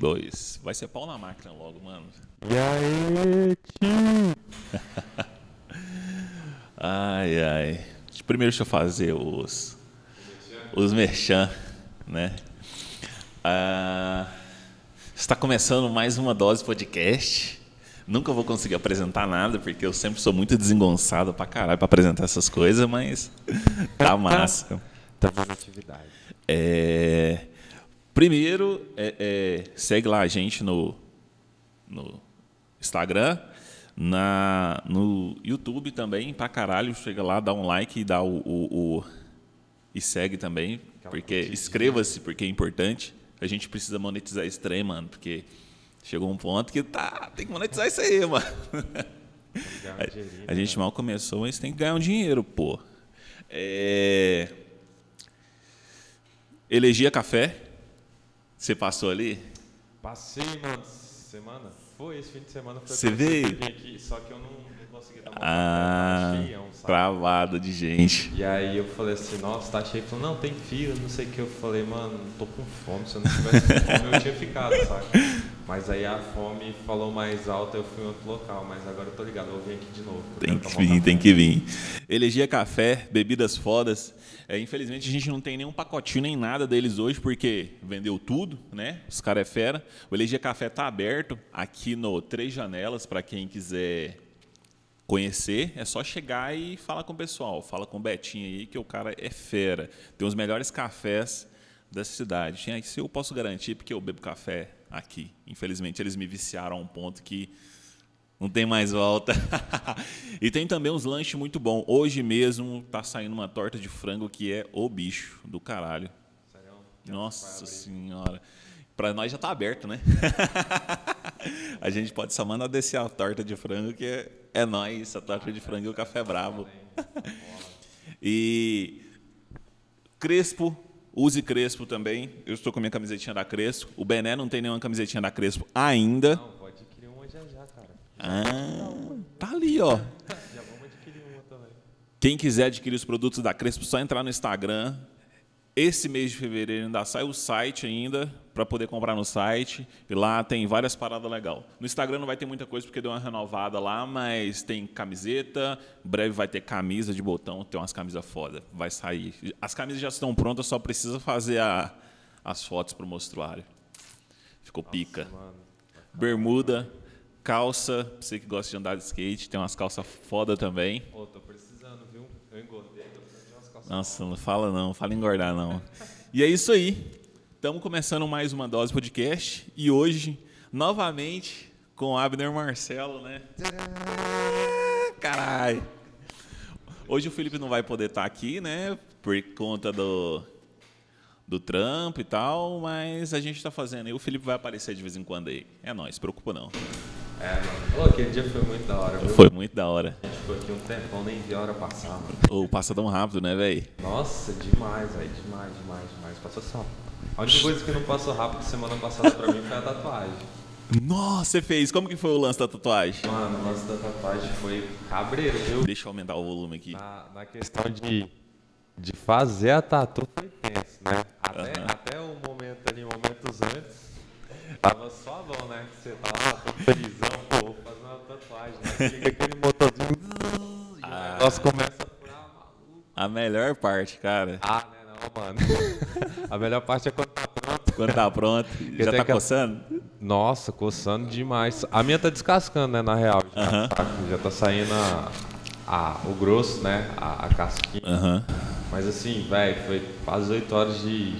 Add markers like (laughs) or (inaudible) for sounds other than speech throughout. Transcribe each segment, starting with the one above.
dois. Vai ser pau na máquina logo, mano. E aí, tio? (laughs) ai, ai. Primeiro deixa eu fazer os, os merchan, né? Ah, está começando mais uma dose podcast. Nunca vou conseguir apresentar nada, porque eu sempre sou muito desengonçado pra caralho pra apresentar essas coisas, mas (laughs) tá massa. tá atividade. É, primeiro, é, é, segue lá a gente no, no Instagram, na, no YouTube também, pra caralho. Chega lá, dá um like e dá o, o, o e segue também, porque inscreva-se, porque é importante. A gente precisa monetizar esse trem, mano, porque chegou um ponto que tá, tem que monetizar isso aí, mano. (laughs) A, a gente mal começou, mas tem que ganhar um dinheiro, pô. É... Elegia Café, você passou ali? Passei, mano, semana. Foi esse fim de semana. Você veio? Aqui, só que eu não, não consegui tomar ah, café, cheião, Travado de gente. E aí eu falei assim, nossa, tá cheio. Ele falou, não, tem fila, não sei o que. Eu falei, mano, tô com fome. Se eu não tivesse fome, eu tinha ficado, sabe? (laughs) Mas aí a fome falou mais alta, eu fui em outro local. Mas agora eu tô ligado, eu vir aqui de novo. Tem que vir, tem que vir. Elegia Café, bebidas fodas. É, infelizmente a gente não tem nenhum pacotinho nem nada deles hoje, porque vendeu tudo, né? Os caras é fera. O Elegia Café está aberto aqui no Três Janelas, para quem quiser conhecer, é só chegar e falar com o pessoal. Fala com o Betinho aí, que o cara é fera. Tem os melhores cafés da cidade. Isso eu posso garantir, porque eu bebo café aqui. Infelizmente eles me viciaram a um ponto que não tem mais volta. (laughs) e tem também uns lanches muito bons. Hoje mesmo tá saindo uma torta de frango que é o bicho do caralho. Sério? Nossa senhora. Para nós já tá aberto, né? (laughs) a gente pode só mandar descer a torta de frango que é, é nós, a torta de frango e o café bravo. (laughs) e Crespo, use Crespo também. Eu estou com a minha camisetinha da Crespo. O Bené não tem nenhuma camisetinha da Crespo ainda. Não, ah, tá ali, ó. (laughs) Já vamos adquirir uma também. Quem quiser adquirir os produtos da Crespo, só entrar no Instagram. Esse mês de fevereiro ainda sai o site ainda para poder comprar no site e lá tem várias paradas legal. No Instagram não vai ter muita coisa porque deu uma renovada lá, mas tem camiseta, breve vai ter camisa de botão, tem umas camisas foda, vai sair. As camisas já estão prontas, só precisa fazer a, as fotos pro mostruário. Ficou Nossa, pica. Mano. Bermuda, calça, você que gosta de andar de skate, tem umas calças foda também. Pô, tô precisando, viu? Eu engordei, tô precisando de umas calças Nossa, não fala não, fala engordar não. e é isso aí. Estamos começando mais uma dose podcast e hoje, novamente, com Abner Marcelo, né? Caralho! Hoje o Felipe não vai poder estar aqui, né? Por conta do, do trampo e tal, mas a gente está fazendo. E o Felipe vai aparecer de vez em quando aí. É nóis, preocupa não. É, mano. Pô, aquele dia foi muito da hora, viu? Foi muito da hora. A gente ficou aqui um tempão, nem vi a hora passar, mano. Ou passa tão rápido, né, velho? Nossa, demais, velho. Demais, demais, demais. Passou só. A única coisa que não passou rápido semana passada pra mim foi a tatuagem. Nossa, você fez. Como que foi o lance da tatuagem? Mano, o lance da tatuagem foi cabreiro, viu? Deixa eu aumentar o volume aqui. Na, na questão de, de fazer a tatu foi tenso, né? Até, uhum. até o momento ali, momentos antes, tava só bom, né? Que você tava felizão, pô, fazendo uma tatuagem, né? Chega aquele motorzinho e ah. o negócio começa a furar maluco. A melhor parte, cara. Ah, né? Não, mano. (laughs) a melhor parte é quando tá pronto. Quando tá pronto. (laughs) Já tá coçando? Nossa, coçando demais. A minha tá descascando, né, na real. Já, uh -huh. tá, já tá saindo a, a, o grosso, né? A, a casquinha. Uh -huh. Mas assim, velho, foi quase oito horas de,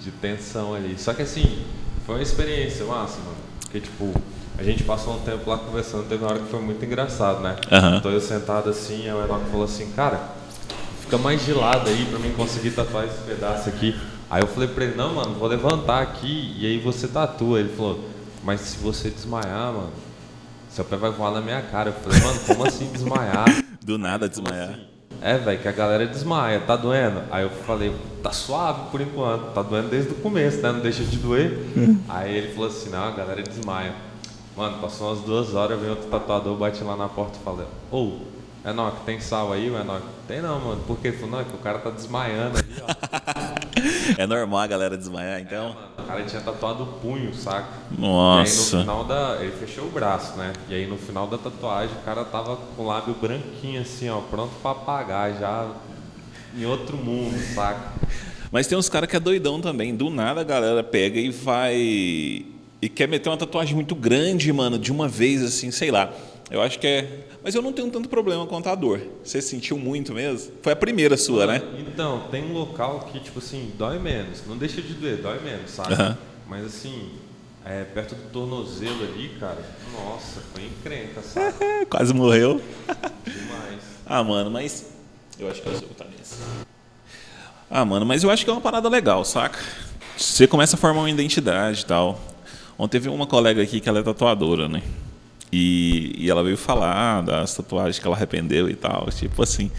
de tensão ali. Só que assim, foi uma experiência massa, mano. Porque, tipo, a gente passou um tempo lá conversando, teve uma hora que foi muito engraçado, né? Uhum. Tô eu sentado assim, a Enoch falou assim, cara, fica mais de lado aí pra mim conseguir tatuar esse pedaço aqui. Aí eu falei pra ele, não, mano, vou levantar aqui e aí você tatua. Ele falou, mas se você desmaiar, mano, seu pé vai voar na minha cara. Eu falei, mano, como assim desmaiar? (laughs) Do nada desmaiar. Assim, é, velho, que a galera desmaia, tá doendo? Aí eu falei, tá suave por enquanto, tá doendo desde o começo, né? Não deixa de doer. aí ele falou assim, não, a galera desmaia. Mano, passou umas duas horas, veio outro tatuador, bate lá na porta e falei, ô, oh, Enoch, tem sal aí, o Enoch? Tem não, mano. Por quê? Falou, não, é que o cara tá desmaiando ali, ó. (laughs) é normal a galera desmaiar, então? É, mano. O cara tinha tatuado o punho, saca? Nossa. E aí no final da. Ele fechou o braço, né? E aí no final da tatuagem o cara tava com o lábio branquinho assim, ó, pronto pra apagar já em outro mundo, saca? Mas tem uns caras que é doidão também. Do nada a galera pega e vai. E quer meter uma tatuagem muito grande, mano, de uma vez, assim, sei lá. Eu acho que é. Mas eu não tenho tanto problema com a dor. Você sentiu muito mesmo? Foi a primeira sua, né? Então, tem um local que, tipo assim, dói menos. Não deixa de doer, dói menos, sabe? Mas assim, é, perto do tornozelo ali, cara, nossa, foi encrenca, sabe? (laughs) Quase morreu. Demais. Ah, mano, mas. Eu acho que eu vou botar nesse. Ah, mano, mas eu acho que é uma parada legal, saca? Você começa a formar uma identidade e tal. Ontem teve uma colega aqui que ela é tatuadora, né? E, e ela veio falar das tatuagens que ela arrependeu e tal, tipo assim.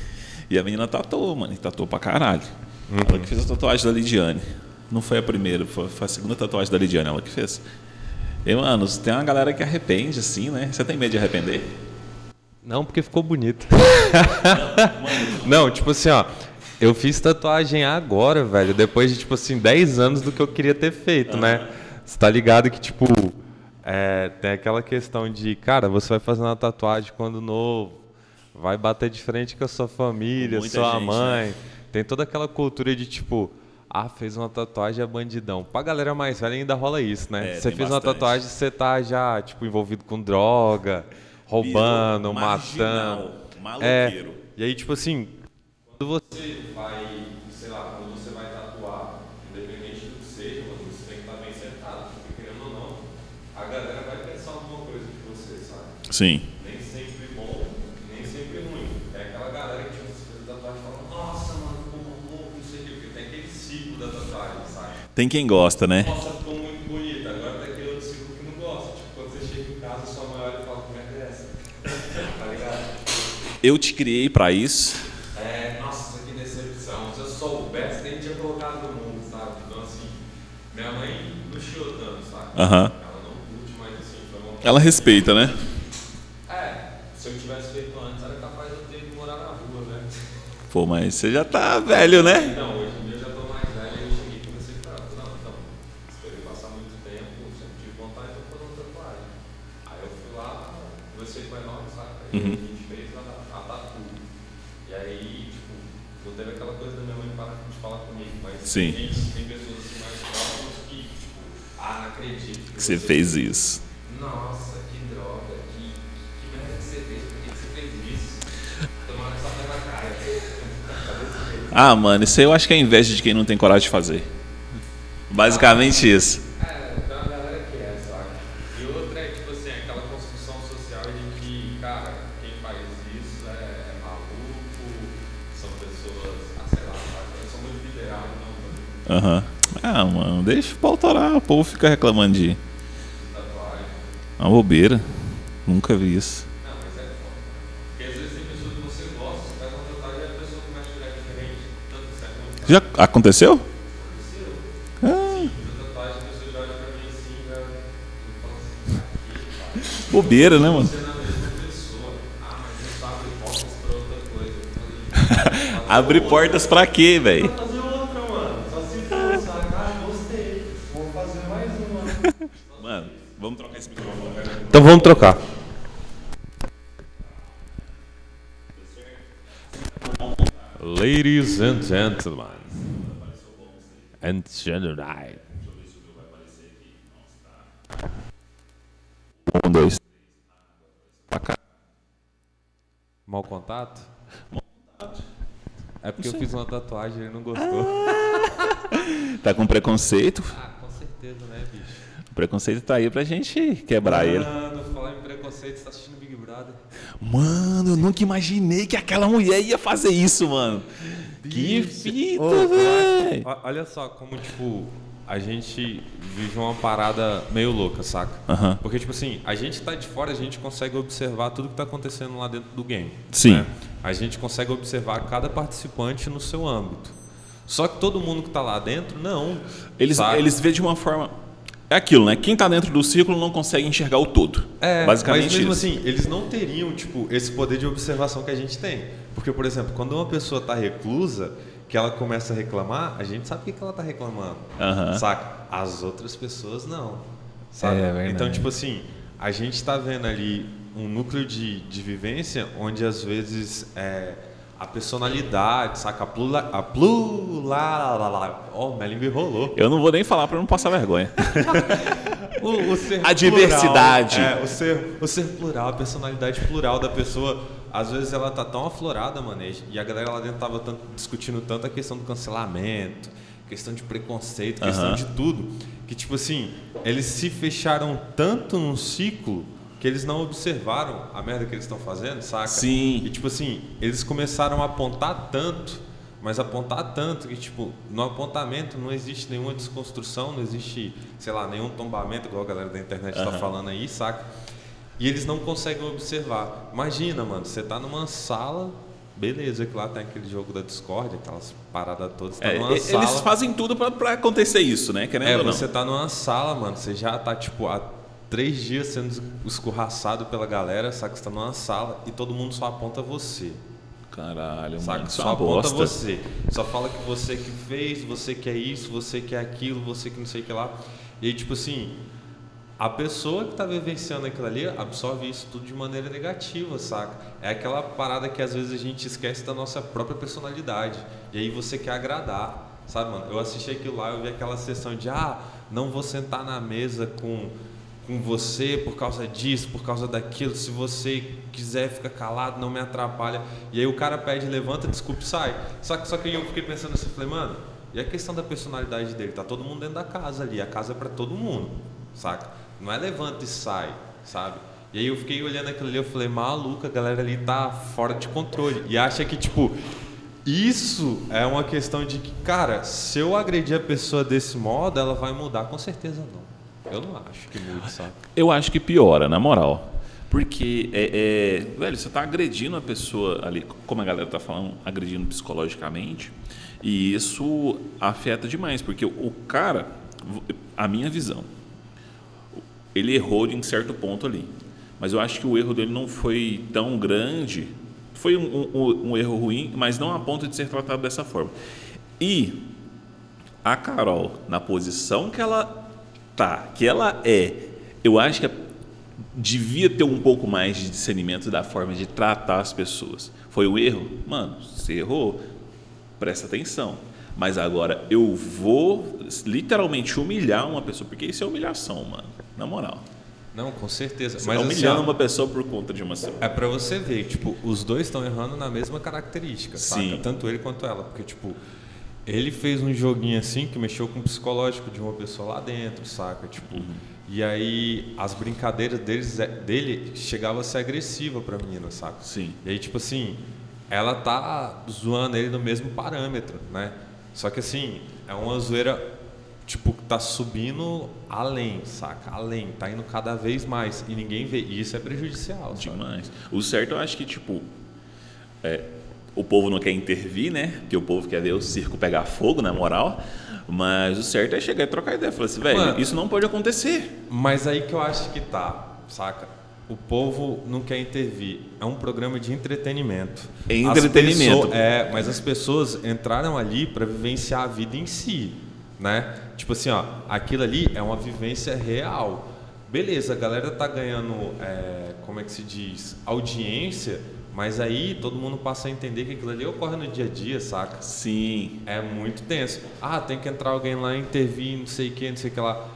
E a menina tatuou, mano, e tatuou pra caralho. Ela que fez a tatuagem da Lidiane. Não foi a primeira, foi, a segunda tatuagem da Lidiane, ela que fez. E, mano, tem uma galera que arrepende, assim, né? Você tem medo de arrepender? Não, porque ficou bonito. (laughs) Não, tipo assim, ó. Eu fiz tatuagem agora, velho, depois de, tipo assim, 10 anos do que eu queria ter feito, né? Você tá ligado que, tipo, é, tem aquela questão de, cara, você vai fazer uma tatuagem quando novo, vai bater de frente com a sua família, Muita sua gente, mãe. né? Tem toda aquela cultura de, tipo, ah, fez uma tatuagem é bandidão. Pra galera mais velha ainda rola isso, né? É, você fez uma bastante. tatuagem, você tá já, tipo, envolvido com droga, roubando, Virou matando. maloqueiro. É, e aí, tipo assim, quando você vai, sei lá, quando você vai tatuar, independente do que seja, mano, você tem que estar bem sentado, porque querendo ou não, a galera vai pensar alguma coisa de você, sabe? Sim. Nem sempre bom, nem sempre ruim. É aquela galera que tatuagem e fala, nossa, mano, ficou louco, não sei o quê, porque tem aquele ciclo da tatuagem, sabe? Tem quem gosta, né? Nossa, ficou muito bonita. Agora tem aquele outro ciclo que não gosta. Tipo, quando você chega em casa, sua mãe olha e fala, como é que é essa? (laughs) tá ligado? Eu te criei pra isso. É, nossa, que decepção. Se eu soubesse, nem tinha colocado no mundo, sabe? Então, assim, minha mãe não chiou tanto, sabe? Aham. Ela não curte, mas assim, foi uma. Ela respeita, né? É, se eu tivesse feito antes, era capaz de eu ter que morar na rua, né? Pô, mas você já tá velho, né? Então, hoje em dia eu já tô mais velho, eu cheguei e comecei a falar, não, então, esperei passar muito tempo, sempre tive vontade de fazer uma tatuagem. Aí eu fui lá, conversei com a enorme, sabe? Aí Uhum. a gente fez a, a tatu. E aí, tipo, não teve aquela coisa da minha mãe parar de falar comigo, mas Sim. Tem, pessoas assim mais próximas que, tipo, ah, não acredito. Que você fez isso. Ah, mano, isso aí eu acho que é inveja de quem não tem coragem de fazer. Basicamente isso. É, tem uma galera que é, sabe? E outra é, tipo assim, aquela construção social de que, cara, quem faz isso é, é maluco, são pessoas, ah, mano, deixa o pau torar. O povo fica reclamando de uma bobeira. Nunca vi isso. Mano. Só se for, saca? Ah, gostei. Vou fazer mais uma. Mano, vamos trocar esse microfone. cara. Então vamos trocar. Ladies and gentlemen. And gentlemen. Um, dois. Mau contato? É porque eu fiz uma tatuagem e ele não gostou. Tá com preconceito? Ah, com certeza, né, bicho? O preconceito tá aí pra gente quebrar ele. Mano, falar em preconceito, você tá assistindo Big Brother. Mano, eu nunca imaginei que aquela mulher ia fazer isso, mano. Que fita, velho. Olha só como, tipo, a gente vive uma parada meio louca, saca? Porque, tipo assim, a gente tá de fora, a gente consegue observar tudo que tá acontecendo lá dentro do game. Sim. né? A gente consegue observar cada participante no seu âmbito. Só que todo mundo que tá lá dentro, não. Eles, saca? eles vê de uma forma. É aquilo, né? Quem tá dentro do círculo não consegue enxergar o todo. É, Basicamente mas mesmo isso. assim, eles não teriam, tipo, esse poder de observação que a gente tem. Porque, por exemplo, quando uma pessoa tá reclusa, que ela começa a reclamar, a gente sabe o que que ela tá reclamando. Aham. Saca? as outras pessoas não. Sabe? É, então, tipo assim, a gente está vendo ali um núcleo de, de vivência onde às vezes é, a personalidade, saca? A plula. A plula. Ó, oh, minha língua enrolou. Eu não vou nem falar para não passar vergonha. (laughs) o, o ser a diversidade. é, o, ser, o ser plural, a personalidade plural da pessoa. Às vezes ela tá tão aflorada, manejo, e a galera lá dentro tava tanto, discutindo tanto a questão do cancelamento, questão de preconceito, questão de tudo, que tipo assim, eles se fecharam tanto num ciclo que eles não observaram a merda que eles estão fazendo, saca? Sim. E tipo assim, eles começaram a apontar tanto, mas apontar tanto que tipo, no apontamento não existe nenhuma desconstrução, não existe, sei lá, nenhum tombamento, igual a galera da internet está uhum. falando aí, saca? E eles não conseguem observar. Imagina, mano, você tá numa sala Beleza, que lá tem aquele jogo da Discord, aquelas paradas todas. Tá é, eles sala, fazem tudo para acontecer isso, né? Querendo é, ou não. você tá numa sala, mano, você já tá, tipo, há três dias sendo escorraçado pela galera, saca? Você tá numa sala e todo mundo só aponta você. Caralho, saca? mano, só é aponta bosta. você. Só fala que você que fez, você que é isso, você que é aquilo, você que não sei o que lá. E aí, tipo assim, a pessoa que está vivenciando aquilo ali absorve isso tudo de maneira negativa, saca? É aquela parada que às vezes a gente esquece da nossa própria personalidade. E aí você quer agradar, sabe, mano? Eu assisti aquilo lá, eu vi aquela sessão de, ah, não vou sentar na mesa com com você por causa disso, por causa daquilo. Se você quiser ficar calado, não me atrapalha. E aí o cara pede, levanta, desculpe, sai. Só que, só que eu fiquei pensando assim, falei, mano, e a questão da personalidade dele? Tá todo mundo dentro da casa ali, a casa é para todo mundo, saca? Não é levanta e sai, sabe? E aí eu fiquei olhando aquilo ali, eu falei, maluca, a galera ali tá fora de controle. E acha que, tipo, isso é uma questão de que, cara, se eu agredir a pessoa desse modo, ela vai mudar, com certeza não. Eu não acho que mude, sabe? Eu acho que piora, na moral. Porque, é, é, velho, você está agredindo a pessoa ali, como a galera está falando, agredindo psicologicamente, e isso afeta demais, porque o cara, a minha visão, ele errou em certo ponto ali, mas eu acho que o erro dele não foi tão grande, foi um, um, um erro ruim, mas não a ponto de ser tratado dessa forma. E a Carol, na posição que ela tá, que ela é, eu acho que devia ter um pouco mais de discernimento da forma de tratar as pessoas. Foi um erro? Mano, você errou, presta atenção. Mas agora eu vou literalmente humilhar uma pessoa, porque isso é humilhação, mano, na moral. Não, com certeza. Você Mas tá humilhando assim, uma pessoa por conta de uma É para você ver, tipo, os dois estão errando na mesma característica, Sim. saca? Tanto ele quanto ela, porque tipo, ele fez um joguinho assim que mexeu com o psicológico de uma pessoa lá dentro, saca? Tipo, uhum. e aí as brincadeiras deles, é, dele chegava a ser agressiva pra menina, saca? Sim. E aí, tipo assim, ela tá zoando ele no mesmo parâmetro, né? Só que assim, é uma zoeira tipo que tá subindo além, saca? Além, tá indo cada vez mais e ninguém vê. E isso é prejudicial, Demais. Sabe? O certo eu acho que tipo é, o povo não quer intervir, né? Porque o povo quer ver o circo pegar fogo, na moral. Mas o certo é chegar e trocar ideia. Falar assim, velho, isso não pode acontecer. Mas aí que eu acho que tá, saca? O povo não quer intervir. É um programa de entretenimento. É entretenimento. Pessoas, é, mas as pessoas entraram ali para vivenciar a vida em si, né? Tipo assim, ó, aquilo ali é uma vivência real. Beleza, a galera tá ganhando, é, como é que se diz, audiência mas aí todo mundo passa a entender que aquilo ali ocorre no dia a dia, saca? Sim. É muito tenso. Ah, tem que entrar alguém lá, intervir, não sei o que, não sei o que lá.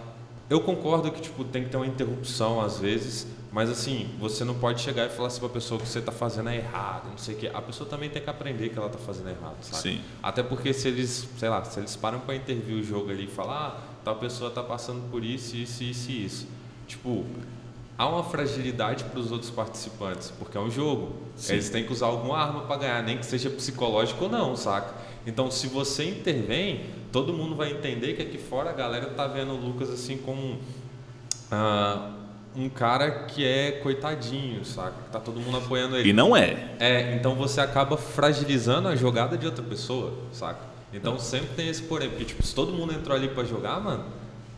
Eu concordo que tipo, tem que ter uma interrupção às vezes, mas assim, você não pode chegar e falar assim pra pessoa que você está fazendo é errado, não sei o que. A pessoa também tem que aprender que ela está fazendo errado, sabe? Sim. Até porque se eles, sei lá, se eles param para intervir o jogo ali e falar, ah, tal pessoa está passando por isso, isso, isso e isso. Tipo, há uma fragilidade para os outros participantes, porque é um jogo. Sim. Eles têm que usar alguma arma para ganhar, nem que seja psicológico ou não, saca? Então, se você intervém, todo mundo vai entender que aqui fora a galera tá vendo o Lucas assim como uh, um cara que é coitadinho, saca? Tá todo mundo apoiando ele. E não é. É, então você acaba fragilizando a jogada de outra pessoa, saca? Então sempre tem esse porém, porque tipo, se todo mundo entrou ali para jogar, mano,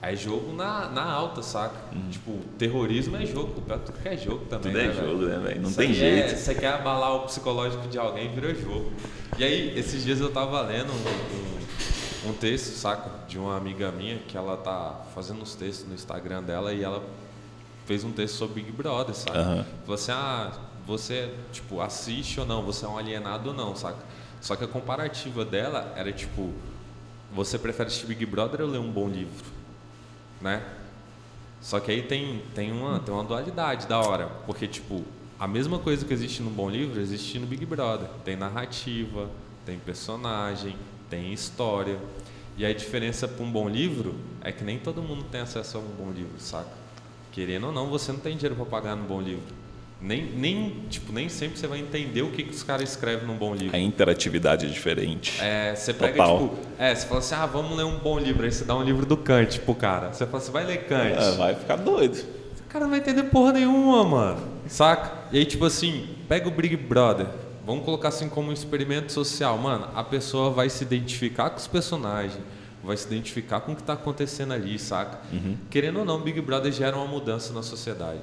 é jogo na, na alta, saca? Uhum. Tipo, terrorismo é jogo, tudo que é jogo também. Tudo é né, jogo, né, velho? Não Isso tem jeito. É, você quer abalar o psicológico de alguém, vira jogo. E aí, esses dias eu tava lendo um, um texto, saca? De uma amiga minha que ela tá fazendo uns textos no Instagram dela e ela fez um texto sobre Big Brother, saca? Aham. Falou assim, ah, você, tipo, assiste ou não, você é um alienado ou não, saca? Só que a comparativa dela era tipo, você prefere assistir Big Brother ou ler um bom livro? Né? Só que aí tem, tem, uma, tem uma dualidade da hora, porque tipo, a mesma coisa que existe no bom livro existe no Big Brother. Tem narrativa, tem personagem, tem história. E a diferença para um bom livro é que nem todo mundo tem acesso a um bom livro, saca? Querendo ou não, você não tem dinheiro para pagar num bom livro. Nem, nem, tipo, nem sempre você vai entender o que, que os caras escrevem num bom livro. A interatividade é diferente. É, você pega, Total. tipo, é, você fala assim, ah, vamos ler um bom livro, aí você dá um livro do Kant pro cara. Você fala assim, vai ler Kant. Ah, vai ficar doido. O cara não vai entender porra nenhuma, mano. Saca? E aí, tipo assim, pega o Big Brother. Vamos colocar assim como um experimento social. Mano, a pessoa vai se identificar com os personagens, vai se identificar com o que tá acontecendo ali, saca? Querendo ou não, Big Brother gera uma mudança na sociedade.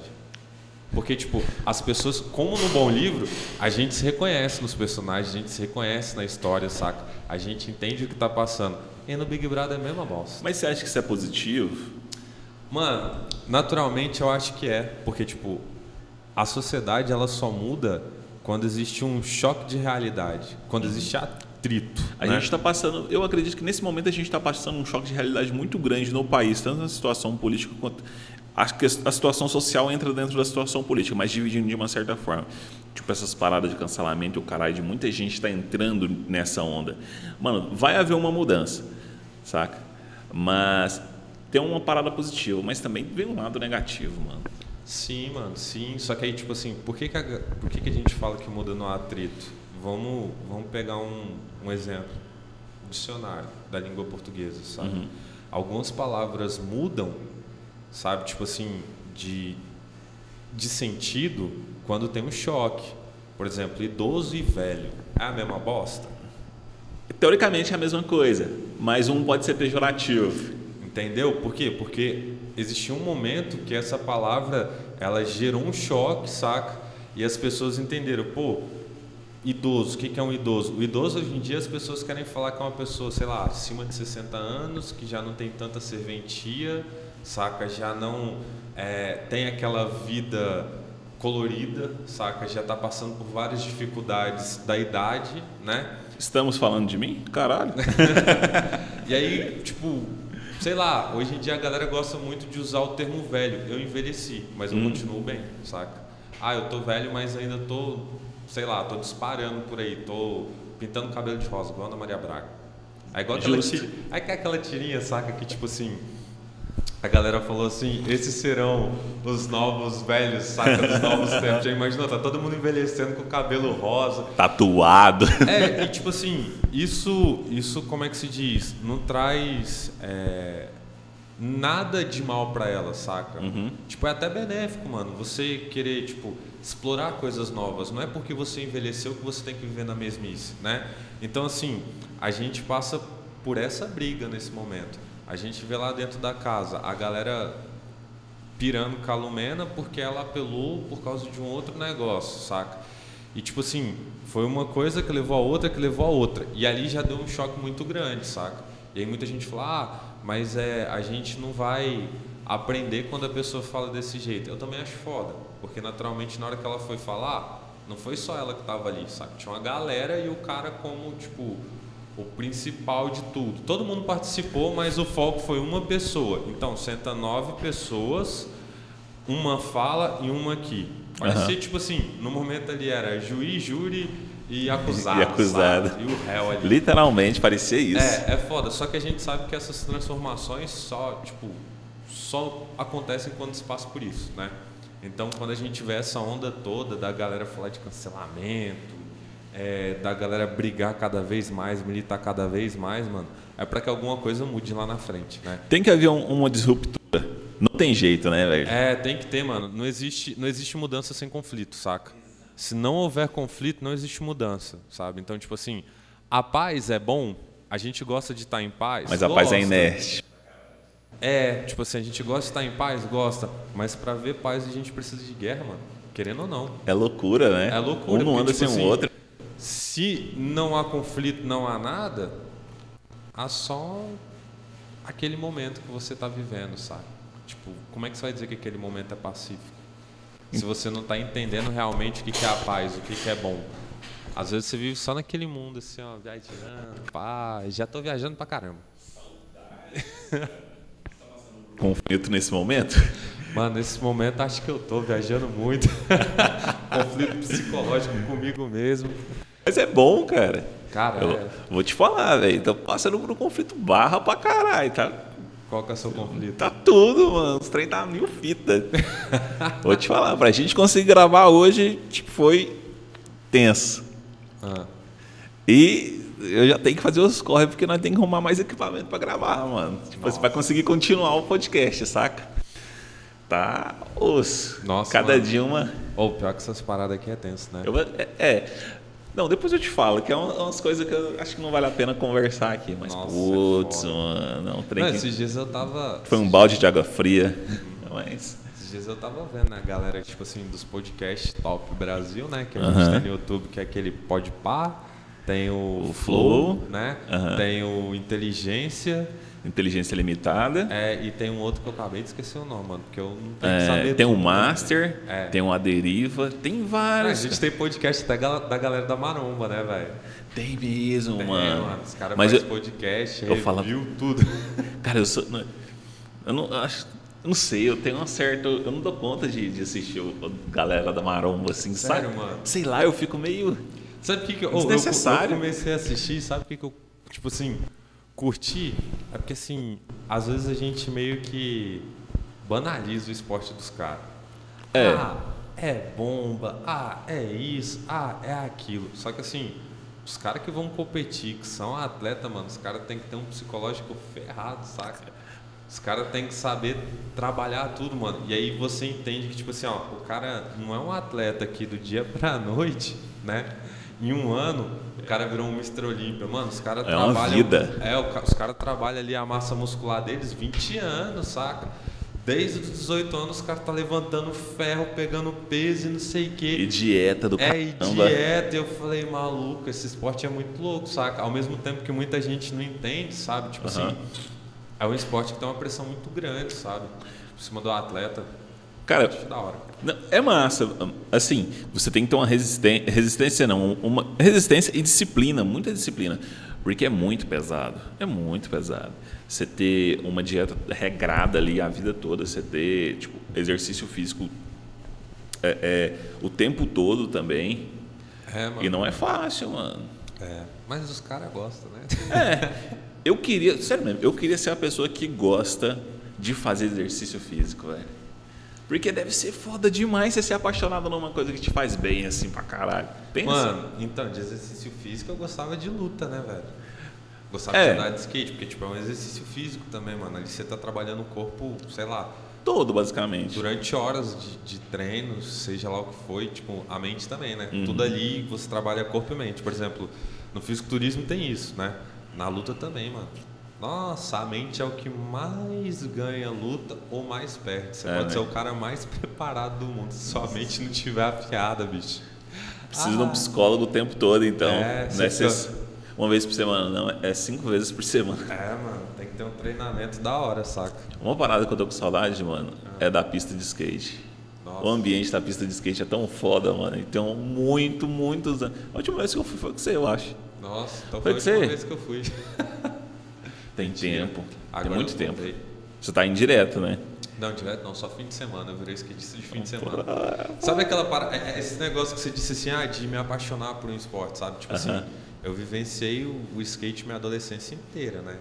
Porque, tipo, as pessoas, como no bom livro, a gente se reconhece nos personagens, a gente se reconhece na história, saca? A gente entende o que tá passando. E no Big Brother é a mesma bosta. Mas você acha que isso é positivo? Mano, naturalmente eu acho que é, porque tipo, a sociedade ela só muda quando existe um choque de realidade, quando existe atrito. A né? gente está passando, eu acredito que nesse momento a gente está passando um choque de realidade muito grande no país, tanto na situação política quanto. Acho que a situação social entra dentro da situação política, mas dividindo de uma certa forma. Tipo, essas paradas de cancelamento e o caralho de muita gente está entrando nessa onda. Mano, vai haver uma mudança, saca? Mas tem uma parada positiva, mas também vem um lado negativo, mano. Sim, mano, sim. Só que aí, tipo assim, por que, que, a, por que, que a gente fala que muda no atrito? Vamos, vamos pegar um, um exemplo. Dicionário da língua portuguesa, sabe? Uhum. Algumas palavras mudam, sabe? Tipo assim, de, de sentido quando tem um choque. Por exemplo, idoso e velho. É a mesma bosta? Teoricamente é a mesma coisa, mas um pode ser pejorativo. Entendeu? Por quê? Porque existia um momento que essa palavra ela gerou um choque, saca? E as pessoas entenderam, pô, idoso, o que é um idoso? O idoso hoje em dia as pessoas querem falar que é uma pessoa, sei lá, acima de 60 anos, que já não tem tanta serventia, saca? Já não é, tem aquela vida colorida, saca? Já está passando por várias dificuldades da idade, né? Estamos falando de mim? Caralho. (laughs) E aí, tipo, sei lá, hoje em dia a galera gosta muito de usar o termo velho. Eu envelheci, mas eu Hum. continuo bem, saca? Ah, eu tô velho, mas ainda tô, sei lá, tô disparando por aí, tô pintando cabelo de rosa, igual a Ana Maria Braga. Aí igual aquela, aí que é aquela tirinha, saca? Que tipo assim, a galera falou assim, esses serão os novos velhos, saca? Dos novos (laughs) tempos. Já imaginou, tá todo mundo envelhecendo com o cabelo rosa. Tatuado. É, e tipo assim, isso, isso como é que se diz? Não traz é, nada de mal pra ela, saca? Uhum. Tipo, é até benéfico, mano. Você querer, tipo, explorar coisas novas. Não é porque você envelheceu que você tem que viver na mesmice, né? Então, assim, a gente passa por essa briga nesse momento. A gente vê lá dentro da casa a galera pirando com a Lumena porque ela apelou por causa de um outro negócio, saca? E tipo assim, foi uma coisa que levou a outra, que levou a outra. E ali já deu um choque muito grande, saca? E aí muita gente fala, ah, mas é, a gente não vai aprender quando a pessoa fala desse jeito. Eu também acho foda, porque naturalmente na hora que ela foi falar, não foi só ela que tava ali, saca? Tinha uma galera e o cara como, tipo, o principal de tudo. Todo mundo participou, mas o foco foi uma pessoa. Então, senta nove pessoas, uma fala e uma aqui. Parecia Aham. tipo assim, no momento ali era juiz, júri e acusado. E acusado. sabe? E o réu ali. Literalmente parecia isso. É, é foda. Só que a gente sabe que essas transformações só, tipo, só acontecem quando se passa por isso, né? Então, quando a gente tiver essa onda toda da galera falar de cancelamento, é, da galera brigar cada vez mais, militar cada vez mais, mano, é para que alguma coisa mude lá na frente, né? Tem que haver um- uma disruptura. Não tem jeito, né, velho? É, tem que ter, mano. Não existe, não existe mudança sem conflito, saca? Se não houver conflito, não existe mudança, sabe? Então, tipo assim, a paz é bom, a gente gosta de estar em paz. Mas a paz é inerte. É, tipo assim, a gente gosta de estar em paz, gosta, mas pra ver paz a gente precisa de guerra, mano. Querendo ou não. É loucura, né? É loucura, Um não anda tipo sem o assim, outro. Se não há conflito, não há nada, a só aquele momento que você está vivendo, sabe? Tipo, como é que você vai dizer que aquele momento é pacífico? Se você não está entendendo realmente o que, que é a paz, o que, que é bom. Às vezes você vive só naquele mundo, assim, ó, viajando, paz. Já estou viajando pra caramba. (laughs) Conflito nesse momento? Mano, nesse momento acho que eu tô viajando muito. (laughs) Conflito psicológico comigo mesmo. Mas é bom, cara. Cara, eu é... vou te falar, velho. Tô passando por um conflito barra pra caralho, tá? Qual que é o seu conflito? Tá tudo, mano. Os trem tá mil fita. (laughs) vou te falar, pra gente conseguir gravar hoje, tipo, foi tenso. Ah. E eu já tenho que fazer os corre porque nós temos que arrumar mais equipamento para gravar, mano. Tipo, você vai conseguir continuar o podcast, saca? Tá osso. Nossa, Cada mano. dia uma. Ou oh, pior que essas paradas aqui é tenso, né? Eu, é, é, Não, depois eu te falo, que é umas coisas que eu acho que não vale a pena conversar aqui. Mas, Nossa, putz, é mano. Não, trem não, esses dias eu tava. Foi um balde de água fria. (laughs) mas. Esses dias eu tava vendo a galera, tipo assim, dos podcasts Top Brasil, né? Que a gente uh -huh. tem no YouTube, que é aquele Podpar, tem o, o Flow, Flow, né? Uh -huh. Tem o Inteligência. Inteligência Limitada. É, e tem um outro que eu acabei de esquecer o nome, mano, porque eu não tenho é, que saber. Tem o um Master, é. tem o A Deriva, tem vários. a gente tem podcast da, da galera da Maromba, né, velho? Tem mesmo, tem, mano. mano. Os caras fazem podcast, eu falo, tudo. (laughs) Cara, eu sou. Eu não acho. Eu não sei, eu tenho um certo. Eu não dou conta de, de assistir a galera da Maromba, assim, Sério, sabe? mano? Sei lá, eu fico meio. Sabe o que, que eu, eu, eu comecei a assistir? Sabe o que, que eu. Tipo assim, curti? É porque assim, às vezes a gente meio que banaliza o esporte dos caras. É. Ah, é bomba, ah, é isso, ah, é aquilo. Só que assim, os caras que vão competir, que são atleta, mano, os caras têm que ter um psicológico ferrado, saca? Os caras têm que saber trabalhar tudo, mano. E aí você entende que, tipo assim, ó, o cara não é um atleta aqui do dia pra noite, né? Em um ano, o cara virou um Mr. Olímpia. Mano, os caras é trabalham. Uma vida. É, os caras trabalham ali a massa muscular deles 20 anos, saca? Desde os 18 anos, os caras tá levantando ferro, pegando peso e não sei o quê. E dieta do É, e dieta. Eu falei, maluco, esse esporte é muito louco, saca? Ao mesmo tempo que muita gente não entende, sabe? Tipo uhum. assim, é um esporte que tem uma pressão muito grande, sabe? Por cima do atleta. Cara, da hora. é massa. Assim, você tem que ter uma resistência, resistência não, uma resistência e disciplina, muita disciplina, porque é muito pesado, é muito pesado. Você ter uma dieta regrada ali a vida toda, você ter tipo, exercício físico é, é, o tempo todo também. É, e não é fácil, mano. É, mas os caras gostam, né? É. Eu queria, sério mesmo, eu queria ser a pessoa que gosta de fazer exercício físico, velho. Porque deve ser foda demais você ser apaixonado numa coisa que te faz bem, assim, pra caralho. Pensa. Mano, então, de exercício físico eu gostava de luta, né, velho? Gostava É. de andar de skate, porque, tipo, é um exercício físico também, mano. Ali você tá trabalhando o corpo, sei lá, Todo, basicamente. durante horas de, de treino, seja lá o que foi, tipo, a mente também, né? Uhum. Tudo ali você trabalha corpo e mente. Por exemplo, no fisiculturismo tem isso, né? Na luta também, mano. Nossa, a mente é o que mais ganha luta ou mais perde. Você É, pode né? ser o cara mais (laughs) preparado do mundo, se sua mente não tiver afiada, bicho. Precisa de um Ah. psicólogo o tempo todo, então. É, é ser uma vez por semana, não. É cinco vezes por semana. É, mano, tem que ter um treinamento da hora, saca? Uma parada que eu tô com saudade, mano, é da pista de skate. Nossa. O ambiente da pista de skate é tão foda, mano. Então, muito, muitos anos. A última vez que eu fui foi com você, eu acho. Nossa, então Foi foi a última você- vez que eu fui. (laughs) Tem tempo. Agora Tem muito tempo. voltei. Você tá indireto, né? Não, direto não, só fim de semana. Eu virei skatista de fim de semana. (laughs) Sabe aquela parada, é- é esse negócio que você disse assim, ah, de me apaixonar por um esporte, sabe? Tipo Aham. assim, eu vivenciei o, o skate minha adolescência inteira, né?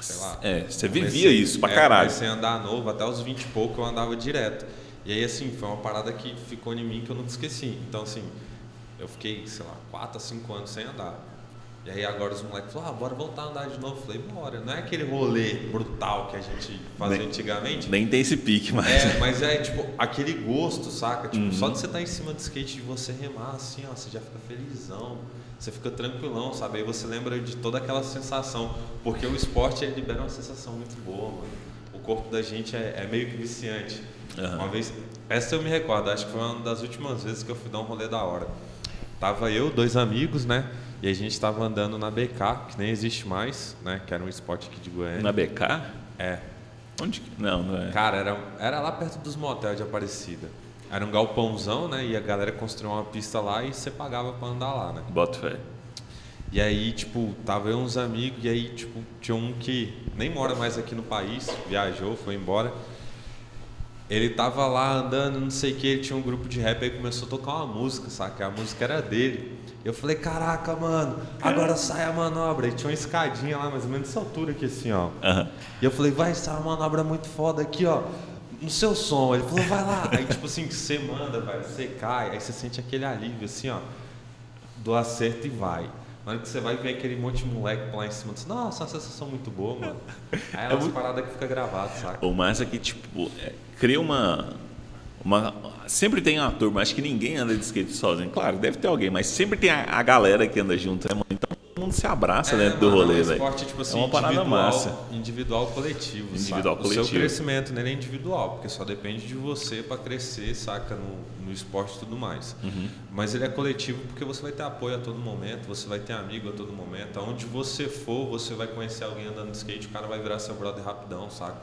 Sei lá. É, você Comecei- vivia isso pra é, caralho. Comecei a andar novo, até os 20 e pouco eu andava direto. E aí, assim, foi uma parada que ficou em mim que eu nunca esqueci. Então, assim, eu fiquei, sei lá, 4 a 5 anos sem andar. E aí agora os moleques falaram, ah, bora voltar a andar de novo. Falei, bora. Não é aquele rolê brutal que a gente fazia Nem- antigamente. Nem tem esse pique, mas. É, mas é tipo aquele gosto, saca? Tipo, Uhum. só de você estar em cima do skate e você remar assim, ó, você já fica felizão, você fica tranquilão, sabe? Aí você lembra de toda aquela sensação, porque o esporte ele libera uma sensação muito boa, mano. O corpo da gente é, é meio que viciante. Aham. Uma vez, essa eu me recordo, acho que foi uma das últimas vezes que eu fui dar um rolê da hora. Tava eu, dois amigos, né? E a gente tava andando na BK, que nem existe mais, né? Que era um spot aqui de Goiânia. Na BK? É. Onde que... Não, não é. Cara, era, era lá perto dos motéis de Aparecida. Era um galpãozão, né? E a galera construiu uma pista lá e você pagava pra andar lá, né? Bota fé. E aí, tipo, tava eu uns amigos, e aí, tipo, tinha um que nem mora mais aqui no país, viajou, foi embora. Ele tava lá andando, não sei o que, ele tinha um grupo de rap, aí começou a tocar uma música, saca? A música era dele. Eu falei, caraca, mano, agora sai a manobra. E tinha uma escadinha lá, mais ou menos dessa altura aqui, assim, ó. Uhum. E eu falei, vai, sai uma manobra muito foda aqui, ó. No seu som. Ele falou, vai lá. Aí, tipo assim, você manda, velho, você cai, aí você sente aquele alívio, assim, ó, do acerto e vai. Na hora que você vai ver aquele monte de moleque lá em cima, você, nossa, uma sensação muito boa, mano. Aí é umas muito... paradas que fica gravado, saca? O mais é que, tipo, é, cria uma, uma. Sempre tem uma turma, acho que ninguém anda de skate sozinho. Claro, deve ter alguém, mas sempre tem a, a galera que anda junto, né, mano? Então todo mundo se abraça é, dentro do rolê, velho. Tipo assim, é uma parada massa. Individual coletivo. Individual saca? coletivo. O seu crescimento não é individual, porque só depende de você para crescer, saca, no, no esporte e tudo mais. Uhum. Mas ele é coletivo porque você vai ter apoio a todo momento, você vai ter amigo a todo momento. Aonde você for, você vai conhecer alguém andando de skate, o cara vai virar seu brother rapidão, saca?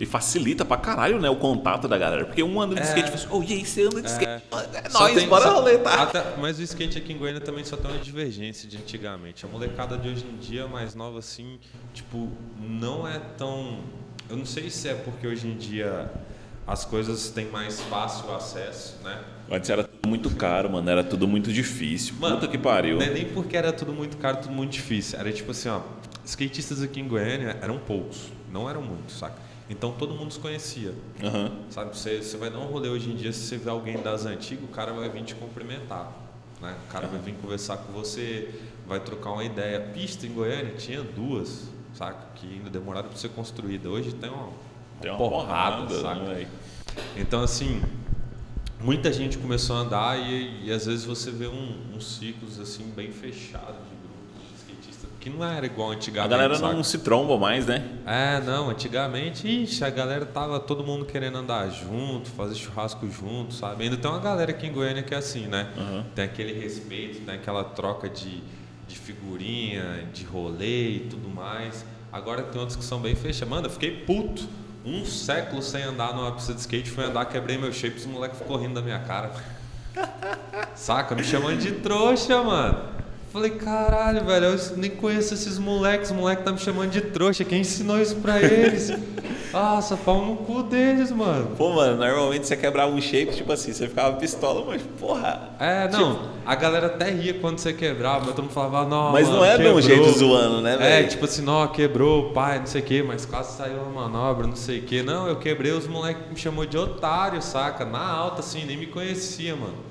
E facilita pra caralho, né, o contato da galera. Porque um anda de é, skate e fala assim, oh, e aí, você anda de é, skate? É nóis, tem, bora rolê, tá? Até, mas o skate aqui em Goiânia também só tem uma divergência de antigamente. A molecada de hoje em dia, mais nova assim, tipo, não é tão... Eu não sei se é porque hoje em dia as coisas têm mais fácil acesso, né? Antes era tudo muito caro, mano. Era tudo muito difícil. Mano, Puta que pariu. Não é nem porque era tudo muito caro, tudo muito difícil. Era tipo assim, ó. Skatistas aqui em Goiânia eram poucos. Não eram muitos, saca? Então todo mundo se conhecia. Uhum. Sabe, você, você vai dar um rolê hoje em dia, se você vê alguém das antigas, o cara vai vir te cumprimentar. Né? O cara uhum. vai vir conversar com você, vai trocar uma ideia. Pista em Goiânia tinha duas, saca? Que ainda demoraram para ser construída. Hoje tem uma, tem uma porrada, porrada saca? Né, então, assim, muita gente começou a andar e, e às vezes você vê um, uns ciclos assim bem fechados que não era igual antigamente. A galera saca? não se tromba mais, né? É, não, antigamente, ixi, a galera tava todo mundo querendo andar junto, fazer churrasco junto, sabe? Ainda tem uma galera aqui em Goiânia que é assim, né? Uhum. Tem aquele respeito, tem aquela troca de, de figurinha, de rolê e tudo mais. Agora tem outros que são bem fechados. Mano, eu fiquei puto. Um século sem andar numa pista de skate, fui andar, quebrei meu shape, os moleques ficou rindo da minha cara. (laughs) Saca? Me chamando de trouxa, mano. Falei, caralho, velho, eu nem conheço esses moleques, os moleques tá me chamando de trouxa, quem ensinou isso pra eles? (laughs) Nossa, pau no cu deles, mano. Pô, mano, normalmente você quebrava um shape, tipo assim, você ficava pistola, mas porra. É, não, tipo... a galera até ria quando você quebrava, mas todo mundo falava, não. Mas mano, não é quebrou. de um jeito zoando, né, é, velho? É, tipo assim, não, quebrou, pai, não sei o quê, mas quase saiu uma manobra, não sei o quê. Não, eu quebrei, os moleques me chamou de otário, saca? Na alta, assim, nem me conhecia, mano.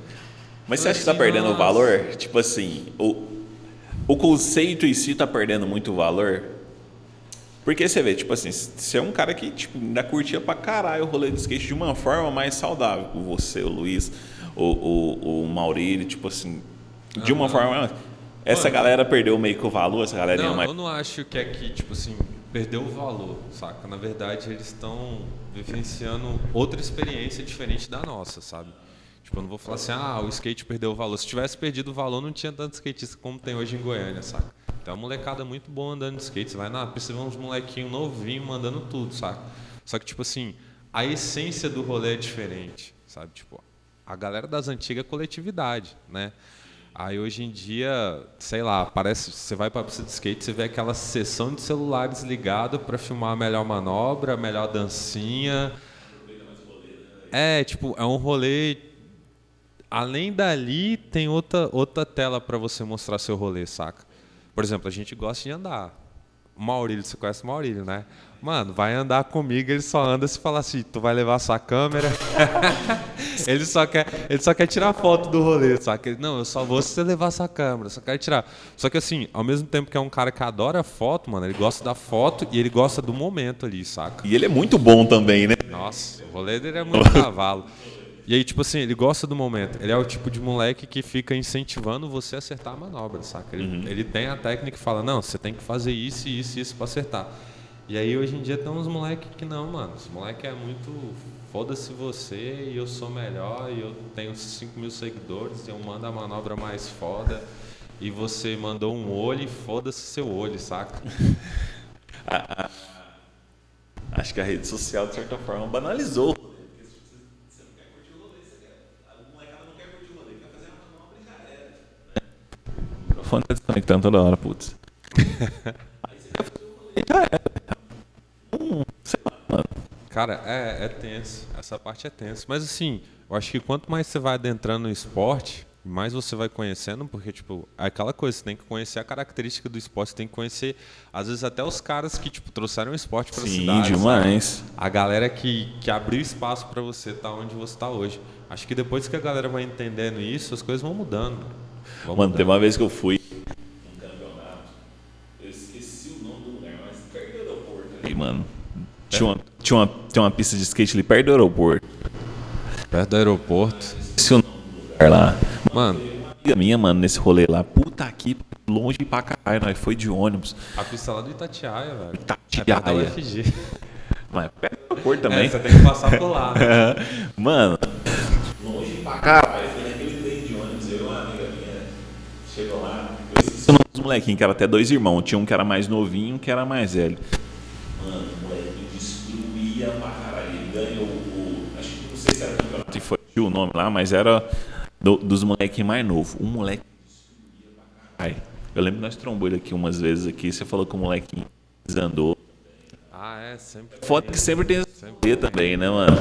Mas você acha que tá perdendo o valor? Tipo assim, o, o conceito em si está perdendo muito valor. Porque você vê, tipo assim, você é um cara que tipo, ainda curtia pra caralho o rolê de skate de uma forma mais saudável. Você, o Luiz, o, o, o Maurílio, tipo assim, de uma forma. Essa Mano, galera perdeu meio que o valor, essa galera não, mais. Eu não acho que é que, tipo assim, perdeu o valor, saca? Na verdade, eles estão vivenciando outra experiência diferente da nossa, sabe? Tipo, eu não vou falar assim, ah, o skate perdeu o valor. Se tivesse perdido o valor, não tinha tanto skatista como tem hoje em Goiânia, saca? Tem uma molecada muito boa andando de skate. Você vai na pista ver uns molequinhos novinhos mandando tudo, saca? Só que, tipo assim, a essência do rolê é diferente, sabe? Tipo, a galera das antigas é coletividade, né? Aí hoje em dia, sei lá, parece você vai para a pista de skate, você vê aquela sessão de celulares ligado para filmar a melhor manobra, a melhor dancinha. É, tipo, é um rolê além dali, tem outra, outra tela para você mostrar seu rolê, saca? Por exemplo, a gente gosta de andar. Maurílio, você conhece o Maurílio, né? Mano, vai andar comigo, ele só anda se falar assim, tu vai levar sua câmera. (laughs) ele, só quer, ele só quer tirar foto do rolê, saca? Não, eu só vou se você levar sua câmera, só quero tirar. Só que assim, ao mesmo tempo que é um cara que adora foto, mano, ele gosta da foto e ele gosta do momento ali, saca? E ele é muito bom também, né? Nossa, o rolê dele é muito (laughs) cavalo. E aí, tipo assim, ele gosta do momento. Ele é o tipo de moleque que fica incentivando você a acertar a manobra, saca? Ele, uhum. ele tem a técnica e fala, não, você tem que fazer isso, isso e isso pra acertar. E aí, hoje em dia, tem uns moleques que não, mano. Esse moleque é muito foda-se você e eu sou melhor e eu tenho 5 mil seguidores e eu mando a manobra mais foda. e você mandou um olho e foda-se seu olho, saca? (laughs) Acho que a rede social, de certa forma, banalizou. Microfone tá desconectando toda hora, putz. Cara, é, é tenso. Essa parte é tenso. Mas assim, eu acho que quanto mais você vai adentrando no esporte, mais você vai conhecendo, porque, tipo, é aquela coisa, você tem que conhecer a característica do esporte, você tem que conhecer, às vezes, até os caras que, tipo, trouxeram o esporte pra Sim, cidade. sabe? demais. A galera que, que abriu espaço pra você estar onde você tá hoje. Acho que depois que a galera vai entendendo isso, as coisas vão mudando. Vão Mano, teve uma vez que eu fui num campeonato, eu esqueci o nome do lugar, mas perto do aeroporto ali, mano. Tinha uma, tinha, uma, tinha uma pista de skate ali perto do aeroporto. Perto do aeroporto. Esqueci o nome do lugar lá. Mano, Uma amiga minha, mano, nesse rolê lá, puta que longe pra caralho, nós foi de ônibus. a pista lá do Itatiaia, velho. Itatiaia. É perto. Mas perto do aeroporto É, também. você tem que passar por lá. né? (laughs) Mano, longe pra caralho. Foi naquele trem de ônibus, eu e uma amiga minha chegou lá. Eu esqueci o nome dos molequinhos, que era até dois irmãos. Tinha um que era mais novinho e um que era mais velho. Mano, o molequinho destruía pra caralho. Ele ganhou o. Acho que não sei se era o campeonato e foi o nome lá, mas era do- dos molequinhos mais novos. O moleque destruía pra caralho. Eu lembro que nós trombou ele aqui umas vezes aqui. Você falou que o molequinho desandou. Ah, é, sempre. Foda que sempre tem esse também, né, mano?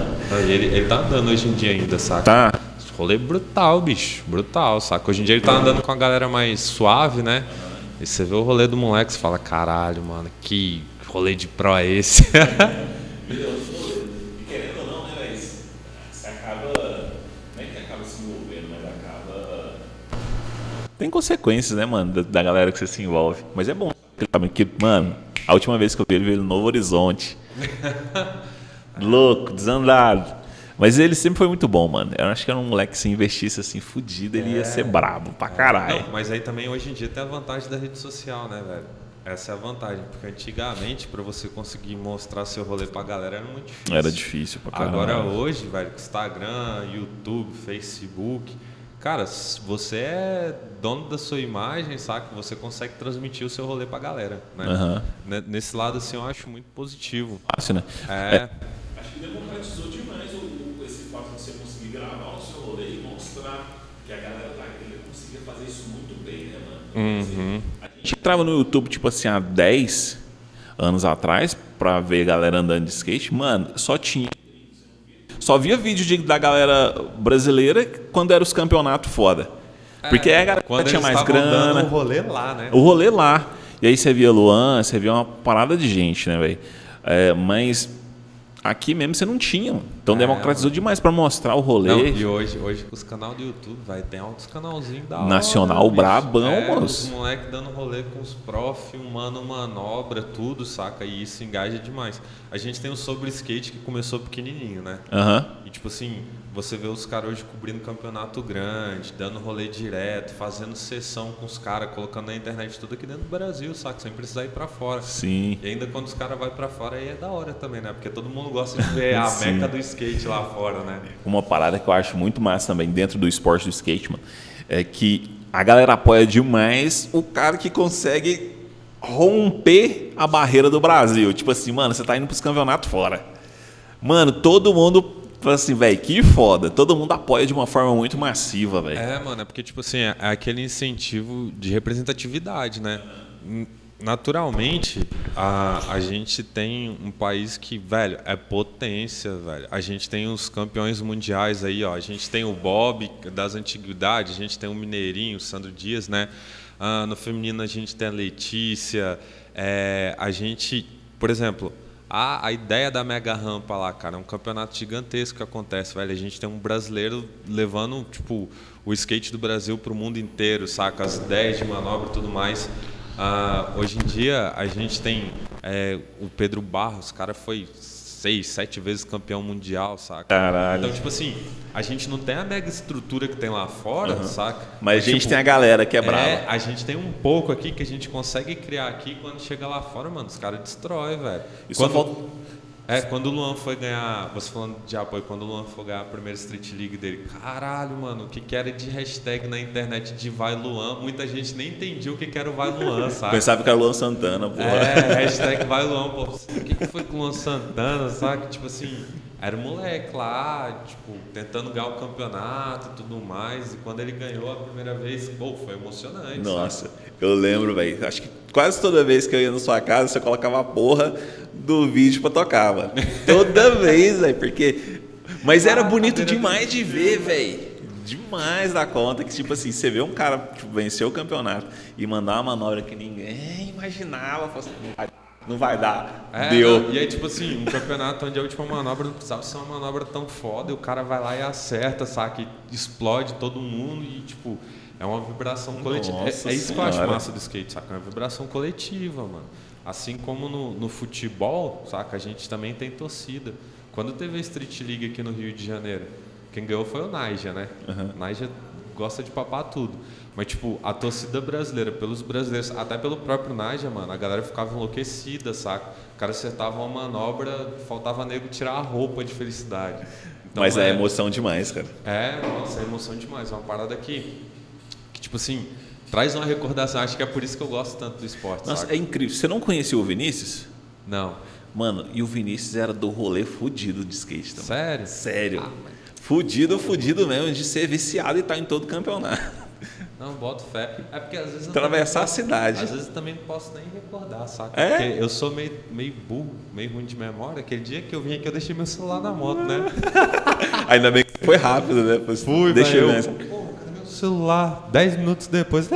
Ele, ele tá andando hoje em dia ainda, saca? Tá. Rolê brutal, bicho. Brutal, saca? Hoje em dia ele tá andando com a galera mais suave, né? E você vê o rolê do moleque, você fala, caralho, mano, que rolê de pro é esse? (laughs) querendo ou não, né, velho? Você acaba. Não é que acaba se envolvendo, mas acaba. Tem consequências, né, mano, da, da galera que você se envolve. Mas é bom. sabe, Que, mano, a última vez que eu vi ele veio no Novo Horizonte. (laughs) Louco, desandado. Mas ele sempre foi muito bom, mano. Eu acho que era um moleque que se investisse assim, fudido, ele ia ser brabo pra caralho. Não, mas aí também hoje em dia tem a vantagem da rede social, né, velho? Essa é a vantagem, porque antigamente, pra você conseguir mostrar seu rolê pra galera, era muito difícil. Era difícil pra caralho. Agora hoje, velho, com Instagram, YouTube, Facebook, cara, você é dono da sua imagem, saca? Você consegue transmitir o seu rolê pra galera, né? Ne- Nesse lado, assim, eu acho muito positivo. Fácil, né? É, Acho que democratizou demais mostrar que a galera da gringa conseguia fazer isso muito bem, né, mano? A gente entrava no YouTube, tipo assim, há 10 anos atrás, pra ver a galera andando de skate, mano, só tinha. Só via vídeo de- da galera brasileira quando era os campeonatos foda. Porque aí a galera quando tinha mais grana. o rolê lá, né? O rolê lá. E aí você via Luan, você via uma parada de gente, né, velho? É, mas aqui mesmo você não tinha. mano. Então É, democratizou demais pra mostrar o rolê. Não, e hoje, hoje os canais do YouTube, vai ter altos canalzinhos da hora, Nacional bicho. brabão, é, moço. Os moleques dando rolê com os prof, humano manobra, tudo, saca? E isso engaja demais. A gente tem o Sobre Skate que começou pequenininho, né? Aham. E tipo assim, você vê os caras hoje cobrindo campeonato grande, dando rolê direto, fazendo sessão com os caras, colocando na internet tudo aqui dentro do Brasil, saca? Sem precisar ir pra fora. Sim. E ainda quando os caras vão pra fora aí é da hora também, né? Porque todo mundo gosta de ver (laughs) a meca do skate lá fora, né? Uma parada que eu acho muito massa também dentro do esporte do skate, mano, é que a galera apoia demais o cara que consegue romper a barreira do Brasil. Tipo assim, mano, você tá indo pros campeonatos fora. Mano, todo mundo fala assim, velho, que foda. Todo mundo apoia de uma forma muito massiva, velho. É, mano, é porque, tipo assim, é aquele incentivo de representatividade, né? Naturalmente, a, a gente tem um país que, velho, é potência, velho. A gente tem os campeões mundiais aí, ó. A gente tem o Bob das antiguidades, a gente tem o Mineirinho, o Sandro Dias, né? Ah, no feminino a gente tem a Letícia. é, a gente, por exemplo, a, a ideia da mega rampa lá, cara, é um campeonato gigantesco que acontece, velho. A gente tem um brasileiro levando, tipo, o skate do Brasil pro mundo inteiro, saca? As ideias de manobra e tudo mais. Ah, hoje em dia, a gente tem é, o Pedro Barros, o cara foi seis, sete vezes campeão mundial, saca? Caralho. Então, tipo assim, a gente não tem a mega estrutura que tem lá fora, saca? Mas a gente tipo, tem a galera que é brava. é, a gente tem um pouco aqui que a gente consegue criar aqui quando chega lá fora, mano, os caras destrói, velho. E só Quando- falta. É, quando o Luan foi ganhar, você falando de apoio, quando o Luan foi ganhar a primeira Street League dele, caralho, mano, o que, que era de hashtag na internet de Vai Luan, muita gente nem entendia o que, que era o Vai Luan, (laughs) sabe? Pensava que era Luan Santana, pô. É, hashtag Vai Luan, pô, o que, que foi com o Luan Santana, sabe? Tipo assim, era um moleque lá, tipo, tentando ganhar o campeonato e tudo mais. E quando ele ganhou a primeira vez, pô, foi emocionante. Nossa, sabe? eu lembro, velho. Acho que quase toda vez que eu ia na sua casa, você colocava a porra do vídeo pra tocar, mano. Toda (laughs) vez, velho, porque. Mas era bonito demais de ver, velho. Demais da conta que, tipo assim, você vê um cara tipo, vencer o campeonato e mandar uma manobra que ninguém imaginava. Assim, não vai dar. É, Deu. Não, e aí, tipo assim, um campeonato onde a última manobra não precisava ser uma manobra tão foda, e o cara vai lá e acerta, sabe? Explode todo mundo e, tipo, é uma vibração coletiva. É, é, isso que eu acho massa do skate, saca? É uma vibração coletiva, mano. Assim como no, no futebol, saca? A gente também tem torcida. Quando teve a Street League aqui no Rio de Janeiro, quem ganhou foi o Naija, né? Uhum. Naija gosta de papar tudo. Mas, tipo, a torcida brasileira, pelos brasileiros, até pelo próprio Naja, mano, a galera ficava enlouquecida, saca? O cara acertava uma manobra, faltava nego tirar a roupa de felicidade. Então, Mas é, é emoção demais, cara. É, nossa, é emoção demais. É uma parada que, que, tipo assim, traz uma recordação. Acho que é por isso que eu gosto tanto do esporte. Nossa, é incrível. Você não conhecia o Vinícius? Não. Mano, e o Vinícius era do rolê fudido de skate também. Sério? Sério. Ah, mas... Fudido, fudido mesmo, de ser viciado e estar tá em todo campeonato. Não, boto fé. É porque às vezes. Atravessar a cidade. Às vezes também não posso nem recordar, saca? É? Porque eu sou meio, meio burro, meio ruim de memória. Aquele dia que eu vim aqui, eu deixei meu celular na moto, né? (laughs) Ainda bem que foi rápido, né? Fui, deixei eu. Pô, cadê meu celular? Dez minutos depois,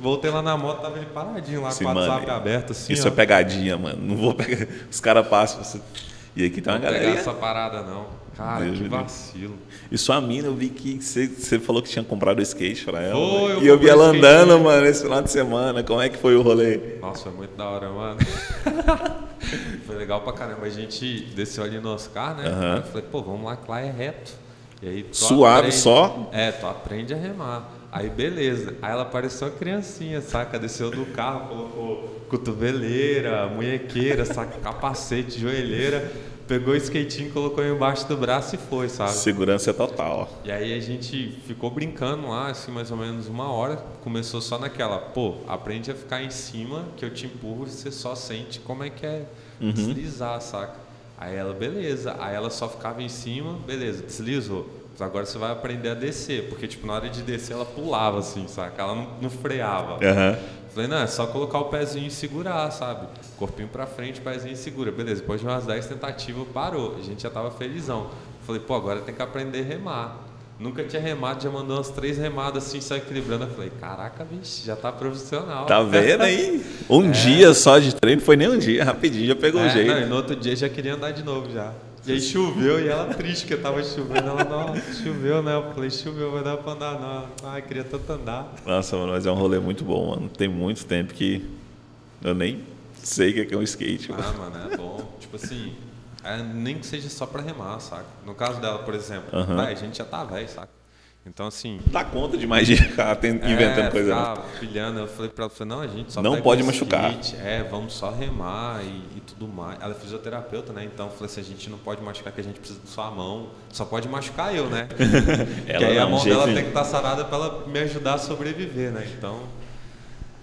voltei lá na moto, tava ele paradinho lá, Sim, com o WhatsApp aberto, assim. Isso ó. é pegadinha, mano. Não vou pegar. (laughs) Os caras passam. E aqui tem uma galera. Não pegar essa parada, não. Cara, Deus que vacilo. E sua mina, eu vi que você, você falou que tinha comprado o skate pra ela. Foi, eu e eu vi ela andando, skate. mano, esse final de semana. Como é que foi o rolê? Nossa, foi muito da hora, mano. (laughs) foi legal pra caramba. A gente desceu ali no Oscar, né? Uhum. Eu falei, pô, vamos lá, que lá é reto. E aí, Suave aprende, só? É, tu aprende a remar. Aí beleza. Aí ela pareceu uma criancinha, saca? Desceu do carro, colocou cotoveleira, munhequeira, saca? (laughs) Capacete, joelheira pegou o skatinho, colocou embaixo do braço e foi, sabe? Segurança total. E aí a gente ficou brincando lá, assim, mais ou menos uma hora. Começou só naquela, pô, aprende a ficar em cima, que eu te empurro e você só sente como é que é uhum. deslizar, saca? Aí ela, beleza. Aí ela só ficava em cima, beleza, deslizou. Agora você vai aprender a descer, porque, tipo, na hora de descer ela pulava, assim, saca? Ela não, não freava. Uhum. Falei, não, é só colocar o pezinho e segurar, sabe? Corpinho pra frente, pezinho e segura. Beleza, depois de umas 10 tentativas, parou. A gente já tava felizão. Falei, pô, agora tem que aprender a remar. Nunca tinha remado, já mandou umas três remadas assim, só equilibrando. Eu falei, caraca, bicho, já tá profissional. Tá vendo aí? (laughs) Um é. dia só de treino, foi nem um dia, rapidinho, já pegou o é, jeito. Não, e no outro dia já queria andar de novo já. E aí choveu e ela triste que tava chovendo. Ela, não, choveu, né? Eu falei, choveu, vai dar pra andar, não. Ai, queria tanto andar. Nossa, mano, mas é um rolê muito bom, mano. Tem muito tempo que eu nem sei o que é um skate. Ah, mano, é bom. tipo assim, é, nem que seja só pra remar, saca? No caso dela, por exemplo, uhum. a gente já tá velho, saca? Então, assim. Dá conta demais de ficar inventando é, coisa. Ficar pilhando. Eu falei para ela, não, a gente só Não pode machucar. é, vamos só remar e, e, tudo mais. Ela é fisioterapeuta, né? Então eu falei assim: a gente não pode machucar, que a gente precisa de sua mão. Só pode machucar eu, né? (laughs) ela aí a mão dela tem que estar tá sarada para ela me ajudar a sobreviver, né? Então.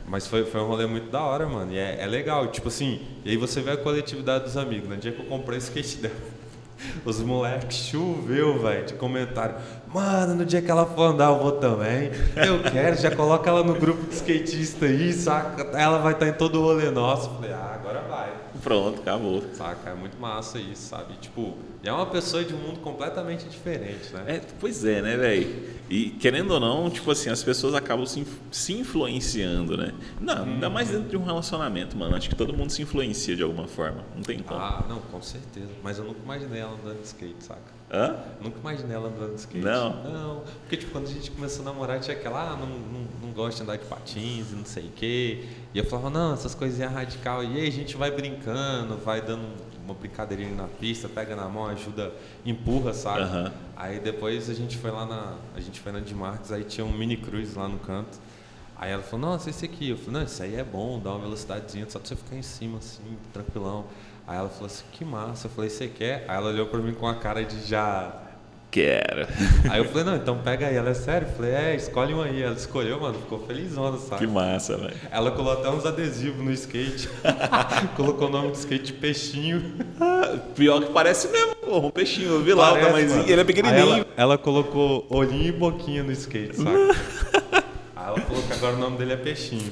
Mas foi, foi um rolê muito da hora, mano. E é, é legal. Tipo assim, e aí você vê a coletividade dos amigos. No né? dia que eu comprei o skate dela. (laughs) Os moleques choveu, velho, de comentário. Mano, no dia que ela for andar, eu vou também. Eu quero, já coloca ela no grupo de skatista aí, saca? Ela vai estar em todo o rolê nosso. Falei, ah, agora vai. Pronto, acabou. Saca, é muito massa isso, sabe? Tipo, é uma pessoa de um mundo completamente diferente, né? É, pois é, né, velho? E querendo ou não, tipo assim, as pessoas acabam se, se influenciando, né? Não, hum. ainda mais dentro de um relacionamento, mano. Acho que todo mundo se influencia de alguma forma. Não tem como. Ah, não, com certeza. Mas eu nunca imaginei ela andando de skate, saca? Hã? Nunca imaginei ela andando de skate. Não? Não. Porque, tipo, quando a gente começou a namorar, tinha aquela, ah, não, não, não gosto de andar de patins e não sei o quê. E eu falava, não, essas coisinhas radical. E aí a gente vai brincando, vai dando uma brincadeirinha na pista, pega na mão, ajuda, empurra, sabe? Aí depois a gente foi lá na. A gente foi na de Marques, aí tinha um mini cruz lá no canto. Aí ela falou, nossa, esse aqui. Eu falei, não, isso aí é bom, dá uma velocidadezinha, só pra você ficar em cima, assim, tranquilão. Aí ela falou assim, que massa. Eu falei, você quer? Aí ela olhou pra mim com a cara de já. Quero. (laughs) Aí eu falei, não, então pega aí. Ela é sério? Eu falei, é, escolhe um aí. Ela escolheu, mano, ficou felizona, sabe? Que massa, velho. Ela colocou até uns adesivos no skate. (laughs) Colocou o nome do skate Peixinho. Ah, pior que parece mesmo, porra, um peixinho. Eu vi lá o tamanhozinho. Ele é pequenininho. Ela, ela colocou olhinho e boquinha no skate, saca? (laughs) aí ela falou que agora o nome dele é Peixinho.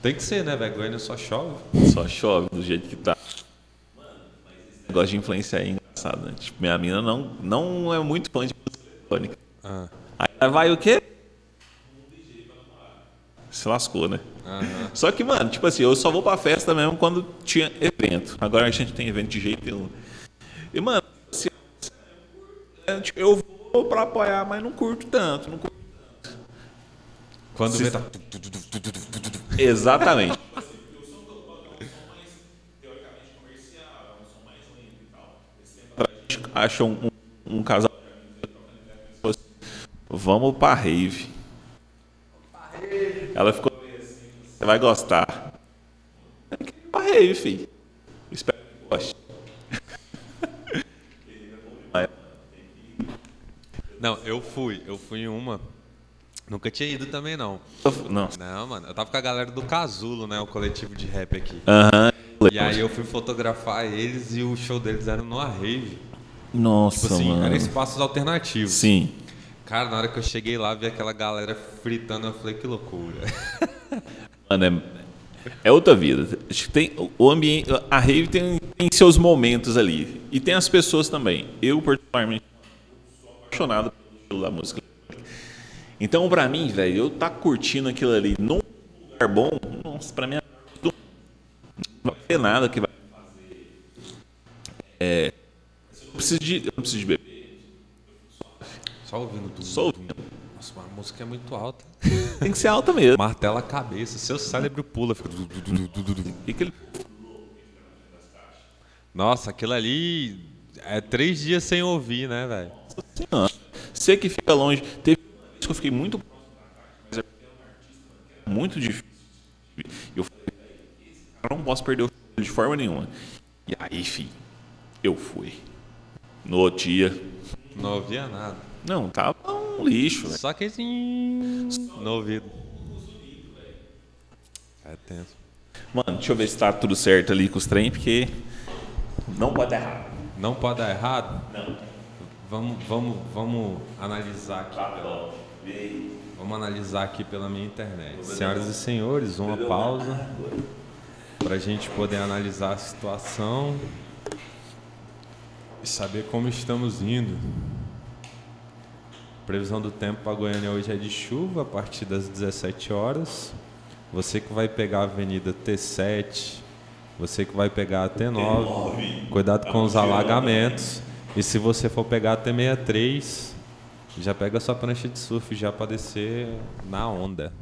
Tem que ser, né, velho? Goiânia só chove. Só chove do jeito que tá. Negócio de influenciar é engraçado, né? Tipo, minha mina não, não é muito fã de música eletrônica. Ah, Aí vai o quê? Se lascou, né? aham. Só que, mano, tipo assim, eu só vou pra festa mesmo quando tinha evento. Agora a gente tem evento de jeito nenhum. E, mano, assim, eu vou pra apoiar, mas não curto tanto. Não curto. Quando Se- vê, tá... Exatamente. Acham um, um casal. Vamos pra rave. Ela ficou assim, você vai gostar. Pra rave, filho. Espero que goste. Não, eu fui. Eu fui em uma. Nunca tinha ido também, não. Não. Não, mano. Eu tava com a galera do Casulo, né? O coletivo de rap aqui. Aham. E aí eu fui fotografar eles e o show deles era numa rave. Nossa, Tipo assim, mano. eram espaços alternativos. Sim. Cara, na hora que eu cheguei lá, vi aquela galera fritando, eu falei, que loucura. (laughs) Mano, é, é outra vida. Acho que tem o ambiente, a rave tem, tem seus momentos ali e tem as pessoas também. Eu particularmente sou apaixonado pelo estilo da música. Então, pra mim, velho, eu tá curtindo aquilo ali num lugar bom, nossa, pra mim é não vai ter nada que vai fazer. É, preciso de, eu não preciso de beber. Só ouvindo tudo. Só ouvindo. Nossa, mas a música é muito alta. (laughs) Tem que ser alta mesmo. Martela a cabeça, seu cérebro pula. Fica... E aquele Nossa, aquilo ali é três dias sem ouvir, né, velho? Você que fica longe. Teve uma vez que eu fiquei muito próximo da casa, mas muito difícil. Eu falei, esse cara não posso perder o de forma nenhuma. E aí, filho, eu fui. No outro dia. Não ouvia nada. Não, tava um lixo, velho. Só que assim. No ouvido. É tenso. Mano, deixa eu ver se tá tudo certo ali com os trem, porque não pode dar errado. Não pode dar errado? Não. Vamos, vamos, vamos analisar aqui. Pela, vamos analisar aqui pela minha internet. Senhoras e senhores, uma pausa para a gente poder analisar a situação e saber como estamos indo. Previsão do tempo para Goiânia hoje é de chuva a partir das 17 horas. Você que vai pegar a Avenida T7, você que vai pegar a T9, cuidado com os alagamentos. E se você for pegar a T63, já pega a sua prancha de surf já para descer na onda.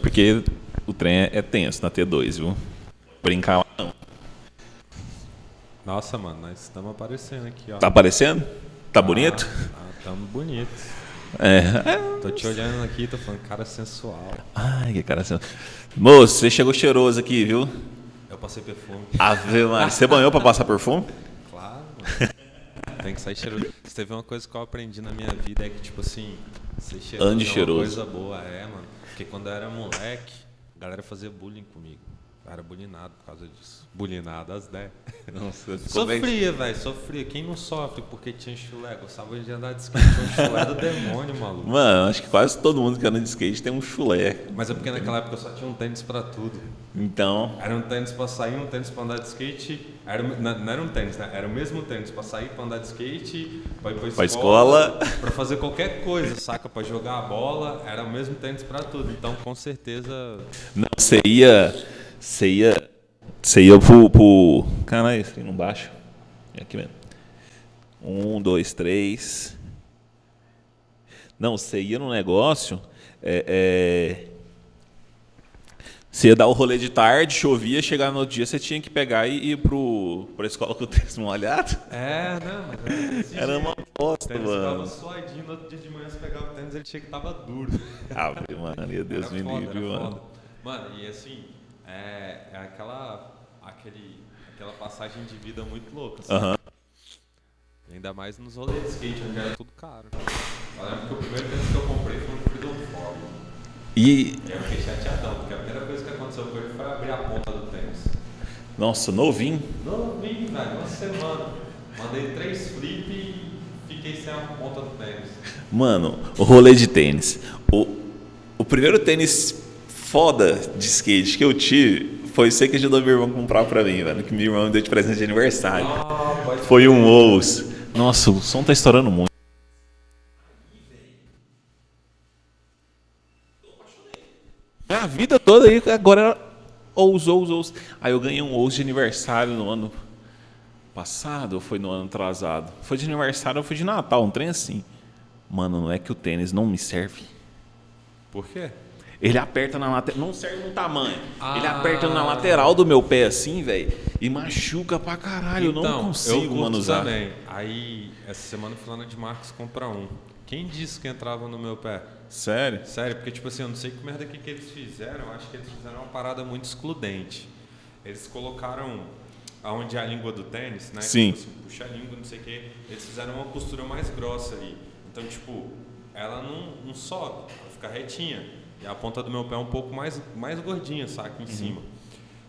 Porque o trem é tenso na T2, viu? Brincar. Nossa, mano, nós estamos aparecendo aqui, ó. Tá aparecendo? Tá bonito? Estamos bonitos. É. Tô te olhando aqui, tô falando, cara sensual. Ai, que cara. sen- Moço, você chegou cheiroso aqui, viu? Eu passei perfume. Ave Maria, você banhou pra passar perfume? Claro, mano. Tem que sair cheiroso. Se teve uma coisa que eu aprendi na minha vida é que, tipo assim, ser cheiroso Ande é uma cheiroso. coisa boa, é, mano. Porque quando eu era moleque, a galera fazia bullying comigo. Era bullyingado por causa disso. Bullyingado às 10. Nossa, Sofria, velho, sofria. Quem não sofre porque tinha chulé? Gostava de andar de skate, tinha um chulé do demônio, maluco. Mano, acho que quase todo mundo que anda de skate tem um chulé. Mas é porque naquela época eu só tinha um tênis pra tudo. Então, Era um tênis pra sair, um tênis pra andar de skate. Era, não, era um tênis, né? Era o mesmo tênis pra sair, pra andar de skate, pra ir pra escola. Pra escola. Pra fazer qualquer coisa, saca? Pra jogar a bola. Era o mesmo tênis pra tudo. Então, com certeza. não, você ia. Você ia. Você ia pro. pro... Caralho, esse aí não baixo. É aqui mesmo. Um, dois, três. Não, você ia no negócio. É, é, Você ia dar o rolê de tarde, chovia, chegar no outro dia, você tinha que pegar e ir pro, pra escola com o tênis molhado. É, não, mas era, era uma bosta, mano. Tava suadinho, no outro dia de manhã você pegava o tênis ele tinha que tava duro. Ah, mano, meu Deus me livre, mano. Mano, e assim, é, é aquela, aquele, aquela passagem de vida muito louca, assim. Aham. Ainda mais nos rolês de skate, onde era tudo caro. Eu lembro que o primeiro tênis que eu comprei foi um Freedom 4. E, E eu fiquei chateadão, porque a primeira coisa que aconteceu com ele foi abrir a ponta do tênis. nossa, novinho. Novinho, velho, uma semana. Mandei três flip e fiquei sem a ponta do tênis. Mano, o rolê de tênis. O, o primeiro tênis foda de skate que eu tive foi esse que ajudou meu irmão a comprar pra mim, velho. Que meu irmão me deu de presente de aniversário. Ah, Foi um Ous. Nossa, o som tá estourando muito. A vida toda aí, agora era Ous, Ous, Ous. Aí eu ganhei um Ous de aniversário no ano passado ou foi no ano atrasado? Foi de aniversário ou foi de Natal, um trem assim. Mano, não é que o tênis não me serve. Por quê? Ele aperta na lateral, não serve no tamanho. Ele Ah. aperta na lateral do meu pé assim, velho, e machuca pra caralho. eu não Então, eu consigo, curto mano, usar. também. Aí, essa semana falando de Marcos compra um. Quem disse que entrava no meu pé? Sério? Sério, porque tipo assim, eu não sei que merda que, que eles fizeram, eu acho que eles fizeram uma parada muito excludente. Eles colocaram aonde é a língua do tênis, né? Sim. Tipo assim, puxa a língua, não sei o quê. Eles fizeram uma costura mais grossa ali. Então, tipo, ela não, não sobe, ela fica retinha. E a ponta do meu pé é um pouco mais, mais gordinha, saca, Uhum. em cima.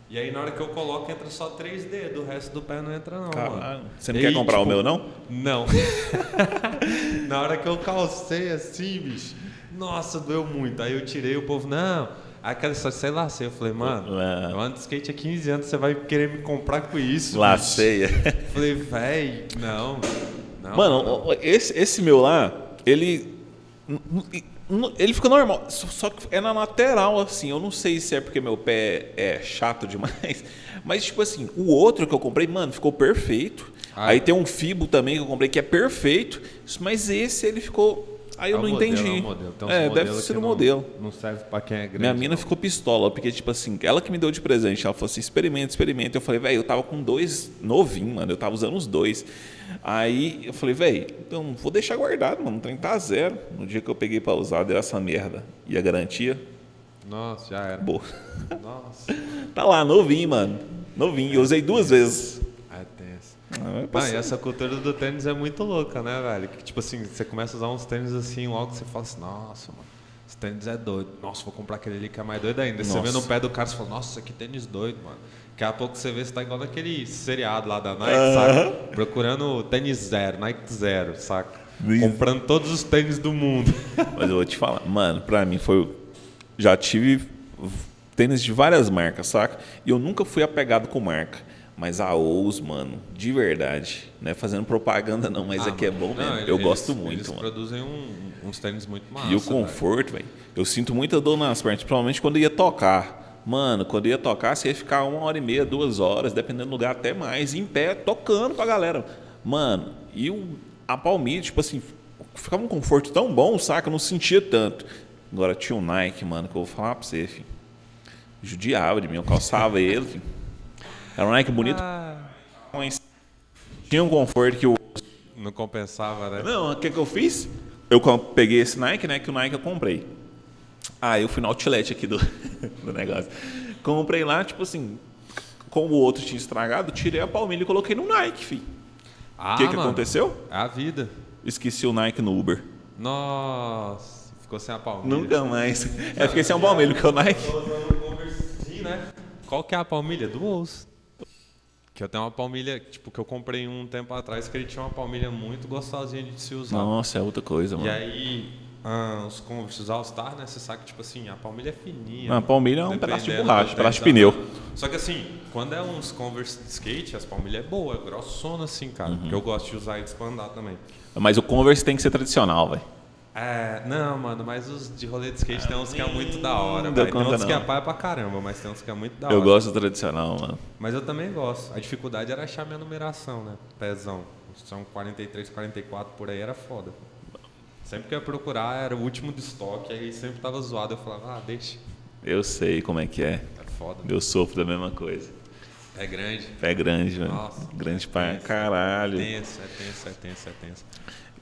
E aí na hora que eu coloco entra só três dedos, o resto do pé não entra não, Caralho. mano. Você não E quer aí, comprar o tipo, meu, não? não. (laughs) (laughs) Na hora que eu calcei assim, bicho, nossa, doeu muito. Aí eu tirei o povo, não. Aí aquela só sei lá, eu falei, mano, É. eu ando de skate há 15 anos, você vai querer me comprar com isso? Laceia. Falei, véi, não. não Mano, não. o- o- esse, esse meu lá, ele. Ele fica normal, só que é na lateral, assim. Eu não sei se é porque meu pé é chato demais. (laughs) Mas, tipo assim, o outro que eu comprei, mano, ficou perfeito. Ah, Aí é? tem um Fibo também que eu comprei que é perfeito. Mas esse ele ficou. Aí eu É não modelo, entendi. É, modelo. Uns É, deve ser o não- modelo. Não serve pra quem é grande. Minha mina não. ficou pistola, porque, tipo assim, ela que me deu de presente, ela falou assim, experimenta, experimenta. Eu falei, velho, eu tava com dois novinho, mano, eu tava usando os dois. Aí eu falei, velho, então vou deixar guardado, mano, o trem tá zero. No dia que eu peguei pra usar, deu essa merda. E a garantia, Nossa, já era. boa. Nossa. (laughs) Tá lá, novinho, mano. Novinho, eu usei duas vezes. É tenso. Ah, e essa cultura do tênis é muito louca, né, velho? Que, tipo assim, você começa a usar uns tênis assim, logo você fala assim, nossa, mano, esse tênis é doido. Nossa, vou comprar aquele ali que é mais doido ainda. Você vê Nossa. no pé do cara e fala, nossa, que tênis doido, mano. Daqui a pouco você vê, você tá igual naquele seriado lá da Nike, Aham. saca? Procurando tênis zero, Nike zero, saca? Comprando todos os tênis do mundo. (laughs) Mas eu vou te falar, mano, pra mim foi. Já tive tênis de várias marcas, saca? E eu nunca fui apegado com marca. Mas a Ous, mano, de verdade, não é fazendo propaganda não, mas Ah, é que é bom Não, mesmo. eles- eu gosto eles muito, mano. produzem um- uns tênis muito massa. E o conforto, velho. Eu sinto muita dor nas pernas, principalmente quando ia tocar. Mano, quando ia tocar, você ia ficar uma hora e meia, duas horas, dependendo do lugar, até mais, em pé, tocando pra galera. Mano, e o, a palmilha, tipo assim, ficava um conforto tão bom, saca? Eu não sentia tanto. Agora tinha um Nike, mano, que eu vou falar pra você, filho. Judiava de mim, eu calçava ele, filho. Era um Nike bonito, Ah, mas tinha um conforto que o não compensava, né? não, o que, que eu fiz? Eu peguei esse Nike, né? Que o Nike eu comprei. Ah, eu fui no outlet aqui do, (laughs) do negócio. Comprei lá, tipo assim, como o outro tinha estragado, tirei a palmilha e coloquei no Nike, fi. Ah, O que, que aconteceu? É a vida. Esqueci o Nike no Uber. Nossa, ficou sem a palmilha. Nunca mais. (laughs) É, fiquei sem um palmilha, porque o Nike. Né? Qual que é a palmilha? Do Ous. Que eu tenho uma palmilha, tipo, que eu comprei um tempo atrás, que ele tinha uma palmilha muito gostosinha de se usar. Nossa, é outra coisa, E mano. aí, ah, os Converse All Star, né? Você sabe que, tipo assim, a palmilha é fininha. Não, a palmilha é um pedaço de borracha, pedaço de pneu. Só que assim, quando é uns Converse de skate, as palmilhas é boa, é grossona assim, cara. Uhum. Porque eu gosto de usar eles pra andar também. Mas o Converse tem que ser tradicional, velho. É, não, mano, mas os de rolê de skate tem uns que é muito da hora, Não velho. Tem uns que é não. paia pra caramba, mas tem uns que é muito da Eu hora. gosto do tradicional, mano. Mas eu também gosto. A dificuldade era achar minha numeração, né? Pezão. São 43, 44 por aí, era foda. Sempre que eu ia procurar, era o último de estoque, aí sempre tava zoado. Eu falava, ah, deixa. Eu sei como é que é. É foda. Eu sofro da mesma coisa. É grande. Pé grande, mano. Nossa, grande é pra tenso. caralho. É tenso, é tenso, é tenso, é tenso.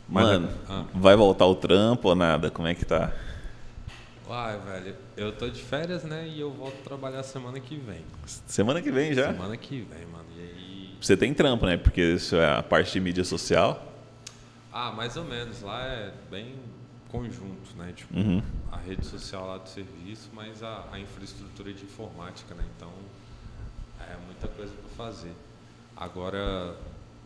Mas Mano, ah. vai voltar o trampo ou nada? Como é que tá? Uai, velho, eu tô de férias, né? E eu volto trabalhar semana que vem. Semana que vem já? Semana que vem, mano. E aí. Você tem trampo, né? Porque isso é a parte de mídia social. Ah, mais ou menos. Lá é bem conjunto, né? Tipo, Uhum. a rede social lá do serviço, mas a, a infraestrutura de informática, né? Então, é muita coisa para fazer. Agora,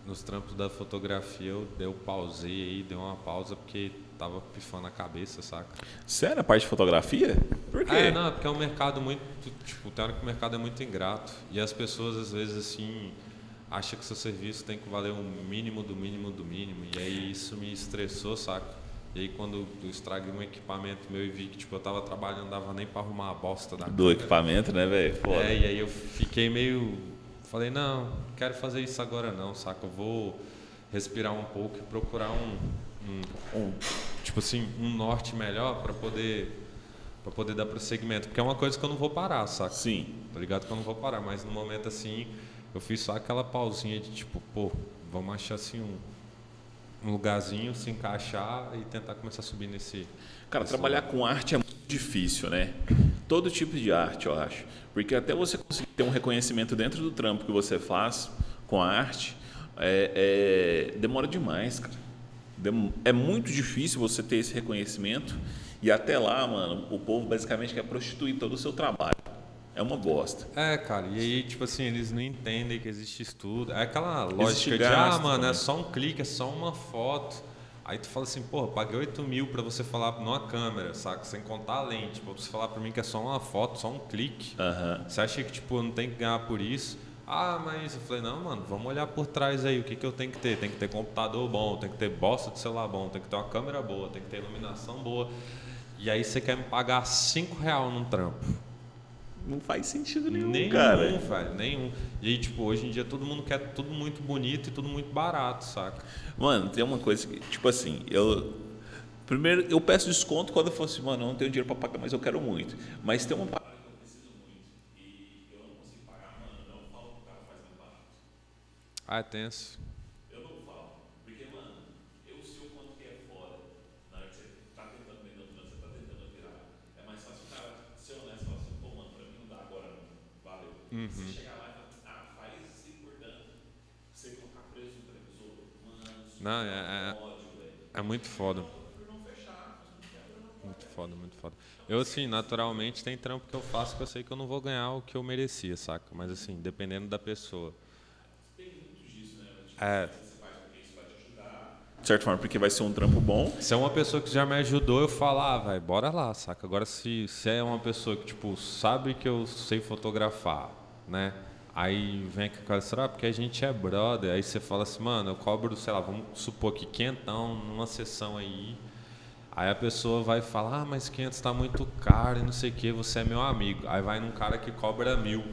nos trampos da fotografia, eu, eu pausei aí, dei uma pausa porque tava pifando a cabeça, saca? Sério, a parte de fotografia? Por quê? É, não, porque é um mercado muito, tipo, o mercado é muito ingrato e as pessoas às vezes assim acham que seu serviço tem que valer um mínimo do mínimo do mínimo e aí isso me estressou, saca? E aí quando eu estraguei um equipamento meu e vi que tipo eu tava trabalhando, não dava nem para arrumar a bosta da Do câmera. equipamento, né, velho? É, e aí eu fiquei meio. Falei, não, não quero fazer isso agora não, saca? Eu vou respirar um pouco e procurar um. um- um, tipo assim, um norte melhor para poder. para poder dar prosseguimento. Porque é uma coisa que eu não vou parar, saca? Sim. Tá ligado que eu não vou parar, mas no momento assim, eu fiz só aquela pausinha de tipo, pô, vamos achar assim um, um lugarzinho, se encaixar e tentar começar a subir nesse. Cara, nesse trabalhar com arte é muito difícil, né? Todo tipo de arte, eu acho. Porque até você conseguir ter um reconhecimento dentro do trampo que você faz com a arte, é, é- demora demais, cara. É muito difícil você ter esse reconhecimento e até lá, mano, o povo basicamente quer prostituir todo o seu trabalho. É uma bosta. É, cara, e aí, tipo assim, eles não entendem que existe estudo. É aquela lógica de, ah, mano, também. é só um clique, é só uma foto. Aí tu fala assim, porra, paguei 8 mil pra você falar numa câmera, saca? Sem contar a lente. Pra você falar pra mim que é só uma foto, só um clique. Você acha que, tipo, eu não tem que ganhar por isso? Ah, mas eu falei, não, mano, vamos olhar por trás aí, o que, que eu tenho que ter? Tem que ter computador bom, tem que ter bosta de celular bom, tem que ter uma câmera boa, tem que ter iluminação boa. E aí você quer me pagar 5 real num trampo. Não faz sentido nenhum, Nenhum, cara. velho, nenhum. E aí, tipo, hoje em dia todo mundo quer tudo muito bonito e tudo muito barato, saca? Mano, tem uma coisa que, tipo assim, eu. Primeiro, eu peço desconto quando eu falo assim, mano, eu não tenho dinheiro pra pagar, mas eu quero muito. Mas tem uma parada que eu preciso muito e eu não consigo pagar, mano, não falo que o cara faz barato. Ah, é tenso. Eu não falo. Porque, mano, eu sei o quanto que é foda. Na hora que você tá tentando vender o trânsito, você tá tentando virar. É mais fácil o cara ser honesto e falar assim, pô, mano, pra mim não dá agora, não. Valeu. Você chegar lá e falar, ah, faz isso importante. Você colocar preço no televisor, mano, isso Não, é, é, ódio, velho. é muito foda. Muito foda, muito foda. Eu, assim, naturalmente tem trampo que eu faço que eu sei que eu não vou ganhar o que eu merecia, saca? Mas, assim, dependendo da pessoa. É, De certa forma, porque vai ser um trampo bom. Se é uma pessoa que já me ajudou, eu falo, ah, vai, bora lá, saca? Agora, se, se é uma pessoa que, tipo, sabe que eu sei fotografar, né? Aí vem com a história, ah, porque a gente é brother. Aí você fala assim, mano, eu cobro, sei lá, vamos supor que quentão numa sessão aí. Aí a pessoa vai falar, ah, mas 500 tá muito caro e não sei o que, você é meu amigo. Aí vai num cara que cobra mil.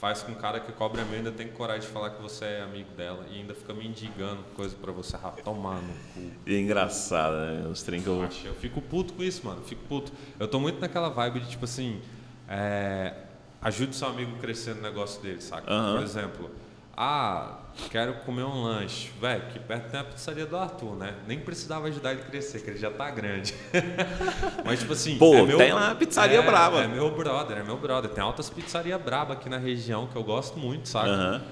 Faz com um cara que cobra mil, ainda tem coragem de falar que você é amigo dela e ainda fica mendigando coisa pra você ah, tomar no cu. E é engraçado, né? Os trem que eu. Eu fico puto com isso, mano. Fico puto. Eu tô muito naquela vibe de tipo assim. É, ajude seu amigo a crescer no negócio dele, saca? Aham. Por exemplo, ah, quero comer um lanche. Velho, aqui perto tem a pizzaria do Arthur, né? Nem precisava ajudar ele a crescer, que ele já tá grande. (laughs) Mas, tipo assim. Pô, é meu, tem lá pizzaria é, braba. É meu brother, é meu brother. Tem altas pizzarias braba aqui na região que eu gosto muito, saca? Aham.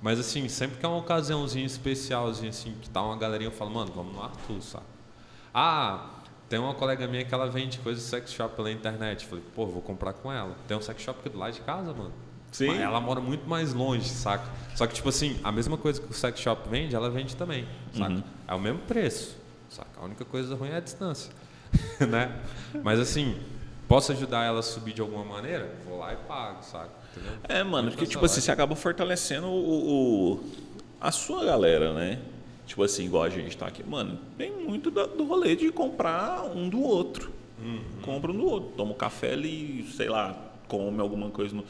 Mas assim, sempre que é uma ocasiãozinha especialzinha, assim, que tá uma galerinha, eu falo, mano, vamos no Arthur, saca? Ah, tem uma colega minha que ela vende coisa de sex shop pela internet. Falei, pô, vou comprar com ela. Tem um sex shop aqui do lado de casa, mano. Sim. Mas ela mora muito mais longe, saca? Só que, tipo assim, a mesma coisa que o sex shop vende, ela vende também, saca? Uhum. É o mesmo preço, saca? A única coisa ruim é a distância, (laughs) né? Mas assim, posso ajudar ela a subir de alguma maneira? Vou lá e pago, saca? Entendeu? É, mano, porque, tipo assim, você acaba fortalecendo o, o- a sua galera, né? Tipo assim, igual a gente tá aqui. Mano, tem muito do rolê de comprar um do outro. Compra um do outro. Toma um café ali, sei lá, come alguma coisa no,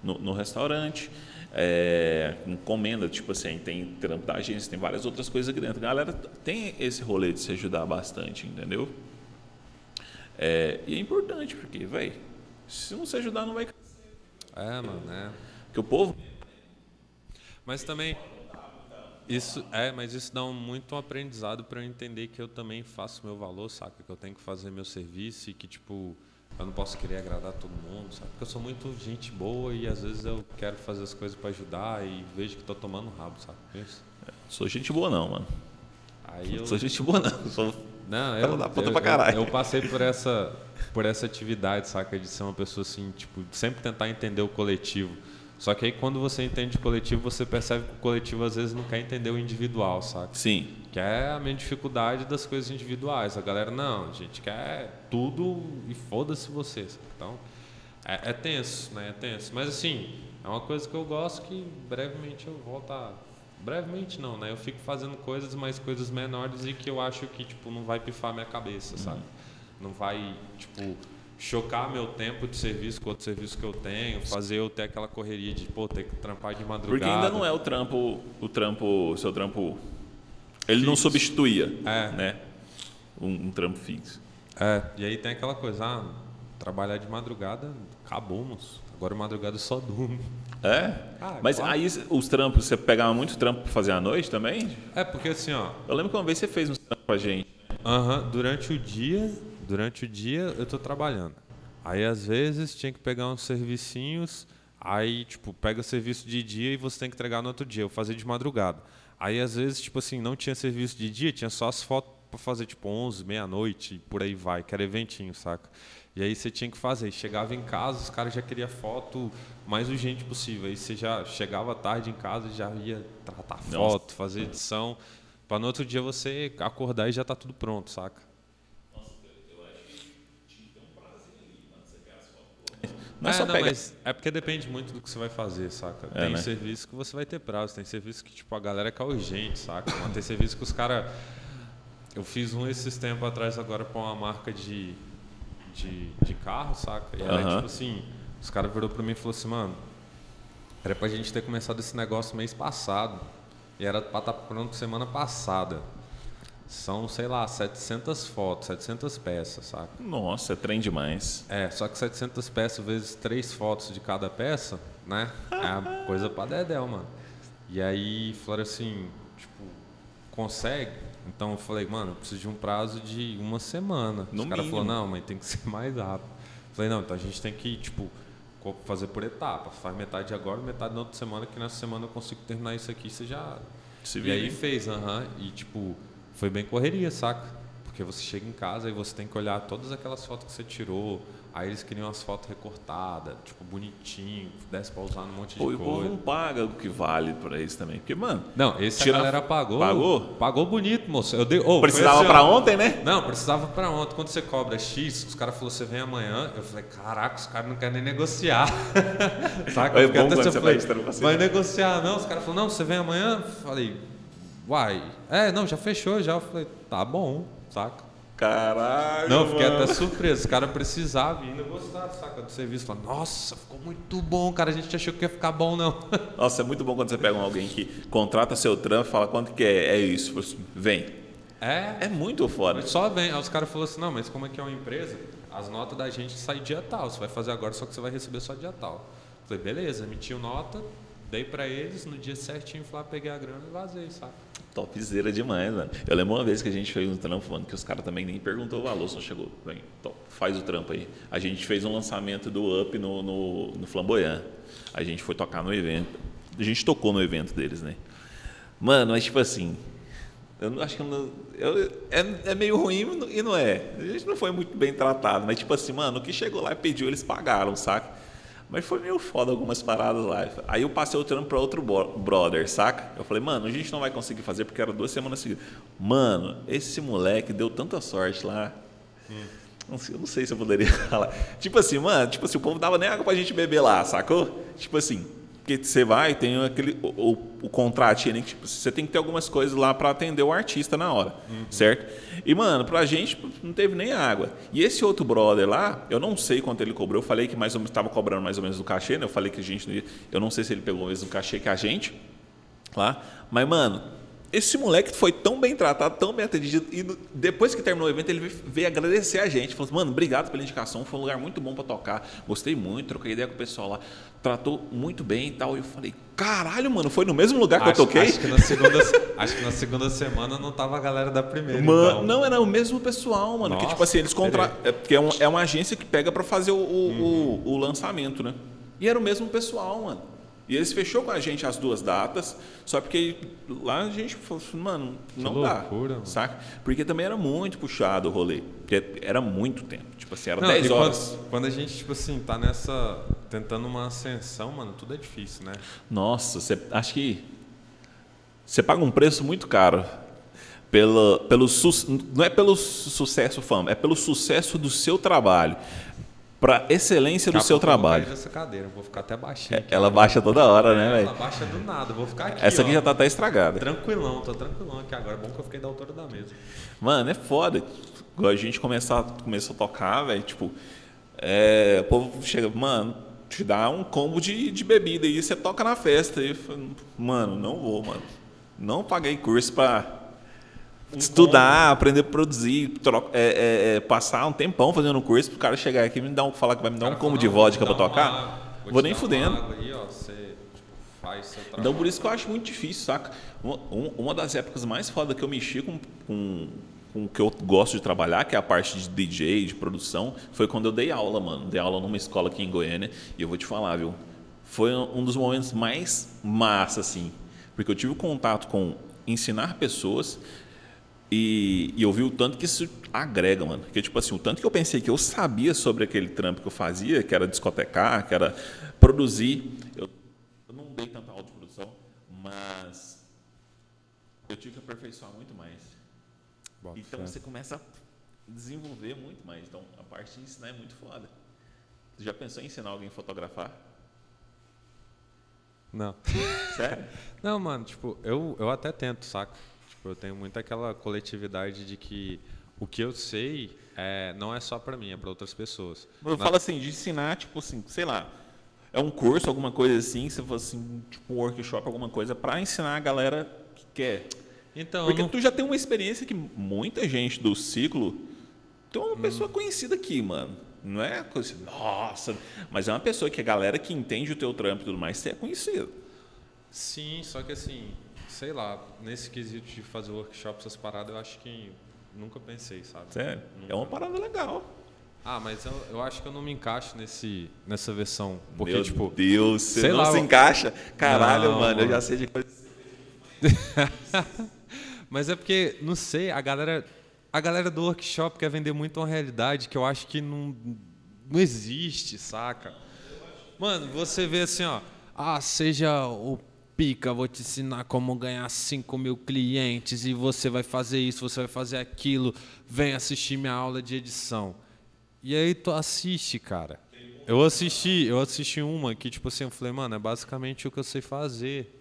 no, no restaurante. É, encomenda, tipo assim, tem trampo da agência, tem várias outras coisas aqui dentro. A galera tem esse rolê de se ajudar bastante, entendeu? É, e é importante, porque, velho, Se não se ajudar, não vai É, mano, é. Porque o povo. Mas também. Isso, é, mas isso dá muito um aprendizado para eu entender que eu também faço meu valor, saca? Que eu tenho que fazer meu serviço e que, tipo, eu não posso querer agradar todo mundo, sabe? Porque eu sou muito gente boa e às vezes eu quero fazer as coisas para ajudar e vejo que estou tomando rabo, sabe? Isso. Sou gente boa, não, mano. Aí eu. Sou gente boa, não. Sou... Não, eu, da puta eu, pra caralho. eu, eu passei por essa, por essa atividade, saca? De ser uma pessoa assim, tipo, sempre tentar entender o coletivo. Só que aí quando você entende o coletivo, você percebe que o coletivo às vezes não quer entender o individual, saca? Sim. Que é a minha dificuldade das coisas individuais. A galera, não, a gente quer tudo e foda-se você. saca? Então, é, é tenso, né? É tenso. Mas assim, é uma coisa que eu gosto que brevemente eu volto a. Brevemente não, né? Eu fico fazendo coisas, mas coisas menores e que eu acho que, tipo, não vai pifar minha cabeça, sabe? Não vai, tipo, chocar meu tempo de serviço com outro serviço que eu tenho, fazer eu ter aquela correria de, pô, ter que trampar de madrugada. Porque ainda não é o trampo, o trampo, o seu trampo. Ele não substituía, É. né? Um, um trampo fixo. É, e aí tem aquela coisa, ah, trabalhar de madrugada, acabou, moço. Agora madrugada só durmo. É? Ah, Mas claro. aí os trampos, você pegava muito trampo pra fazer à noite também? É, porque assim, ó, Eu lembro que uma vez você fez um trampo pra gente. aham, durante o dia, durante o dia eu tô trabalhando. Aí às vezes tinha que pegar uns servicinhos, aí tipo, pega serviço de dia e você tem que entregar no outro dia. Eu fazia de madrugada. Aí às vezes, tipo assim, não tinha serviço de dia, tinha só as fotos pra fazer tipo 11, meia-noite, e por aí vai, que era eventinho, saca? E aí você tinha que fazer. Chegava em casa, os caras já queriam foto mais urgente possível. Aí você já chegava tarde em casa e já ia tratar foto, fazer edição, para no outro dia você acordar e já tá tudo pronto, saca? Não é, só não, pegar. é porque depende muito do que você vai fazer, saca? É, tem né? serviço que você vai ter prazo, tem serviço que tipo a galera quer urgente, saca? Mas tem serviço que os caras eu fiz um esses tempos atrás agora pra uma marca de de, de carro, saca? E era Aham. tipo assim, os caras virou pra mim e falou assim, mano, era pra gente ter começado esse negócio mês passado e era pra estar pronto semana passada. São, sei lá, 700 fotos, 700 peças, saca? Nossa, é trem demais. É, só que 700 peças vezes três fotos de cada peça, né? É uma (laughs) coisa pra dedéu, mano. E aí falaram assim, tipo, consegue? Então eu falei, mano, eu preciso de um prazo de uma semana. No Os caras falaram, não, mas tem que (laughs) ser mais rápido. Eu falei, não, então a gente tem que, tipo, fazer por etapa. Faz metade agora, metade na outra semana, que nessa semana eu consigo terminar isso aqui, você já Se e aí fez, aham. E tipo, foi bem correria, saca? Porque você chega em casa e você tem que olhar todas aquelas fotos que você tirou. Aí eles queriam as fotos recortadas, tipo, bonitinho, desse pra usar num monte de Pô, e o povo coisa. não paga o que vale pra isso também. Porque, mano, Não, esse Tira- a galera pagou. Pagou? Pagou bonito, moço. Eu dei, oh, precisava assim, pra ontem, né? Não, precisava pra ontem. Quando você cobra X, os caras falaram, você vem amanhã. Eu falei, caraca, os caras não querem nem negociar. (laughs) Saca? É bom até você falei, vai negociar não? Os caras falaram, não, você vem amanhã? Eu falei, uai. É, não, já fechou já. Eu falei, tá bom, saca? Caralho. Não, fiquei mano. até surpreso. Os caras precisavam e ainda gostaram, saca, do serviço. Falaram, nossa, ficou muito bom, cara. A gente achou que ia ficar bom, não. (laughs) Nossa, é muito bom quando você pega alguém que contrata seu trampo e fala quanto que é. É isso. Vem. É, É muito foda. Só vem. Aí os caras falaram assim, não, mas como é que é uma empresa? As notas da gente saem dia tal. Você vai fazer agora, só que você vai receber só dia tal. Falei, beleza, emitiu nota, dei pra eles, no dia certinho fui lá, peguei a grana e vazei, saca? Topzera demais, mano. Eu lembro uma vez que a gente fez um trampo, mano, que os caras também nem perguntou o valor, só chegou. Vem, então, faz o trampo aí. A gente fez um lançamento do Up no, no, no Flamboyant. A gente foi tocar no evento. A gente tocou no evento deles, né? Mano, mas tipo assim. Eu acho que eu não- eu- é, é meio ruim e não é. A gente não foi muito bem tratado, mas tipo assim, mano, o que chegou lá e pediu, eles pagaram, saca? Mas foi meio foda algumas paradas lá. Aí eu passei o trampo pra outro brother, saca? Eu falei, mano, a gente não vai conseguir fazer porque era duas semanas seguidas. Mano, esse moleque deu tanta sorte lá. Não sei, eu não sei se eu poderia (laughs) falar. Tipo assim, mano, tipo assim, o povo dava nem água pra gente beber lá, sacou? Tipo assim, porque você vai, tem aquele o, o, o contratinho, né, tipo, você tem que ter algumas coisas lá pra atender o artista na hora, certo? E mano, pra gente não teve nem água. E esse outro brother lá, eu não sei quanto ele cobrou. Eu falei que mais ou menos estava cobrando mais ou menos do cachê, né? Eu falei que a gente eu não sei se ele pegou o mesmo cachê que a gente lá, mas mano, esse moleque foi tão bem tratado, tão bem atendido, e depois que terminou o evento, ele veio agradecer a gente. Falou assim, mano, obrigado pela indicação, foi um lugar muito bom para tocar. Gostei muito, troquei ideia com o pessoal lá. Tratou muito bem e tal. E eu falei, caralho, mano, foi no mesmo lugar que acho, eu toquei? Acho que, na segunda, acho que na segunda semana não tava a galera da primeira. Mano, então. não, era o mesmo pessoal, mano. Nossa, que tipo assim, eles contra... É, porque é, um, é uma agência que pega para fazer o, uhum. o, o lançamento, né? E era o mesmo pessoal, mano. E eles fechou com a gente as duas datas, só porque lá a gente falou assim, mano, não que dá, loucura, mano. saca? Porque também era muito puxado o rolê, porque era muito tempo, tipo assim, era não, 10 horas. Quando, quando, a gente, tipo assim, tá nessa, tentando uma ascensão, mano, tudo é difícil, né? Nossa, você, acho que você paga um preço muito caro pelo, pelo não é pelo sucesso fama, é pelo sucesso do seu trabalho para excelência do seu trabalho. essa cadeira, vou ficar até baixinho. Aqui, ela baixa toda hora, né, velho? Ela baixa do nada, vou ficar aqui. Essa aqui ó, já tá até estragada. Tranquilão, tô tranquilão aqui agora. Bom que eu fiquei da altura da mesa. Mano, é foda. Igual a gente começar, começou a tocar, velho, tipo, é, o povo chega, mano, te dá um combo de, de bebida e você toca na festa. E, mano, não vou, mano. Não paguei curso para estudar, aprender a produzir, troca, é, é, é, passar um tempão fazendo um curso para o cara chegar aqui e me dar um, falar que vai me dar um combo de vodka para tocar. Vou, vou nem fudendo. Aí, ó, você, tipo, então por isso que eu acho muito difícil, saca? Uma, uma das épocas mais foda que eu mexi com, com, com o que eu gosto de trabalhar, que é a parte de DJ, de produção, foi quando eu dei aula, mano. Dei aula numa escola aqui em Goiânia e eu vou te falar, viu? Foi um dos momentos mais massa, assim. Porque eu tive contato com ensinar pessoas e, e eu vi o tanto que isso agrega, mano. Porque, tipo assim, o tanto que eu pensei que eu sabia sobre aquele trampo que eu fazia, que era discotecar, que era produzir. Eu, eu não dei tanta aula de produção, mas eu tive que aperfeiçoar muito mais. Bom, então certo. você começa a desenvolver muito mais. Então a parte de ensinar é muito foda. Você já pensou em ensinar alguém a fotografar? Não. Sério? (laughs) Não, mano, tipo, eu, eu até tento, saca? Tipo, eu tenho muito aquela coletividade de que o que eu sei é, não é só para mim, é para outras pessoas. Eu Na... falo assim, de ensinar, tipo assim, sei lá, é um curso, alguma coisa assim, se fosse assim, tipo um workshop, alguma coisa, para ensinar a galera que quer. Então, Porque não... tu já tem uma experiência que muita gente do ciclo tem uma hum. pessoa conhecida aqui, mano. Não é coisa assim, nossa, mas é uma pessoa que a galera que entende o teu trampo e tudo mais, você é conhecido. Sim, só que assim, sei lá, nesse quesito de fazer workshop, essas paradas, eu acho que nunca pensei, sabe? Sério? Nunca. É uma parada legal. Ah, mas eu, eu acho que eu não me encaixo nesse, nessa versão. Porque, Meu tipo. Deus, você não lá, se encaixa? Caralho, não, mano, eu já sei de coisa. (laughs) mas é porque, não sei, a galera. A galera do workshop quer vender muito uma realidade que eu acho que não, não existe, saca? Mano, você vê assim, ó. Ah, seja o pica, vou te ensinar como ganhar 5 mil clientes e você vai fazer isso, você vai fazer aquilo, vem assistir minha aula de edição. E aí tu assiste, cara. Eu assisti, eu assisti uma que, tipo assim, eu falei, mano, é basicamente o que eu sei fazer.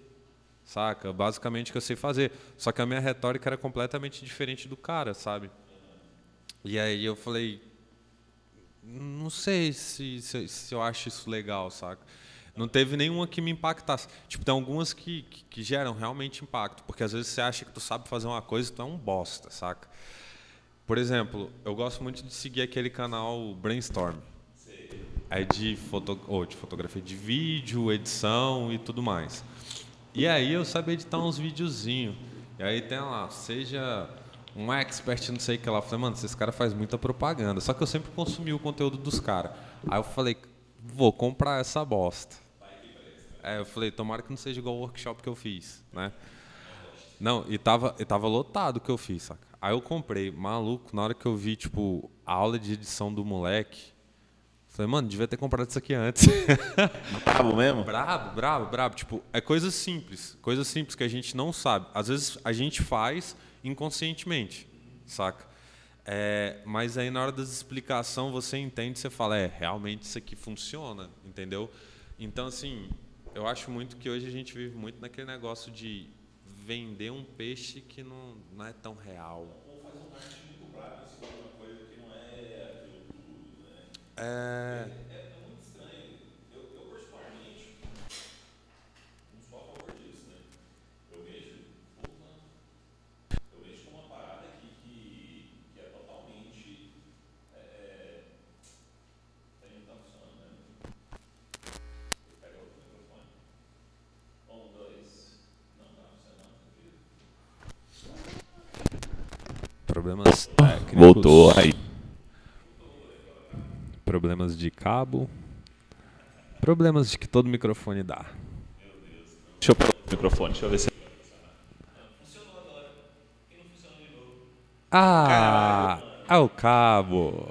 Saca? Basicamente o que eu sei fazer. Só que a minha retórica era completamente diferente do cara, sabe? E aí eu falei, não sei se, se, se eu acho isso legal, saca? Não teve nenhuma que me impactasse. Tipo, tem algumas que, que, que, geram realmente impacto, porque às vezes você acha que tu sabe fazer uma coisa e tu é um bosta, saca? Por exemplo, eu gosto muito de seguir aquele canal Brainstorm. É de, foto, ou de fotografia de vídeo, edição e tudo mais. E aí eu sabia editar uns videozinhos. E aí tem lá, seja um expert, não sei o que lá. Eu falei, mano, esses caras fazem muita propaganda. Só que eu sempre consumi o conteúdo dos caras. Aí eu falei, vou comprar essa bosta. É, eu falei, tomara que não seja igual o workshop que eu fiz, né? Não, e tava, e tava lotado o que eu fiz, saca? Aí eu comprei, maluco, na hora que eu vi, tipo, a aula de edição do moleque, falei, mano, devia ter comprado isso aqui antes. (laughs) Brabo mesmo? Brabo, brabo, brabo. Tipo, é coisa simples, coisa simples que a gente não sabe. Às vezes a gente faz inconscientemente, saca? É, mas aí na hora da explicação você entende, você fala, é, realmente isso aqui funciona, entendeu? Então, assim, eu acho muito que hoje a gente vive muito naquele negócio de vender um peixe que não, não é tão real. Ou faz um marketing muito bravo, assim, uma coisa que não é aquilo tudo, né? É... é, é muito estranho. Eu, eu particularmente, não sou a favor disso, né? Eu vejo, puta, Problemas Voltou aí. Problemas de cabo. Problemas de que todo microfone dá. Deixa eu pegar o microfone, deixa eu ver se. Ah! É o cabo.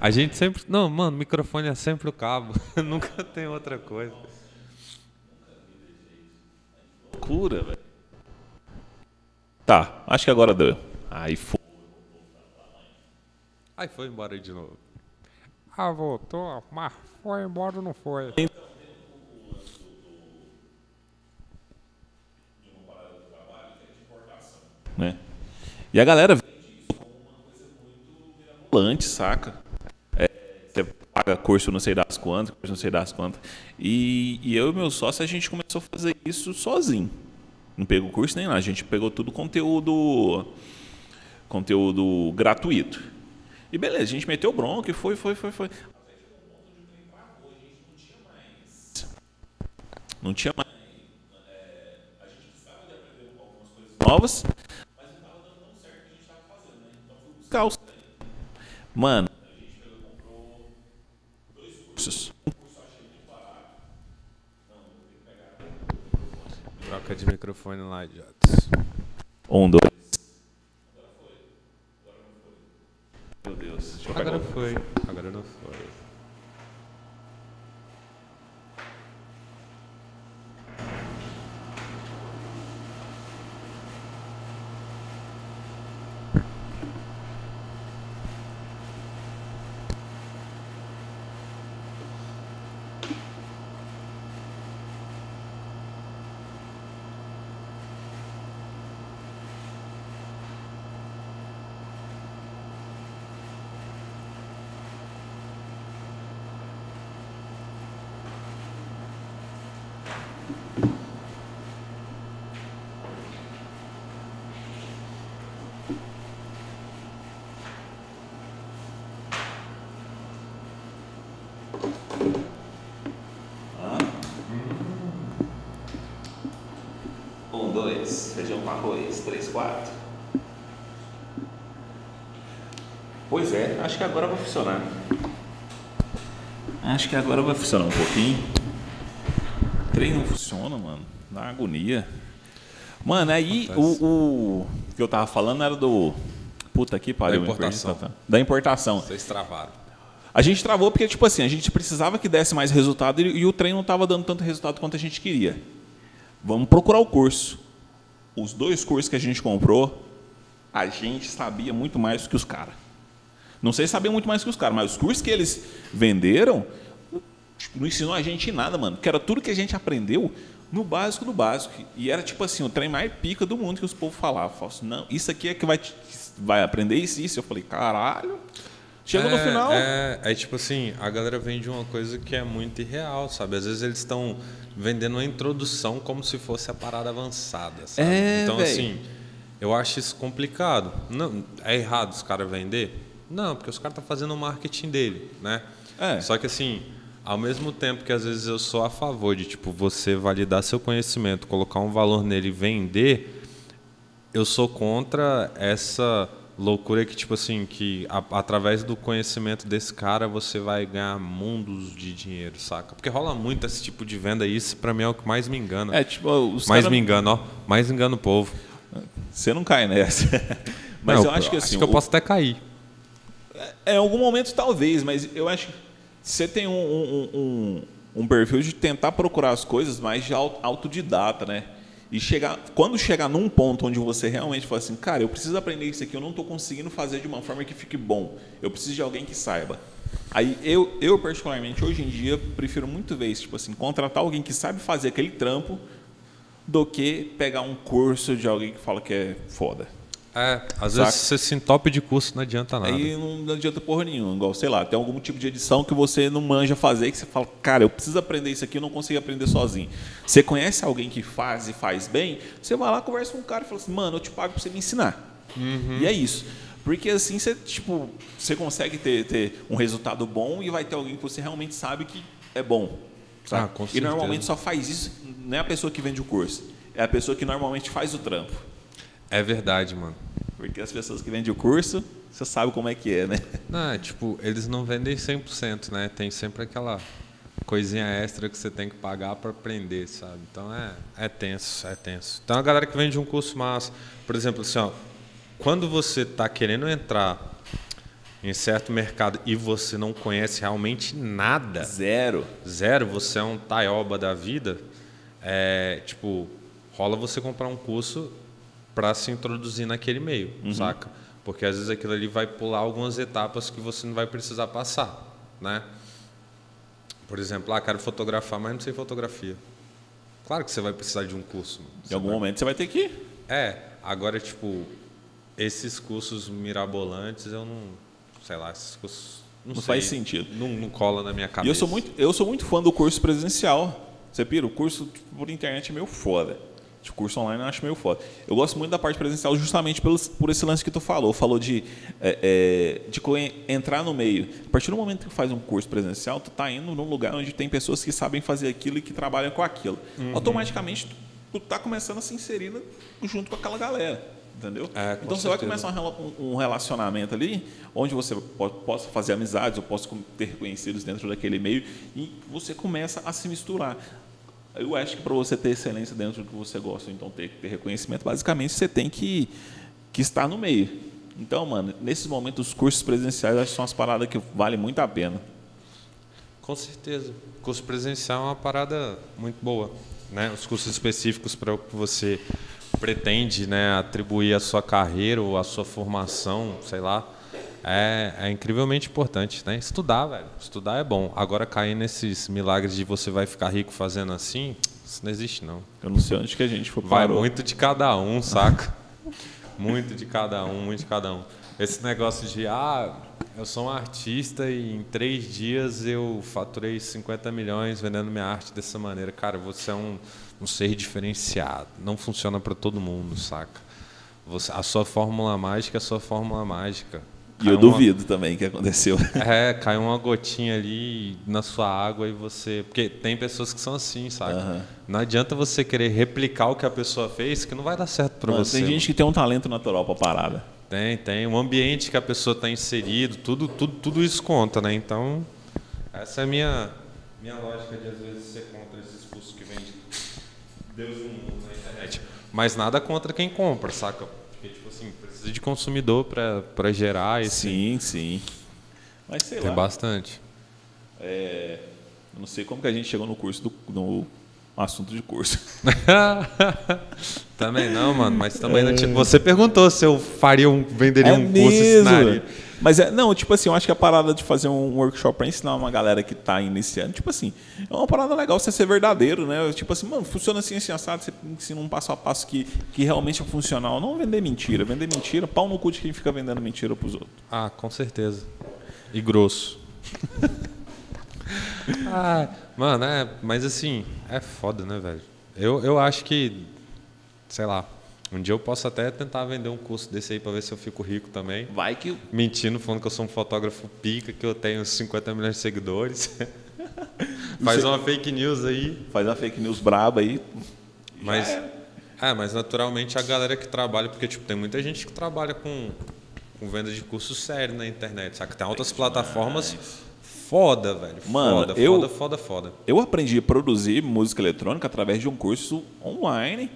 A gente sempre. Não, mano, microfone é sempre o cabo. (laughs) Nunca tem outra coisa. Loucura, velho. Tá, acho que agora deu. Aí foi. Aí foi embora de novo. Ah, voltou, mas foi embora ou não foi? né? E a galera vende isso como uma coisa muito mirabolante, saca? É, você paga curso não sei das quantas, curso não sei das quantas. E, e eu e meu sócio, a gente começou a fazer isso sozinho. Não pegou curso nem nada, a gente pegou tudo conteúdo conteúdo gratuito. E beleza, a gente meteu bronca e foi, foi, foi, foi. Não tinha mais. é, a gente precisava de aprender algumas coisas novas, mas não estava dando tão certo o que a gente estava fazendo, né? Então fui buscar os. Mano, a gente pegou comprou dois cursos. Um curso achei muito barato. Não, vou ter que pegar. Troca de microfone lá, idiotas. Um, dois. Meu Deus, deixa eu pegar Agora foi. Agora não foi. Um, dois, feijão com arroz, três, quatro. Pois é, acho que agora vai funcionar. Acho que agora vai funcionar um pouquinho. O trem não funciona, mano. Dá uma agonia. Mano, aí o, o que eu tava falando era do. Puta que pariu, Da perdi, importação. tá, tá. Da importação. Vocês travaram. A gente travou porque, tipo assim, a gente precisava que desse mais resultado e, e o trem não estava dando tanto resultado quanto a gente queria. Vamos procurar o curso. Os dois cursos que a gente comprou, a gente sabia muito mais que os caras. Não sei se sabia muito mais que os caras, mas os cursos que eles venderam tipo, não ensinou a gente nada, mano. Que era tudo que a gente aprendeu no básico do básico. E era tipo assim, o trem mais pica do mundo que os povos falavam. Falavam assim, não, isso aqui é que vai, vai aprender isso e isso. Eu falei, caralho. Chegou no É, final. É, é tipo assim, a galera vende uma coisa que é muito irreal, sabe? Às vezes eles estão vendendo uma introdução como se fosse a parada avançada, sabe? É, então, véi. assim, eu acho isso complicado. Não, é errado os caras vender? Não, porque os caras estão fazendo o marketing dele, né? É. Só que assim, ao mesmo tempo que às vezes eu sou a favor de, tipo, você validar seu conhecimento, colocar um valor nele e vender, eu sou contra essa loucura que, tipo assim, que a- através do conhecimento desse cara você vai ganhar mundos de dinheiro, saca? Porque rola muito esse tipo de venda e isso pra mim é o que mais me engana. É, tipo, os mais cara- me engana, ó. Mais engana o povo. Você não cai nessa. (laughs) Mas Não, eu acho que assim. Acho que eu o- posso até cair. É, em algum momento talvez, mas eu acho que você tem um, um, um, um perfil de tentar procurar as coisas mais de au- autodidata, né? E chegar, quando chegar num ponto onde você realmente fala assim, cara, eu preciso aprender isso aqui, eu não estou conseguindo fazer de uma forma que fique bom. Eu preciso de alguém que saiba. Aí eu, eu particularmente hoje em dia prefiro muito vezes, tipo assim, contratar alguém que sabe fazer aquele trampo do que pegar um curso de alguém que fala que é foda. É, às Saca? vezes você se entope de curso não adianta nada. Aí não adianta porra nenhuma. Igual, sei lá, tem algum tipo de edição que você não manja fazer, que você fala, cara, eu preciso aprender isso aqui, eu não consigo aprender sozinho. Você conhece alguém que faz e faz bem, você vai lá, conversa com um cara e fala assim, mano, eu te pago pra você me ensinar. E é isso. Porque assim você, tipo, você consegue ter, ter um resultado bom e vai ter alguém que você realmente sabe que é bom. Ah, e normalmente só faz isso, não é a pessoa que vende o curso, é a pessoa que normalmente faz o trampo. É verdade, mano. Porque as pessoas que vendem o curso, você sabe como é que é, né? Não, é, tipo, eles não vendem 100%, né? Tem sempre aquela coisinha extra que você tem que pagar para aprender, sabe? Então é, é tenso, é tenso. Então a galera que vende um curso massa, por exemplo, assim, ó, quando você está querendo entrar em certo mercado e você não conhece realmente nada, Zero. zero, você é um taioba da vida, é, tipo, rola você comprar um curso para se introduzir naquele meio, saca? Porque às vezes aquilo ali vai pular algumas etapas que você não vai precisar passar, né? Por exemplo, ah, quero fotografar, mas não sei fotografia. Claro que você vai precisar de um curso. Em algum vai- momento você vai ter que ir. É, agora, tipo, esses cursos mirabolantes, eu não. Sei lá, esses cursos. Não, Não sei, faz sentido. Não, não cola na minha cabeça. E eu sou muito, eu sou muito fã do curso presencial. Você pira? O curso tipo, por internet é meio foda. O curso online eu acho meio foda. Eu gosto muito da parte presencial justamente pelos, por esse lance que tu falou. Falou de, é, é, de entrar no meio. A partir do momento que faz um curso presencial, tu tá indo num lugar onde tem pessoas que sabem fazer aquilo e que trabalham com aquilo. Uhum. Automaticamente, tu, tu tá começando a se inserir junto com aquela galera. Entendeu? É, então você vai começar um rela- relacionamento ali, onde você po- possa fazer amizades, ou possa com- ter conhecidos dentro daquele meio, e você começa a se misturar. Eu acho que para você ter excelência dentro do que você gosta, então ter, ter reconhecimento, basicamente você tem que, que estar no meio. Então, mano, nesses momentos, os cursos presenciais acho que são as paradas que valem muito a pena. Com certeza. O curso presencial é uma parada muito boa. Né? Os cursos específicos para o que você pretende né, atribuir à sua carreira ou à sua formação, sei lá, é, é incrivelmente importante. Né? Estudar, velho. Estudar é bom. Agora, cair nesses milagres de você vai ficar rico fazendo assim, isso não existe, não. Eu não sei onde que a gente foi Vai parou. muito de cada um, saca? (laughs) muito de cada um, muito de cada um. Esse negócio de, ah, eu sou um artista e em três dias eu faturei 50 milhões vendendo minha arte dessa maneira. Cara, você é um, um ser diferenciado. Não funciona para todo mundo, saca? Você, a sua fórmula mágica é a sua fórmula mágica. E eu Cai uma- duvido também que aconteceu. (laughs) é, cai uma gotinha ali na sua água e você. Porque tem pessoas que são assim, saca? Aham. Não adianta você querer replicar o que a pessoa fez, que não vai dar certo pra Mano, você. tem gente que tem um talento natural pra parada. Tem, tem. O ambiente que a pessoa está inserido, tudo, tudo, tudo isso conta, né? Então, essa é a minha, minha lógica de às vezes ser contra esses cursos que vende Deus no mundo na internet. Mas nada contra quem compra, saca? Porque, tipo assim, precisa de consumidor para gerar esse. Sim, sim. Mas sei Tem lá. bastante. É, não sei como que a gente chegou no curso do no assunto de curso. (laughs) também não, mano, mas também não tinha. Você perguntou se eu faria um, venderia É um curso e ensinaria. Mas é, não, tipo assim, eu acho que a parada de fazer um workshop pra ensinar uma galera que tá iniciando, tipo assim, é uma parada legal você ser verdadeiro, né? Tipo assim, mano, funciona assim, assim, assado, você ensina um passo a passo que, que realmente é funcional. Não vender mentira. Vender mentira, pau no cu de quem fica vendendo mentira pros outros. Ah, com certeza. E grosso. (laughs) ah, mano, é, mas assim, é foda, né, velho? Eu, eu acho que, sei lá, um dia eu posso até tentar vender um curso desse aí pra ver se eu fico rico também. Vai que Mentindo, falando que eu sou um fotógrafo pica, que eu tenho 50 milhões de seguidores. (laughs) Faz uma fake news aí. faz uma fake news braba aí. Mas, é, mas naturalmente a galera que trabalha, porque tipo, tem muita gente que trabalha com, com venda de curso sério na internet, sabe? Tem outras plataformas foda, velho. Mano, foda, eu- foda, foda, foda. Eu aprendi a produzir música eletrônica através de um curso online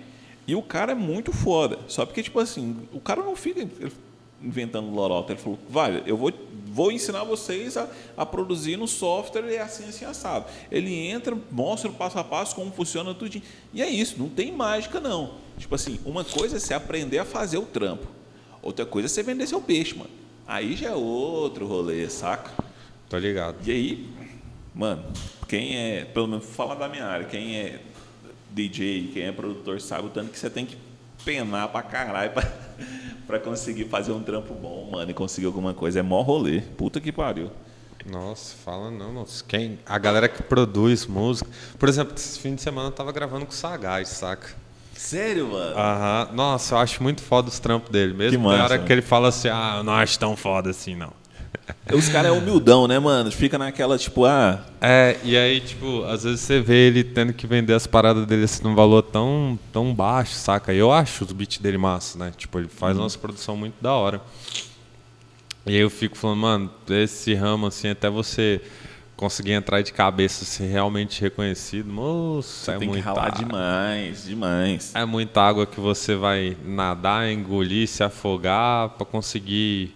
e o cara é muito foda. Só porque, tipo assim, o cara não fica inventando lorota. Ele falou, vale, eu vou, vou ensinar vocês a, a produzir no software e assim, assim, assado. Ele entra, mostra o passo a passo como funciona tudo. E é isso, não tem mágica não. Tipo assim, uma coisa é você aprender a fazer o trampo. Outra coisa é você vender seu peixe, mano. Aí já é outro rolê, saca? Tô ligado. E aí, mano, quem é, pelo menos falar da minha área, quem é DJ, quem é produtor, sabe o tanto que você tem que penar pra caralho pra, (laughs) pra conseguir fazer um trampo bom, mano, e conseguir alguma coisa. É mó rolê. Puta que pariu. Nossa, fala não, nossa. Quem, a galera que produz música. Por exemplo, esse fim de semana eu tava gravando com o Sagaz, saca? Sério, mano? Aham. Nossa, eu acho muito foda os trampos dele. Mesmo Que na massa, hora que ele fala assim, ah, eu não acho tão foda assim, não. Os caras é humildão, né, mano? Fica naquela, tipo, ah, É, e aí, tipo, às vezes você vê ele tendo que vender as paradas dele assim num valor tão, tão baixo, saca? Eu acho os beats dele massa, né? Tipo, ele faz umas produção muito da hora. E aí eu fico falando, mano, esse ramo, assim, até você conseguir entrar de cabeça, ser realmente reconhecido, moço, é tem que ralar água. demais, demais. É muita água que você vai nadar, engolir, se afogar pra conseguir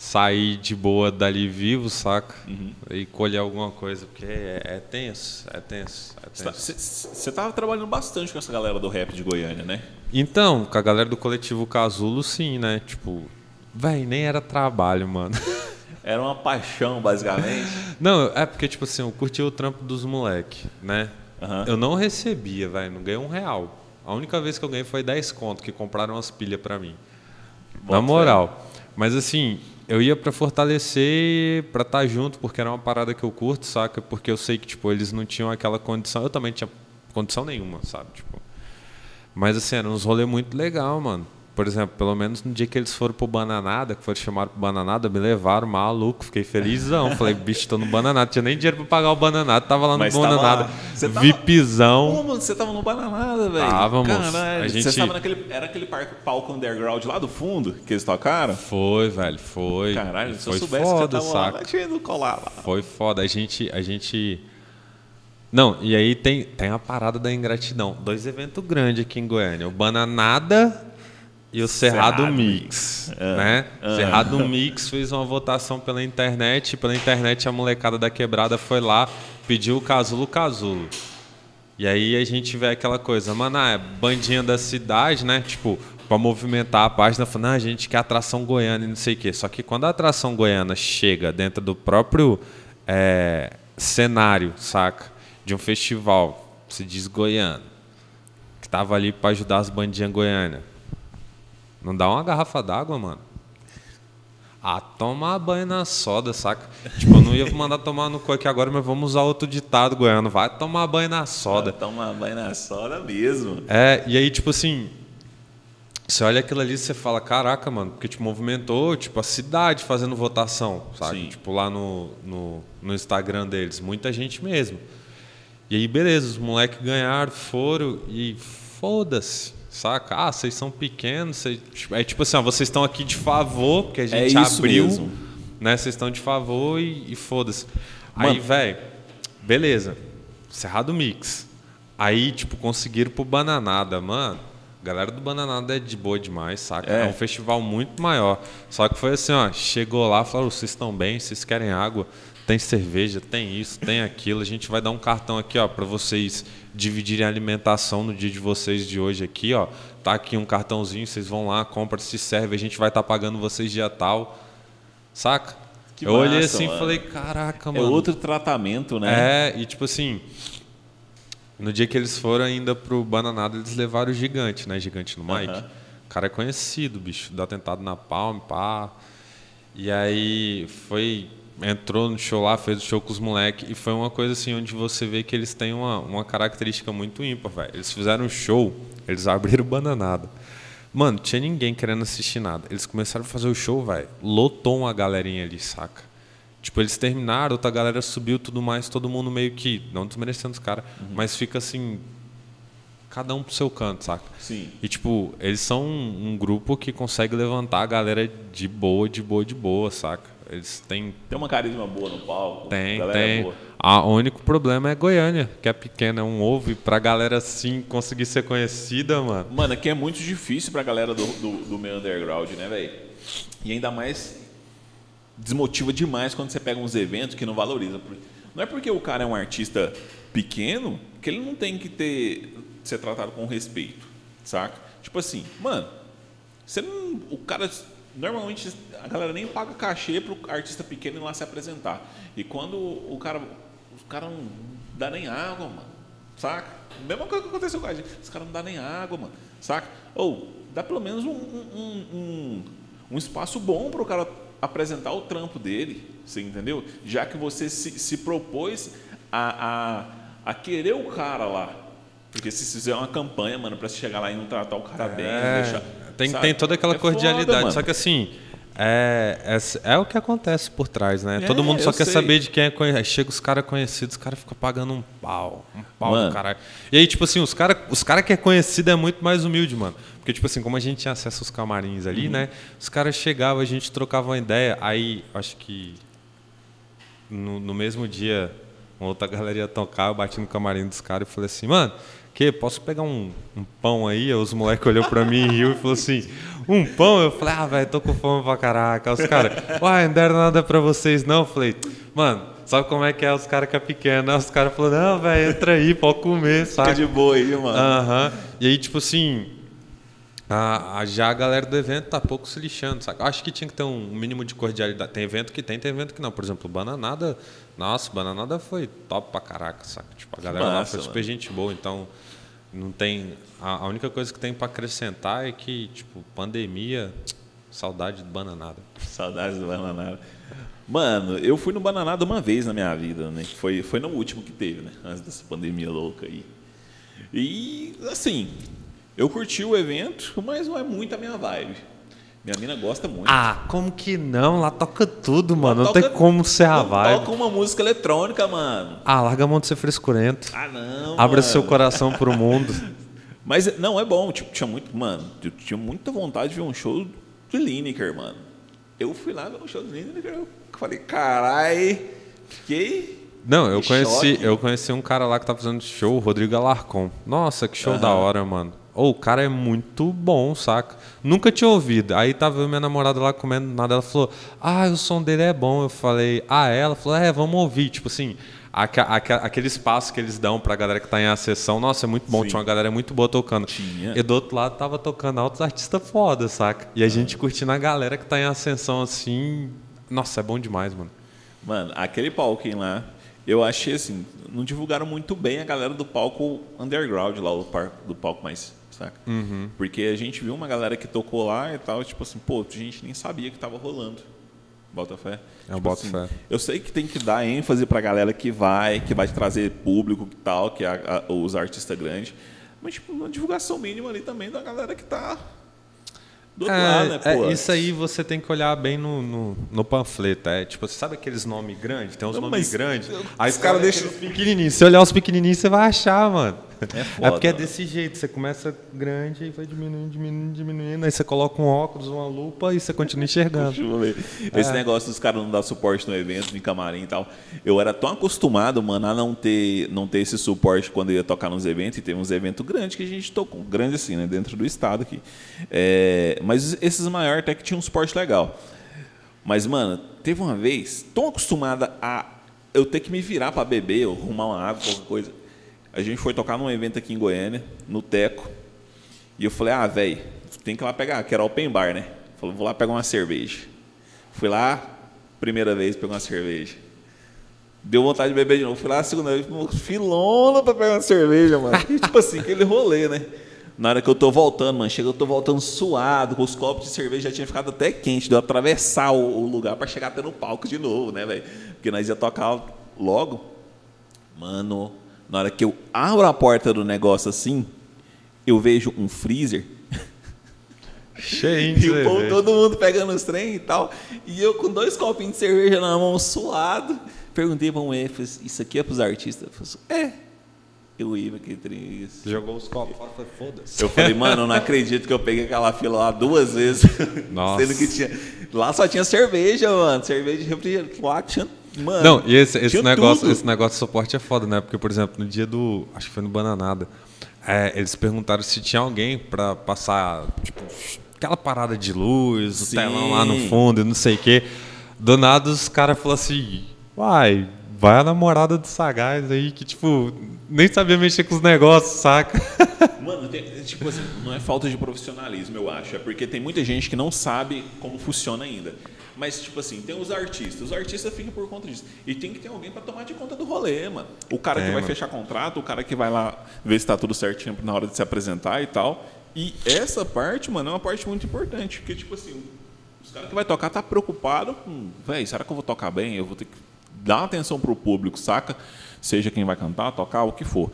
sair de boa dali vivo, saca? Uhum. E colher alguma coisa, porque é, é tenso, é tenso, é. Você tava trabalhando bastante com essa galera do rap de Goiânia, né? Então, com a galera do coletivo Casulo, sim, né? Tipo, véi, nem era trabalho, mano. (laughs) Era uma paixão, basicamente. Não, é porque, tipo assim, eu curti o trampo dos moleque, né? Aham. Eu não recebia, velho, não ganhei um real. A única vez que eu ganhei foi 10 conto, que compraram umas pilhas pra mim. Bota Na moral. Mas assim, eu ia pra fortalecer, pra estar junto, porque era uma parada que eu curto, saca? Porque eu sei que, tipo, eles não tinham aquela condição. Eu também tinha condição nenhuma, sabe? Tipo. Mas assim, era uns rolê muito legal, mano. Por exemplo, pelo menos no dia que eles foram pro Bananada, que foram chamados pro Bananada, me levaram maluco, fiquei felizão. (laughs) Falei, bicho, tô no Bananada. Tinha nem dinheiro pra pagar o Bananada, tava lá no Mas tava Bananada. lá. Você tava- VIPzão. Pô, mano, você tava no Bananada, velho. Tava, moço. Caralho. A Você gente- tava naquele. Era aquele palco underground lá do fundo que eles tocaram? Foi, velho, foi. Caralho, se eu soubesse foda, que você tava saca? lá, eu tinha ido colar lá. Foi foda. A gente. A gente... Não, e aí tem, tem a parada da ingratidão. Dois eventos grandes aqui em Goiânia. O Bananada e o Cerrado, Cerrado Mix. Ah, Né? ah. Cerrado Mix fez uma votação pela internet. Pela internet a molecada da quebrada foi lá, pediu o casulo casulo. E aí a gente vê aquela coisa, mano, ah, é bandinha da cidade, né? Tipo, pra movimentar a página, falando, ah, a gente quer atração goiana e não sei o quê. Só que quando a atração goiana chega dentro do próprio é, cenário, saca? De um festival, se diz goiano, que tava ali pra ajudar as bandinhas goianas. Não dá uma garrafa d'água, mano? Ah, tomar banho na soda, saca? Tipo, eu não ia mandar tomar no cu aqui agora, mas vamos usar outro ditado goiano. Vai tomar banho na soda. Toma banho na soda mesmo. É, e aí, tipo assim, você olha aquilo ali e você fala, caraca, mano, porque te movimentou, tipo, a cidade fazendo votação, sabe? Sim. Tipo, lá no, no, no Instagram deles, muita gente mesmo. E aí, beleza, os moleques ganharam, foram e foda-se, saca? Ah, vocês são pequenos, vocês... é tipo assim, ó, vocês estão aqui de favor, porque a gente É abriu, mesmo. né? Vocês estão de favor e, e foda-se. Aí, velho, beleza, Cerrado Mix. Aí, tipo, conseguiram pro Bananada, mano. A galera do Bananada é de boa demais, saca? É. É. um festival muito maior. Só que foi assim, ó, chegou lá, falou, vocês estão bem, vocês querem água, tem cerveja, tem isso, tem aquilo. A gente vai dar um cartão aqui, ó, para vocês dividirem a alimentação no dia de vocês de hoje aqui, ó. Tá aqui um cartãozinho, vocês vão lá, compra, se serve, a gente vai estar pagando vocês dia tal. Saca? Que Eu olhei massa, assim e falei, caraca, É mano. outro tratamento, né? É, e tipo assim, no dia que eles foram ainda pro Bananada, eles levaram o gigante, né? Gigante no Mike. O cara é conhecido, bicho, do atentado na Palme, pá. E aí foi. Entrou no show lá, fez o show com os moleques. E foi uma coisa assim, onde você vê que eles têm uma, uma característica muito ímpar, velho. Eles fizeram um show, eles abriram o Bananada. Mano, tinha ninguém querendo assistir nada. Eles começaram a fazer o show, velho. Lotou uma galerinha ali, saca? Tipo, eles terminaram, outra galera subiu tudo mais, todo mundo meio que. Não desmerecendo os caras, mas fica assim. Cada um pro seu canto, saca? Sim. E, tipo, eles são um, um grupo que consegue levantar a galera de boa, de boa, de boa, saca? Eles têm. Tem uma carisma boa no palco. Tem, é tem. boa. A- O único problema é Goiânia, que é pequena, é um ovo. E pra galera assim conseguir ser conhecida, mano. Mano, aqui é muito difícil pra galera do, do, do meio underground, né, velho? E ainda mais desmotiva demais quando você pega uns eventos que não valoriza. Não é porque o cara é um artista pequeno que ele não tem que ter ser tratado com respeito, saca? Tipo assim, mano, você não, o cara normalmente a galera nem paga cachê pro artista pequeno ir lá se apresentar. E quando o cara o cara não dá nem água, mano. Saca? Mesma coisa que aconteceu com a gente. Os caras não dão nem água, mano. Saca? Ou dá pelo menos um, um, um, um espaço bom para o cara apresentar o trampo dele. Você entendeu? Já que você se, se propôs a, a, a querer o cara lá. Porque se fizer uma campanha, mano, para chegar lá e não tratar o cara bem, É, deixar. Tem, sabe? tem toda aquela É foda, cordialidade. mano. só que assim, É, é, é o que acontece por trás, né? É, Todo mundo só quer sei. saber de quem é conhecido. Aí Chega os caras conhecidos, os caras ficam pagando um pau. Um pau Mano. do caralho. E aí, tipo assim, os caras os cara que é conhecido é muito mais humilde, mano. Porque, tipo assim, como a gente tinha acesso aos camarins ali, Uhum. né? Os caras chegavam, a gente trocava uma ideia. Aí, acho que no, no mesmo dia, uma outra (laughs) galera ia tocar, eu bati no camarim dos caras e falei assim, mano, que posso pegar um, um pão aí? Os moleques olhou pra mim e riu e falou assim, um pão? Eu falei, ah, velho, tô com fome pra caraca. Os caras, uai, não deram nada pra vocês não? Eu falei, mano, sabe como é que é os caras que é pequeno? Os caras falaram, não, velho, entra aí, pode comer, Fica sabe? de boa aí, mano. Aham. E aí, tipo assim, a, a- já a galera do evento tá pouco se lixando, sabe? Acho que tinha que ter um mínimo de cordialidade. Tem evento que tem, tem evento que não. Por exemplo, o Bananada, nossa, Bananada foi top pra caraca, saca? Tipo, a galera lá massa, foi super mano. gente boa, então não tem... A, a única coisa que tem pra acrescentar é que, tipo, pandemia, saudade do Bananada. Saudades do Bananada. Mano, eu fui no Bananada uma vez na minha vida, né? Foi, foi no último que teve, né? Antes dessa pandemia louca aí. E, assim, eu curti o evento, mas não é muito a minha vibe. Minha mina gosta muito. Ah, como que não? Lá toca tudo, mano. Não Toca- tem como ser a não vibe. Toca uma música eletrônica, mano. Ah, larga a mão de ser frescurento. Ah, não. Abra mano. seu coração pro mundo. (laughs) Mas não, é bom. Tipo, tinha muito. Mano, eu tinha muita vontade de ver um show de Lineker, mano. Eu fui lá ver um show de Lineker. Eu falei, carai, fiquei. Não, eu conheci, choque. eu conheci um cara lá que tá fazendo show, o Rodrigo Alarcon. Nossa, que show Aham. da hora, mano. Ô, o cara é muito bom, saca? Nunca tinha ouvido. Aí tava minha namorada lá comendo nada. Ela falou, ah, o som dele é bom. Eu falei, ah, é? Ela falou, é, vamos ouvir. Tipo assim, aquele espaço que eles dão pra galera que tá em acessão, nossa, é muito bom. Sim. Tinha uma galera muito boa tocando. Tinha. E do outro lado tava tocando altos artistas foda, saca? E a gente curtindo a galera que tá em ascensão assim. Nossa, é bom demais, mano. Mano, aquele palquinho lá, eu achei assim, não divulgaram muito bem a galera do palco underground lá, o par- do palco mais, saca? Uhum. Porque a gente viu uma galera que tocou lá e tal, tipo assim, pô, a gente nem sabia que tava rolando. Bota fé. Eu Tipo boto assim, fé. Eu sei que tem que dar ênfase pra galera que vai, que vai trazer público e tal, que é a- a- os artistas grandes. Mas, tipo, uma divulgação mínima ali também da galera que tá do outro lado, né, É, pô? é, isso aí você tem que olhar bem no, no, no panfleto. É, tipo, você sabe aqueles nomes grandes? Tem uns nomes grandes. Aí os você cara olha deixam- aqueles pequenininhos. Se olhar os pequenininhos, você vai achar, mano. É (laughs) É, porque é desse jeito. Você começa grande e vai diminuindo, diminuindo, diminuindo. Aí você coloca um óculos, uma lupa e você continua enxergando. Deixa eu ver. Esse negócio dos caras não dar suporte no evento, em camarim e tal. Eu era tão acostumado, mano, a não ter, não ter esse suporte quando eu ia tocar nos eventos. E teve uns eventos grandes que a gente tocou. Grande assim, né? Dentro do estado aqui. É, mas esses maiores até que tinham um suporte legal. Mas, mano, teve uma vez, tão acostumada a eu ter que me virar pra beber, ou arrumar uma água, qualquer coisa. A gente foi tocar num evento aqui em Goiânia, no Teco. E eu falei, ah, velho, tem que ir lá pegar, que era open bar, né? Falei, vou lá pegar uma cerveja. Fui lá, primeira vez, peguei uma cerveja. Deu vontade de beber de novo. Fui lá a segunda vez, filona pra pegar uma cerveja, mano. E, tipo assim, aquele rolê, né? Na hora que eu tô voltando, mano, chega, eu tô voltando suado, com os copos de cerveja já tinha ficado até quente, deu atravessar o, o lugar pra chegar até no palco de novo, né, velho? Porque nós ia tocar logo. Mano, na hora que eu abro a porta do negócio assim, eu vejo um freezer Cheio (laughs) de e o povo, todo mundo pegando os trem e tal. E eu com dois copinhos de cerveja na mão, suado. Perguntei pra mulher, falei, isso aqui é pros artistas? Ela falou assim, é. Eu ia, que trem isso. Jogou os copos fora, foi foda-se. Eu falei, mano, eu não acredito que eu peguei aquela fila lá duas vezes. Nossa. (laughs) Sendo que tinha. Lá só tinha cerveja, mano. Cerveja de refrigerante. Lá tinha. Mano. Não, e esse, esse negócio, tudo. esse negócio de suporte é foda, né? Porque, por exemplo, no dia do. Acho que foi no Bananada. é, eles perguntaram se tinha alguém pra passar, tipo, aquela parada de luz, o Sim. telão lá no fundo e não sei o quê. Do nada os caras falaram assim, uai, vai a namorada do Sagaz aí, que, tipo, nem sabia mexer com os negócios, saca? (laughs) Mano, tem- tipo assim, não é falta de profissionalismo, eu acho. É porque tem muita gente que não sabe como funciona ainda. Mas, tipo assim, tem os artistas. Os artistas ficam por conta disso. E tem que ter alguém pra tomar de conta do rolê, mano. O cara Tem, que vai mano. fechar contrato, o cara que vai lá ver se tá tudo certinho na hora de se apresentar e tal. E essa parte, mano, é uma parte muito importante. Porque, tipo assim, os caras que vai tocar tá preocupado com, véi, será que eu vou tocar bem? Eu vou ter que dar atenção pro público, saca? Seja quem vai cantar, tocar, o que for.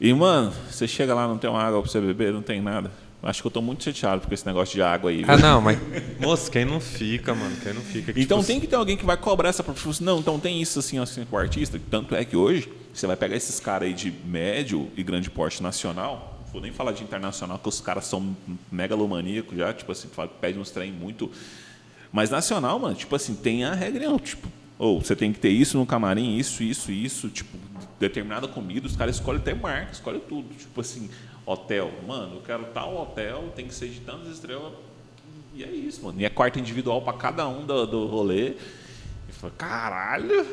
E, mano, você chega lá, não tem uma água pra você beber, não tem nada. Acho que eu tô muito chateado com esse negócio de água aí. Ah, viu? não, mas. (laughs) Moço, quem não fica, mano? Quem não fica? que, Então tipo, tem que ter alguém que vai cobrar essa tipo assim, Não, então tem isso assim, assim com o artista. Tanto é que hoje, você vai pegar esses caras aí de médio e grande porte nacional, não vou nem falar de internacional, que os caras são megalomaníacos já, tipo assim, pede uns trem muito. Mas nacional, mano, tipo assim, tem a regra, tipo, ou você tem que ter isso no camarim, isso, isso, isso, tipo, determinada comida, os caras escolhem até marca, escolhem tudo. Tipo assim, hotel, mano, eu quero tal hotel, tem que ser de tantas estrelas. E é isso, mano. E é quarto individual pra cada um do, do rolê. E fala, caralho!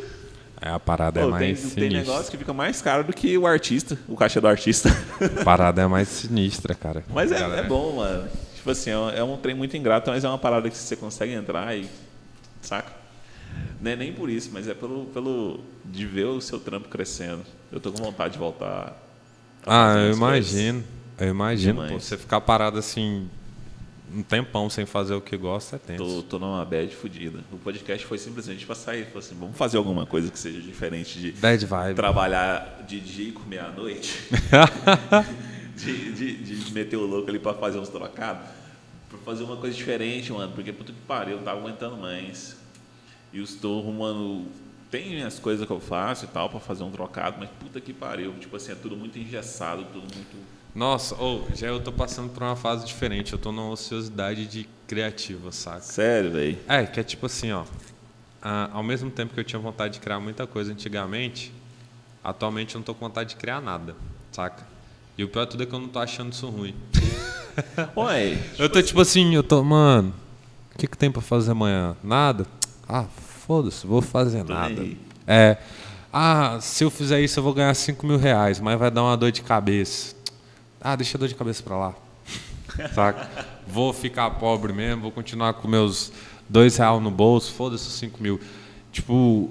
É, a parada é Pô, tem, mais tem sinistra. negócio que fica mais caro do que o artista, o caixa do artista. A parada é mais sinistra, cara. Mas é, é bom, mano. Tipo assim, é um, é um trem muito ingrato, mas é uma parada que você consegue entrar e. Saca? Não é nem por isso, mas é pelo, pelo. de ver o seu trampo crescendo. Eu tô com vontade de voltar. Ah, eu imagino. Eu imagino, pô. Você ficar parado assim um tempão sem fazer o que gosta é tenso. Tô, tô numa bad fodida. O podcast foi simplesmente pra sair. Falei assim, vamos fazer alguma coisa que seja diferente de Bad vibe. trabalhar de dia e comer à noite. (laughs) de, de, de meter o louco ali pra fazer uns trocados. Pra fazer uma coisa diferente, mano. Porque puta que pariu, eu não tava aguentando mais. E eu estou arrumando. Tem as coisas que eu faço e tal pra fazer um trocado, mas puta que pariu. Tipo assim, é tudo muito engessado, tudo muito. Nossa, ou já eu tô passando por uma fase diferente. Eu tô numa ociosidade de criativa, saca? Sério, velho. É, que é tipo assim, ó. ah, ao mesmo tempo que eu tinha vontade de criar muita coisa antigamente, atualmente eu não tô com vontade de criar nada, saca? E o pior de tudo é que eu não tô achando isso ruim. (laughs) Ué, eu tô tipo assim, eu tô, mano, o que, que tem pra fazer amanhã? Nada? Ah, foda-se, vou fazer Tô nada. É. Ah, se eu fizer isso eu vou ganhar 5 mil reais, mas vai dar uma dor de cabeça. Ah, deixa a dor de cabeça pra lá. (laughs) Saca? Vou ficar pobre mesmo, vou continuar com meus dois reais no bolso, foda-se os 5 mil. Tipo,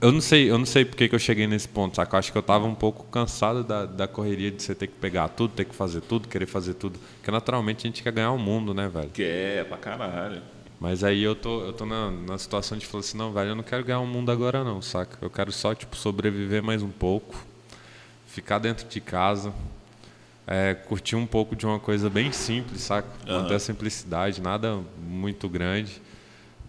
eu não sei, eu não sei porque que eu cheguei nesse ponto, saca? Eu acho que eu tava um pouco cansado da, da correria de você ter que pegar tudo, ter que fazer tudo, querer fazer tudo. Porque naturalmente a gente quer ganhar o mundo, né, velho? que é pra caralho. Mas aí eu tô, eu tô na, na situação de falar assim, não, velho, eu não quero ganhar o mundo agora não, saca? Eu quero só, tipo, sobreviver mais um pouco, ficar dentro de casa, é, curtir um pouco de uma coisa bem simples, saca? Manter a simplicidade, nada muito grande.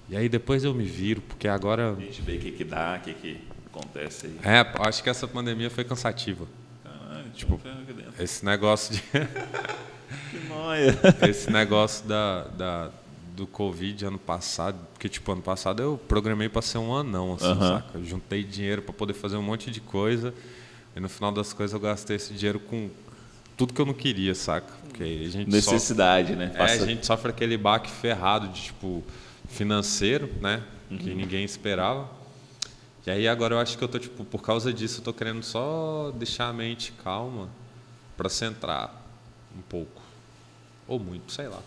E aí depois eu me viro, porque agora... A gente vê o que, que dá, o que, que acontece aí. É, acho que essa pandemia foi cansativa. Caralho, tipo, aqui dentro. Esse negócio de... (laughs) Que nóia. (laughs) esse negócio da, da, do Covid ano passado, porque tipo, ano passado eu programei para ser um anão, assim, saca? Eu juntei dinheiro para poder fazer um monte de coisa e no final das coisas eu gastei esse dinheiro com tudo que eu não queria, saca? Porque a gente sofre, Necessidade, né? é, Passa- a gente sofre aquele baque ferrado de tipo financeiro, né? Que ninguém esperava. E aí agora eu acho que eu tô tipo, por causa disso, eu tô querendo só deixar a mente calma para centrar um pouco ou muito, sei lá.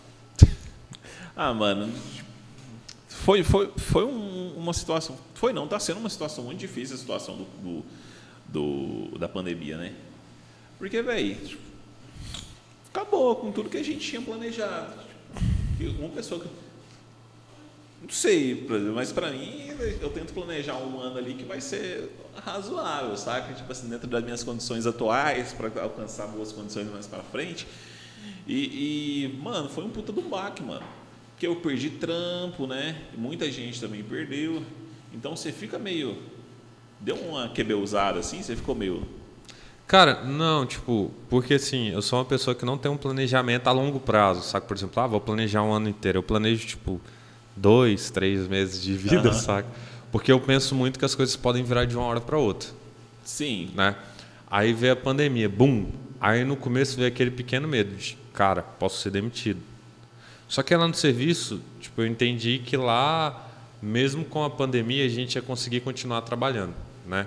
Ah, mano. Foi, foi, foi um- uma situação. Foi não, tá sendo uma situação muito difícil a situação do, do, do- da pandemia, né? Porque, velho, acabou com tudo que a gente tinha planejado. Uma pessoa que. Não sei, mas pra mim, eu tento planejar um ano ali que vai ser razoável, saca? Tipo assim, dentro das minhas condições atuais, para alcançar boas condições mais pra frente. E, e, mano, foi um puta do baque, mano. Porque eu perdi trampo, né? Muita gente também perdeu. Então você fica meio. Deu uma quebeusada assim, você ficou meio. Cara, não, tipo, porque assim, eu sou uma pessoa que não tem um planejamento a longo prazo, saca? Por exemplo, ah, vou planejar um ano inteiro. Eu planejo, tipo, dois, três meses de vida, Aham. saca? Porque eu penso muito que as coisas podem virar de uma hora para outra, Sim, né? Aí veio a pandemia, bum. Aí no começo veio aquele pequeno medo de, cara, posso ser demitido. Só que lá no serviço, tipo, eu entendi que lá, mesmo com a pandemia, a gente ia conseguir continuar trabalhando, né?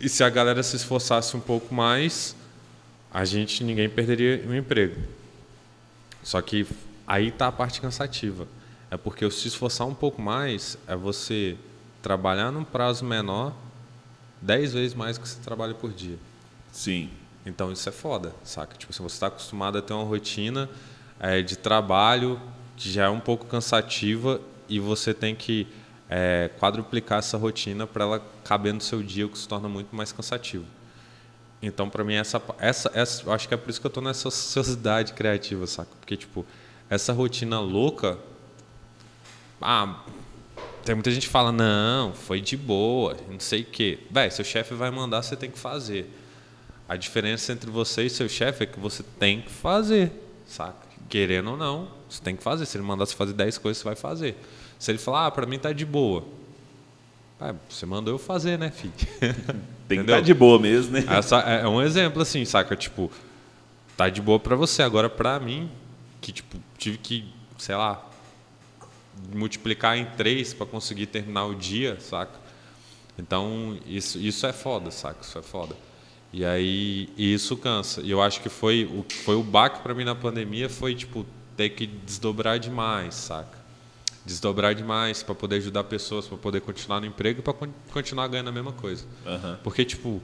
E se a galera se esforçasse um pouco mais, a gente ninguém perderia o emprego. Só que aí tá a parte cansativa. É porque se esforçar um pouco mais é você trabalhar num prazo menor, 10 vezes mais que você trabalha por dia. sim. Então isso é foda, saca? Tipo, se você está acostumado a ter uma rotina eh, de trabalho que já é um pouco cansativa e você tem que eh, quadruplicar essa rotina para ela caber no seu dia, o que se torna muito mais cansativo. Então, pra mim, essa, essa, essa. Acho que é por isso que eu tô nessa sociedade (laughs) criativa, saca? Porque, tipo, essa rotina louca. Ah, tem muita gente que fala, não, foi de boa, não sei o quê. Véi, seu chefe vai mandar, você tem que fazer. A diferença entre você e seu chefe é que você tem que fazer, saca? Querendo ou não, você tem que fazer. Se ele mandar você fazer 10 coisas, você vai fazer. Se ele falar, ah, pra mim tá de boa. Ah, você mandou eu fazer, né, filho? (laughs) Tem que estar de boa mesmo, né? Essa é um exemplo assim, saca? Tipo, tá de boa pra você. Agora, pra mim, que tipo, tive que, sei lá, multiplicar em três pra conseguir terminar o dia, saca? Então, isso, isso é foda, saca? Isso é foda. E aí, e isso cansa. E eu acho que foi o, foi o baque pra mim na pandemia foi, tipo, ter que desdobrar demais, saca? Desdobrar demais pra poder ajudar pessoas, pra poder continuar no emprego e pra con- continuar ganhando a mesma coisa. Aham. Porque, tipo,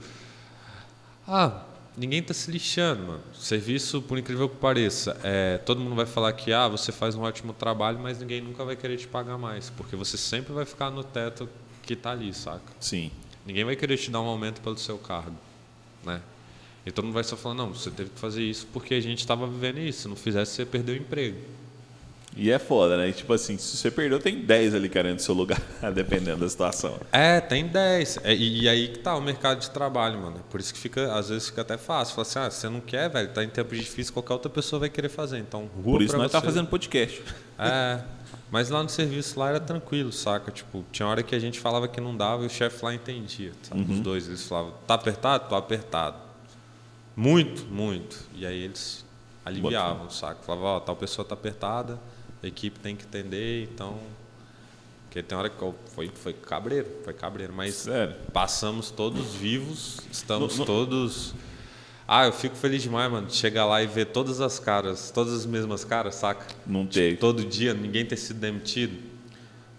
ah, ninguém tá se lixando, mano. Serviço, por incrível que pareça, é, todo mundo vai falar que ah, você faz um ótimo trabalho, mas ninguém nunca vai querer te pagar mais. Porque você sempre vai ficar no teto que tá ali, saca? Sim. Ninguém vai querer te dar um aumento pelo seu cargo, né? E todo mundo vai só falar, não, você teve que fazer isso porque a gente estava vivendo isso. Se não fizesse, você perdeu o emprego. E é foda, né? Tipo assim, se você perdeu, tem 10 ali querendo seu lugar, (laughs) dependendo da situação. É, tem 10. É, e, e aí que tá o mercado de trabalho, mano. Por isso que fica, às vezes fica até fácil. Fala assim, ah, você não quer, velho, tá em tempo difícil, qualquer outra pessoa vai querer fazer. Então, rua Por isso nós tá você. fazendo podcast. É, (laughs) mas lá no serviço lá era tranquilo, saca? Tipo, tinha hora que a gente falava que não dava e o chefe lá entendia, sabe? Uhum. Os dois, eles falavam, tá apertado? Tô apertado. Muito, muito. E aí eles aliviavam, saca? Falavam, ó, tal pessoa tá apertada, a equipe tem que entender, então... Porque tem hora que foi, foi cabreiro, foi cabreiro, mas Sério. passamos todos vivos, estamos No- no- todos... Ah, eu fico feliz demais, mano, de chegar lá e ver todas as caras, todas as mesmas caras, saca? Não teve. todo dia, ninguém ter sido demitido.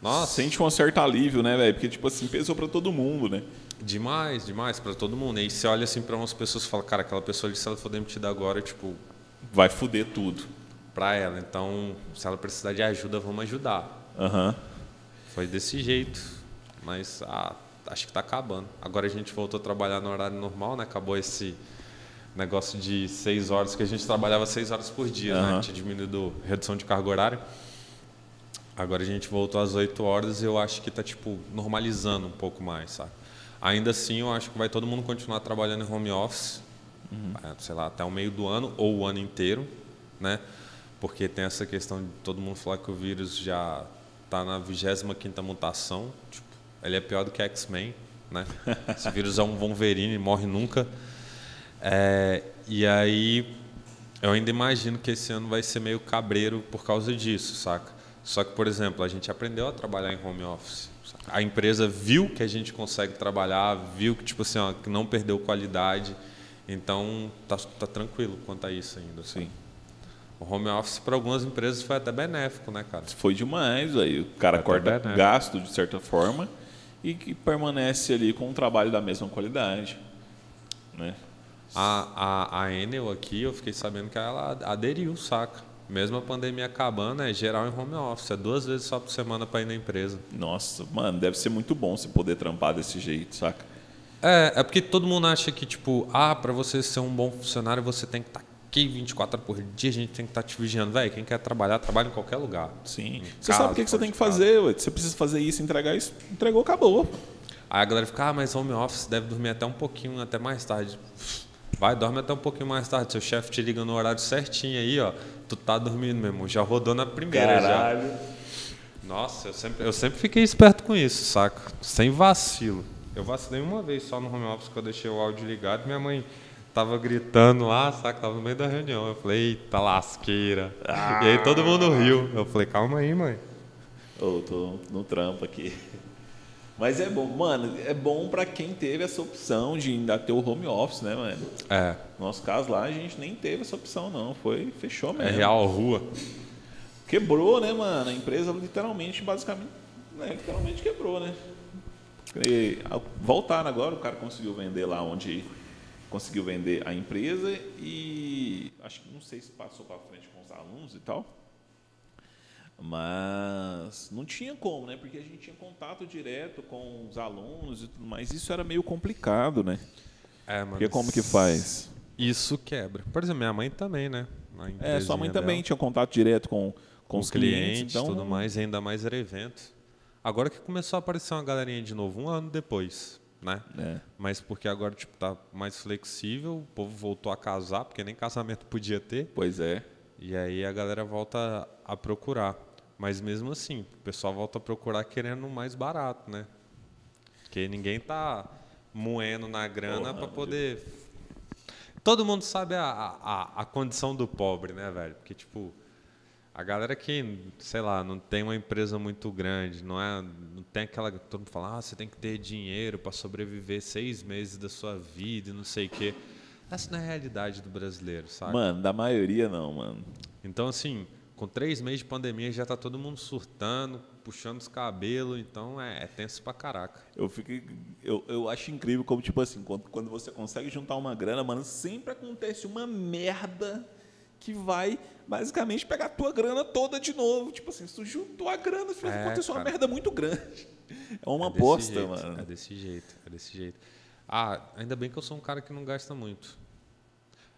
Nossa, Sente um certo alívio, né, velho? Porque, tipo assim, pesou pra todo mundo, né? demais, demais pra todo mundo. E aí você olha assim pra umas pessoas e fala, cara, aquela pessoa ali, se ela for demitida agora, tipo, Vai fuder tudo. pra ela. Então, se ela precisar de ajuda, vamos ajudar. Aham. Foi desse jeito. Mas ah, acho que tá acabando. Agora a gente voltou a trabalhar no horário normal, né? Acabou esse negócio de seis horas, que a gente trabalhava seis horas por dia, né? Aham. Tinha diminuído redução de carga horária. Agora a gente voltou às 8 horas e eu acho que tá, tipo, normalizando um pouco mais, sabe? Ainda assim, eu acho que vai todo mundo continuar trabalhando em home office, é, sei lá, até o meio do ano ou o ano inteiro, né? Porque tem essa questão de todo mundo falar que o vírus já tá na 25ª mutação, tipo, ele é pior do que X-Men, né? (laughs) Esse vírus é um Wolverine, morre nunca. É, e aí eu ainda imagino que esse ano vai ser meio cabreiro por causa disso, saca? Só que, por exemplo, a gente aprendeu a trabalhar em home office. saca? A empresa viu que a gente consegue trabalhar, viu que tipo assim, ó, que não perdeu qualidade. Então tá, tá tranquilo quanto a isso ainda. Assim. O home office para algumas empresas foi até benéfico, né, cara? Foi demais, aí o cara Até corta gasto de certa forma e que permanece ali com um trabalho da mesma qualidade, né? A, a, a Enel aqui, eu fiquei sabendo que ela aderiu, saca? Mesmo a pandemia acabando, é geral em home office. É duas vezes só por semana para ir na empresa. Nossa, mano, deve ser muito bom você poder trampar desse jeito, saca? É, é porque todo mundo acha que, tipo, ah, para você ser um bom funcionário, você tem que estar aqui 24 horas por dia, a gente tem que estar te vigiando. Velho, quem quer trabalhar, trabalha em qualquer lugar. Sim. Você casa, sabe o que, que você tem que fazer, ué. Você precisa fazer isso, entregar isso. Entregou, acabou. Aí a galera fica, ah, mas home office deve dormir até um pouquinho, até mais tarde. Vai, dorme até um pouquinho mais tarde. Seu chefe te liga no horário certinho aí, ó. Tu tá dormindo, meu irmão. Já rodou na primeira já. Nossa, eu sempre, eu sempre fiquei esperto com isso, saca? Sem vacilo. Eu vacilei uma vez só no home office que eu deixei o áudio ligado. Minha mãe tava gritando lá, saca? Tava no meio da reunião. Eu falei, eita lasqueira. E aí todo mundo riu. Eu falei, calma aí, mãe. Ô, tô no trampo aqui. Mas é bom, mano, é bom pra quem teve essa opção de ainda ter o home office, né, mano? É, No nosso caso lá, a gente nem teve essa opção, não. Foi, fechou mesmo. é real rua. Quebrou, né, mano? A empresa literalmente, basicamente, né, literalmente quebrou, né? E, voltaram agora, o cara conseguiu vender lá onde conseguiu vender a empresa e acho que não sei se passou para frente com os alunos e tal. Mas não tinha como, né? Porque a gente tinha contato direto com os alunos e tudo mais. Isso era meio complicado, né? É, mano. Porque como que faz? Isso quebra. Por exemplo, minha mãe também, né? É, sua mãe empresinha também dela, tinha contato direto com, com, com os clientes, clientes, então tudo mais, ainda mais era evento. Agora que começou a aparecer uma galerinha de novo, um ano depois, né? É. Mas porque agora, tipo, tá mais flexível, o povo voltou a casar, porque nem casamento podia ter. Pois é. E aí a galera volta a procurar. Mas mesmo assim, o pessoal volta a procurar querendo mais barato, né? Porque ninguém tá moendo na grana para poder. Todo mundo sabe a, a, a condição do pobre, né, velho? Porque, tipo, a galera que, sei lá, não tem uma empresa muito grande, não é, não tem aquela. Todo mundo fala, ah, você tem que ter dinheiro para sobreviver seis meses da sua vida e não sei o quê. Essa não é a realidade do brasileiro, sabe? Mano, da maioria não, mano. Então, assim, com três meses de pandemia já tá todo mundo surtando, puxando os cabelos, então é, é tenso pra caraca. Eu fico. Eu, eu acho incrível como, tipo assim, quando, quando você consegue juntar uma grana, mano, sempre acontece uma merda que vai basicamente pegar a tua grana toda de novo. Tipo assim, tu juntou a grana, É, acontecer uma cara. merda muito grande. (laughs) É uma É aposta, jeito, mano. É desse jeito, é desse jeito. Ah, ainda bem que eu sou um cara que não gasta muito.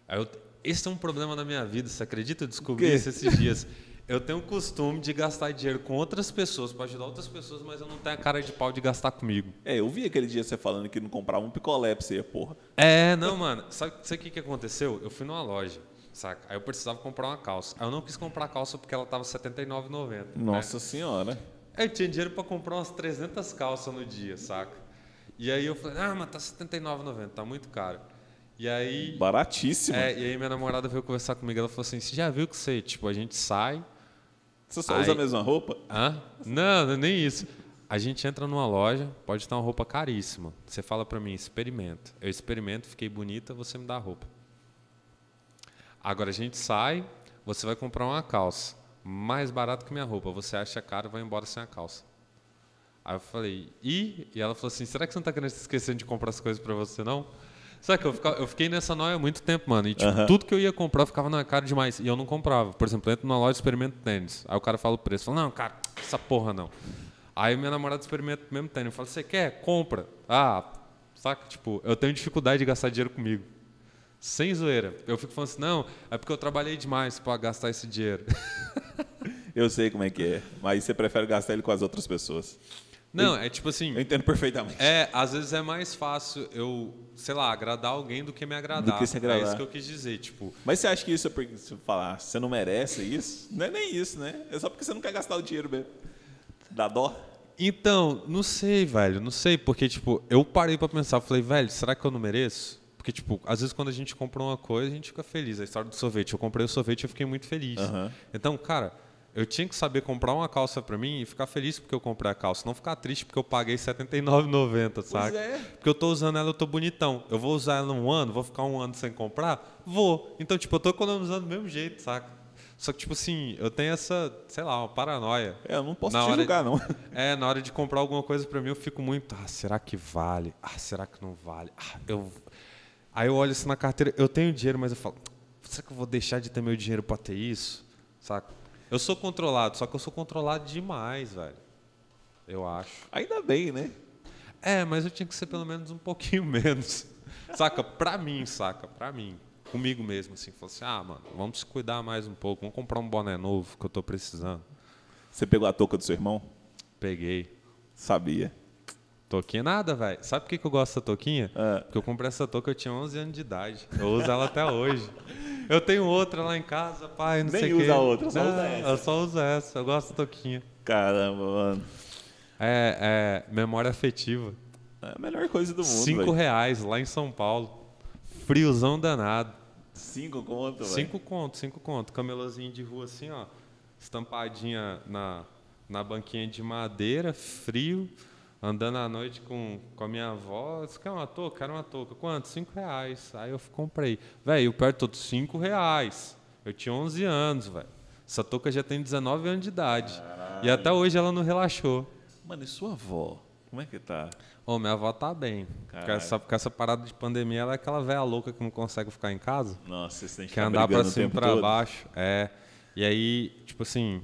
Aí eu- esse é um problema na minha vida, você acredita? Eu descobri isso esses dias. Eu tenho o costume de gastar dinheiro com outras pessoas, para ajudar outras pessoas, mas eu não tenho a cara de pau de gastar comigo. É, eu vi aquele dia você falando que não comprava um picolé pra você, porra. É, não, mano. Sabe, o que, que aconteceu? Eu fui numa loja, saca? Aí eu precisava comprar uma calça. Aí eu não quis comprar a calça porque ela tava R$ 79,90. né? Nossa senhora. Aí eu tinha dinheiro pra comprar umas 300 calças no dia, saca? E aí eu falei, ah, mas tá R$ 79,90, tá muito caro. E aí, Baratíssimo. é, e aí minha namorada veio conversar comigo, ela falou assim, você já viu que você, tipo, a gente sai... Você só Aí- usa a mesma roupa? Hã? Não, não é nem isso. A gente entra numa loja, pode estar uma roupa caríssima. Você fala pra mim, experimenta. Eu experimento, fiquei bonita, você me dá a roupa. Agora a gente sai, você vai comprar uma calça, mais barato que minha roupa. Você acha caro, vai embora sem a calça. Aí eu falei, e? E ela falou assim, será que você não tá querendo se esquecendo de comprar as coisas pra você, não? Sabe que eu, eu fiquei nessa noia há muito tempo, mano. E tipo, Aham. tudo que eu ia comprar ficava, não, é caro demais. E eu não comprava. Por exemplo, eu entro numa loja e experimento tênis. Aí o cara fala o preço. Eu falo, não, cara, essa porra não. Aí minha namorada experimenta o mesmo tênis. Eu falo, você quer? Compra. Ah, saca? Tipo, eu tenho dificuldade de gastar dinheiro comigo. Sem zoeira. Eu fico falando assim, não, é porque eu trabalhei demais pra gastar esse dinheiro. (laughs) Eu sei como é que é. Mas você prefere gastar ele com as outras pessoas. Não, é tipo assim. Eu entendo perfeitamente. É, às vezes é mais fácil eu, sei lá, agradar alguém do que me agradar. Do que se agradar. É isso que eu quis dizer, tipo, Mas você acha que isso é porque se falar, você não merece isso? Não é nem isso, né? É só porque você não quer gastar o dinheiro mesmo. Dá dó? Então, não sei, velho, não sei, porque, tipo, eu parei pra pensar, falei, velho, será que eu não mereço? Porque, tipo, às vezes quando a gente compra uma coisa, a gente fica feliz. A história do sorvete, eu comprei o sorvete e eu fiquei muito feliz. Aham. Então, cara, eu tinha que saber comprar uma calça pra mim e ficar feliz porque eu comprei a calça, não ficar triste porque eu paguei R$ 79,90, saca? é. Porque eu tô usando ela, eu tô bonitão. Eu vou usar ela um ano, vou ficar um ano sem comprar? Vou. Então, tipo, eu tô economizando do mesmo jeito, saca? Só que, tipo assim, eu tenho essa, sei lá, uma paranoia. É, eu não posso Na te julgar, não. (laughs) É, na hora de comprar alguma coisa pra mim, eu fico muito, ah, será que vale? Ah, será que não vale? Ah, eu Aí eu olho isso na carteira, eu tenho dinheiro, mas eu falo, será que eu vou deixar de ter meu dinheiro pra ter isso? Saca? Eu sou controlado, só que eu sou controlado demais, velho. Eu acho. Ainda bem, né? É, mas eu tinha que ser pelo menos um pouquinho (laughs) menos. Saca? Pra mim, saca? Pra mim. Comigo mesmo, assim. Falei assim, ah, mano, vamos se cuidar mais um pouco. Vamos comprar um boné novo que eu tô precisando. Você pegou a touca do seu irmão? Peguei. Sabia. Toquinha nada, velho. Sabe por que, que eu gosto dessa toquinha? Ah. Porque eu comprei essa touca, eu tinha 11 anos de idade. Eu uso ela até hoje. (laughs) Eu tenho outra lá em casa, pai, não Nem sei o quê. usa a outra, só usa essa. Eu só uso essa, eu gosto da toquinha. Caramba, mano. É, é memória afetiva. É a melhor coisa do mundo, Cinco velho. reais lá em São Paulo. Friozão danado. Cinco conto, velho. Cinco conto, cinco conto. Camelozinho de rua assim, ó. Estampadinha na, na banquinha de madeira, frio. Andando à noite com, com a minha avó. Você quer uma touca? Quero uma touca. Quanto? Cinco reais. Aí eu comprei. Velho, o perto todo, cinco reais. Eu tinha 11 anos, velho. Essa touca já tem 19 anos de idade. E até hoje ela não relaxou. Mano, e sua avó? Como é que tá? Ô, minha avó tá bem. Caralho. essa, com essa parada de pandemia, ela é aquela velha louca que não consegue ficar em casa. Nossa, você tem que Quer ficar andar pra cima e pra todo. baixo. É. E aí, tipo assim,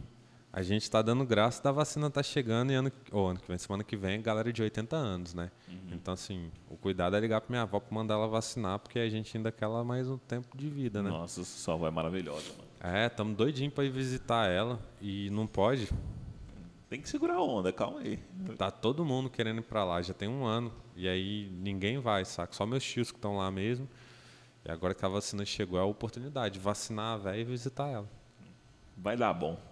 A gente tá dando graça da vacina tá chegando e ano, ou ano que vem, semana que vem, galera de 80 anos, né? Então, assim, o cuidado é ligar pra minha avó pra mandar ela vacinar, porque a gente ainda quer ela mais um tempo de vida, né? Nossa, sua avó é maravilhosa, mano. É, estamos doidinho pra ir visitar ela e não pode. Tem que segurar a onda, calma aí. Tá todo mundo querendo ir pra lá, já tem um ano. E aí ninguém vai, saca? Só meus tios que estão lá mesmo. E agora que a vacina chegou, é a oportunidade de vacinar a véia e visitar ela. Vai dar bom.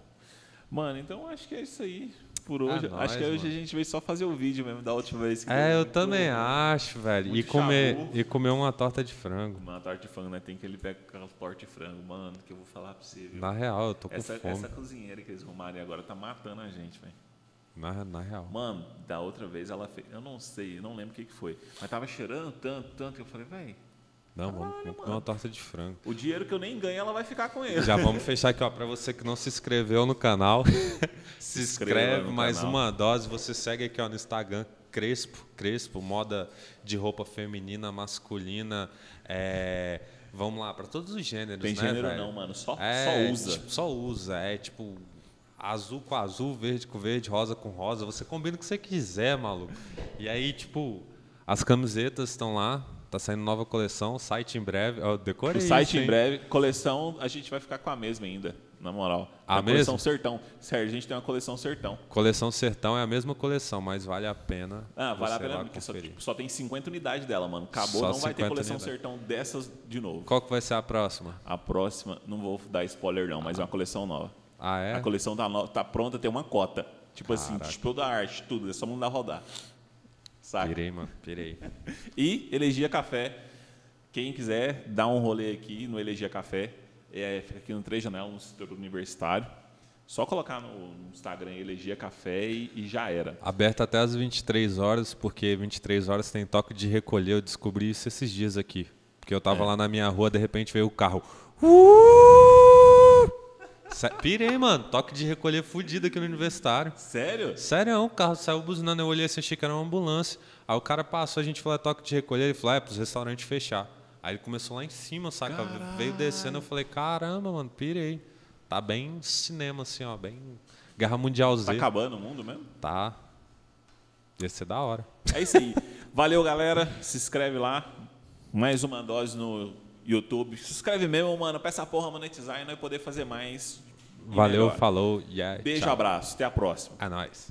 Mano, então acho que é isso aí por hoje. É nóis, acho que hoje mano. a gente veio só fazer o vídeo mesmo da última vez que É, eu muito- também acho, velho. E comer, chabu. e comer uma torta de frango. Uma torta de frango, né? Tem que ele pega aquela torta de frango, mano, que eu vou falar pra você, viu? Na real, eu tô com Essa, fome. essa cozinheira que eles arrumaram agora tá matando a gente, velho. Na, na real. Mano, da outra vez ela fez. Eu não sei, eu não lembro o que, que foi. Mas tava cheirando tanto, tanto que eu falei, velho, Não, vamos vamos comer uma torta de frango. o dinheiro que eu nem ganho, ela vai ficar com ele. Já vamos fechar aqui, ó. Pra você que não se inscreveu no canal, (laughs) se inscreva inscreve, mais canal. uma dose. Você segue aqui ó, no Instagram, Crespo, Crespo, moda de roupa feminina, masculina. é, Vamos lá, pra todos os gêneros, Tem né, gênero velho? não, mano. Só, É, só usa. tipo, só usa. É tipo azul com azul, verde com verde, rosa com rosa. Você combina o que você quiser, maluco. E aí, tipo, as camisetas estão lá. Tá saindo nova coleção, site em breve. Eu decorei o site isso, em breve, coleção, a gente vai ficar com a mesma ainda, na moral. A a coleção mesma? Sertão. Sério, a gente tem uma coleção Sertão. Coleção Sertão é a mesma coleção, mas vale a pena. Ah, vale a pena porque só, tipo, só tem 50 unidades dela, mano. Acabou, Só não vai ter 50 coleção unidades. Sertão dessas de novo. Qual que vai ser a próxima? A próxima, não vou dar spoiler não, mas é uma coleção nova. Ah, é? A coleção tá, no- tá pronta, tem uma cota. Tipo assim, Caraca. tipo, toda a arte, tudo, é só mandar rodar. Saca? Pirei, mano, pirei. (laughs) E Elegia Café. Quem quiser dar um rolê aqui no Elegia Café, é, fica aqui no Três Janelas, no setor universitário. Só colocar no, Instagram Elegia Café e, e já era. Aberto até às 23 horas, porque 23 horas tem toque de recolher. Eu descobri isso esses dias aqui. Porque eu É. tava lá na minha rua, de repente veio o carro. Uh! Pirei, mano. Toque de recolher fudido aqui no universitário. Sério? Sério, o carro saiu buzinando, eu olhei assim, achei que era uma ambulância. Aí o cara passou, a gente falou, é toque de recolher, ele falou, é pros restaurantes fechar. Aí ele começou lá em cima, saca? Veio descendo, eu falei, caramba, mano, pirei. Tá bem cinema, assim, ó, bem Guerra Mundial Z. Tá acabando o mundo mesmo? Tá. Ia ser da hora. É isso aí. Valeu, galera. Se inscreve lá. Mais uma dose no YouTube. Se inscreve mesmo, mano, pra essa porra monetizar e nós poder fazer mais. Valeu, melhor. falou, yeah, Beijo, tchau. abraço. Até a próxima. É nóis.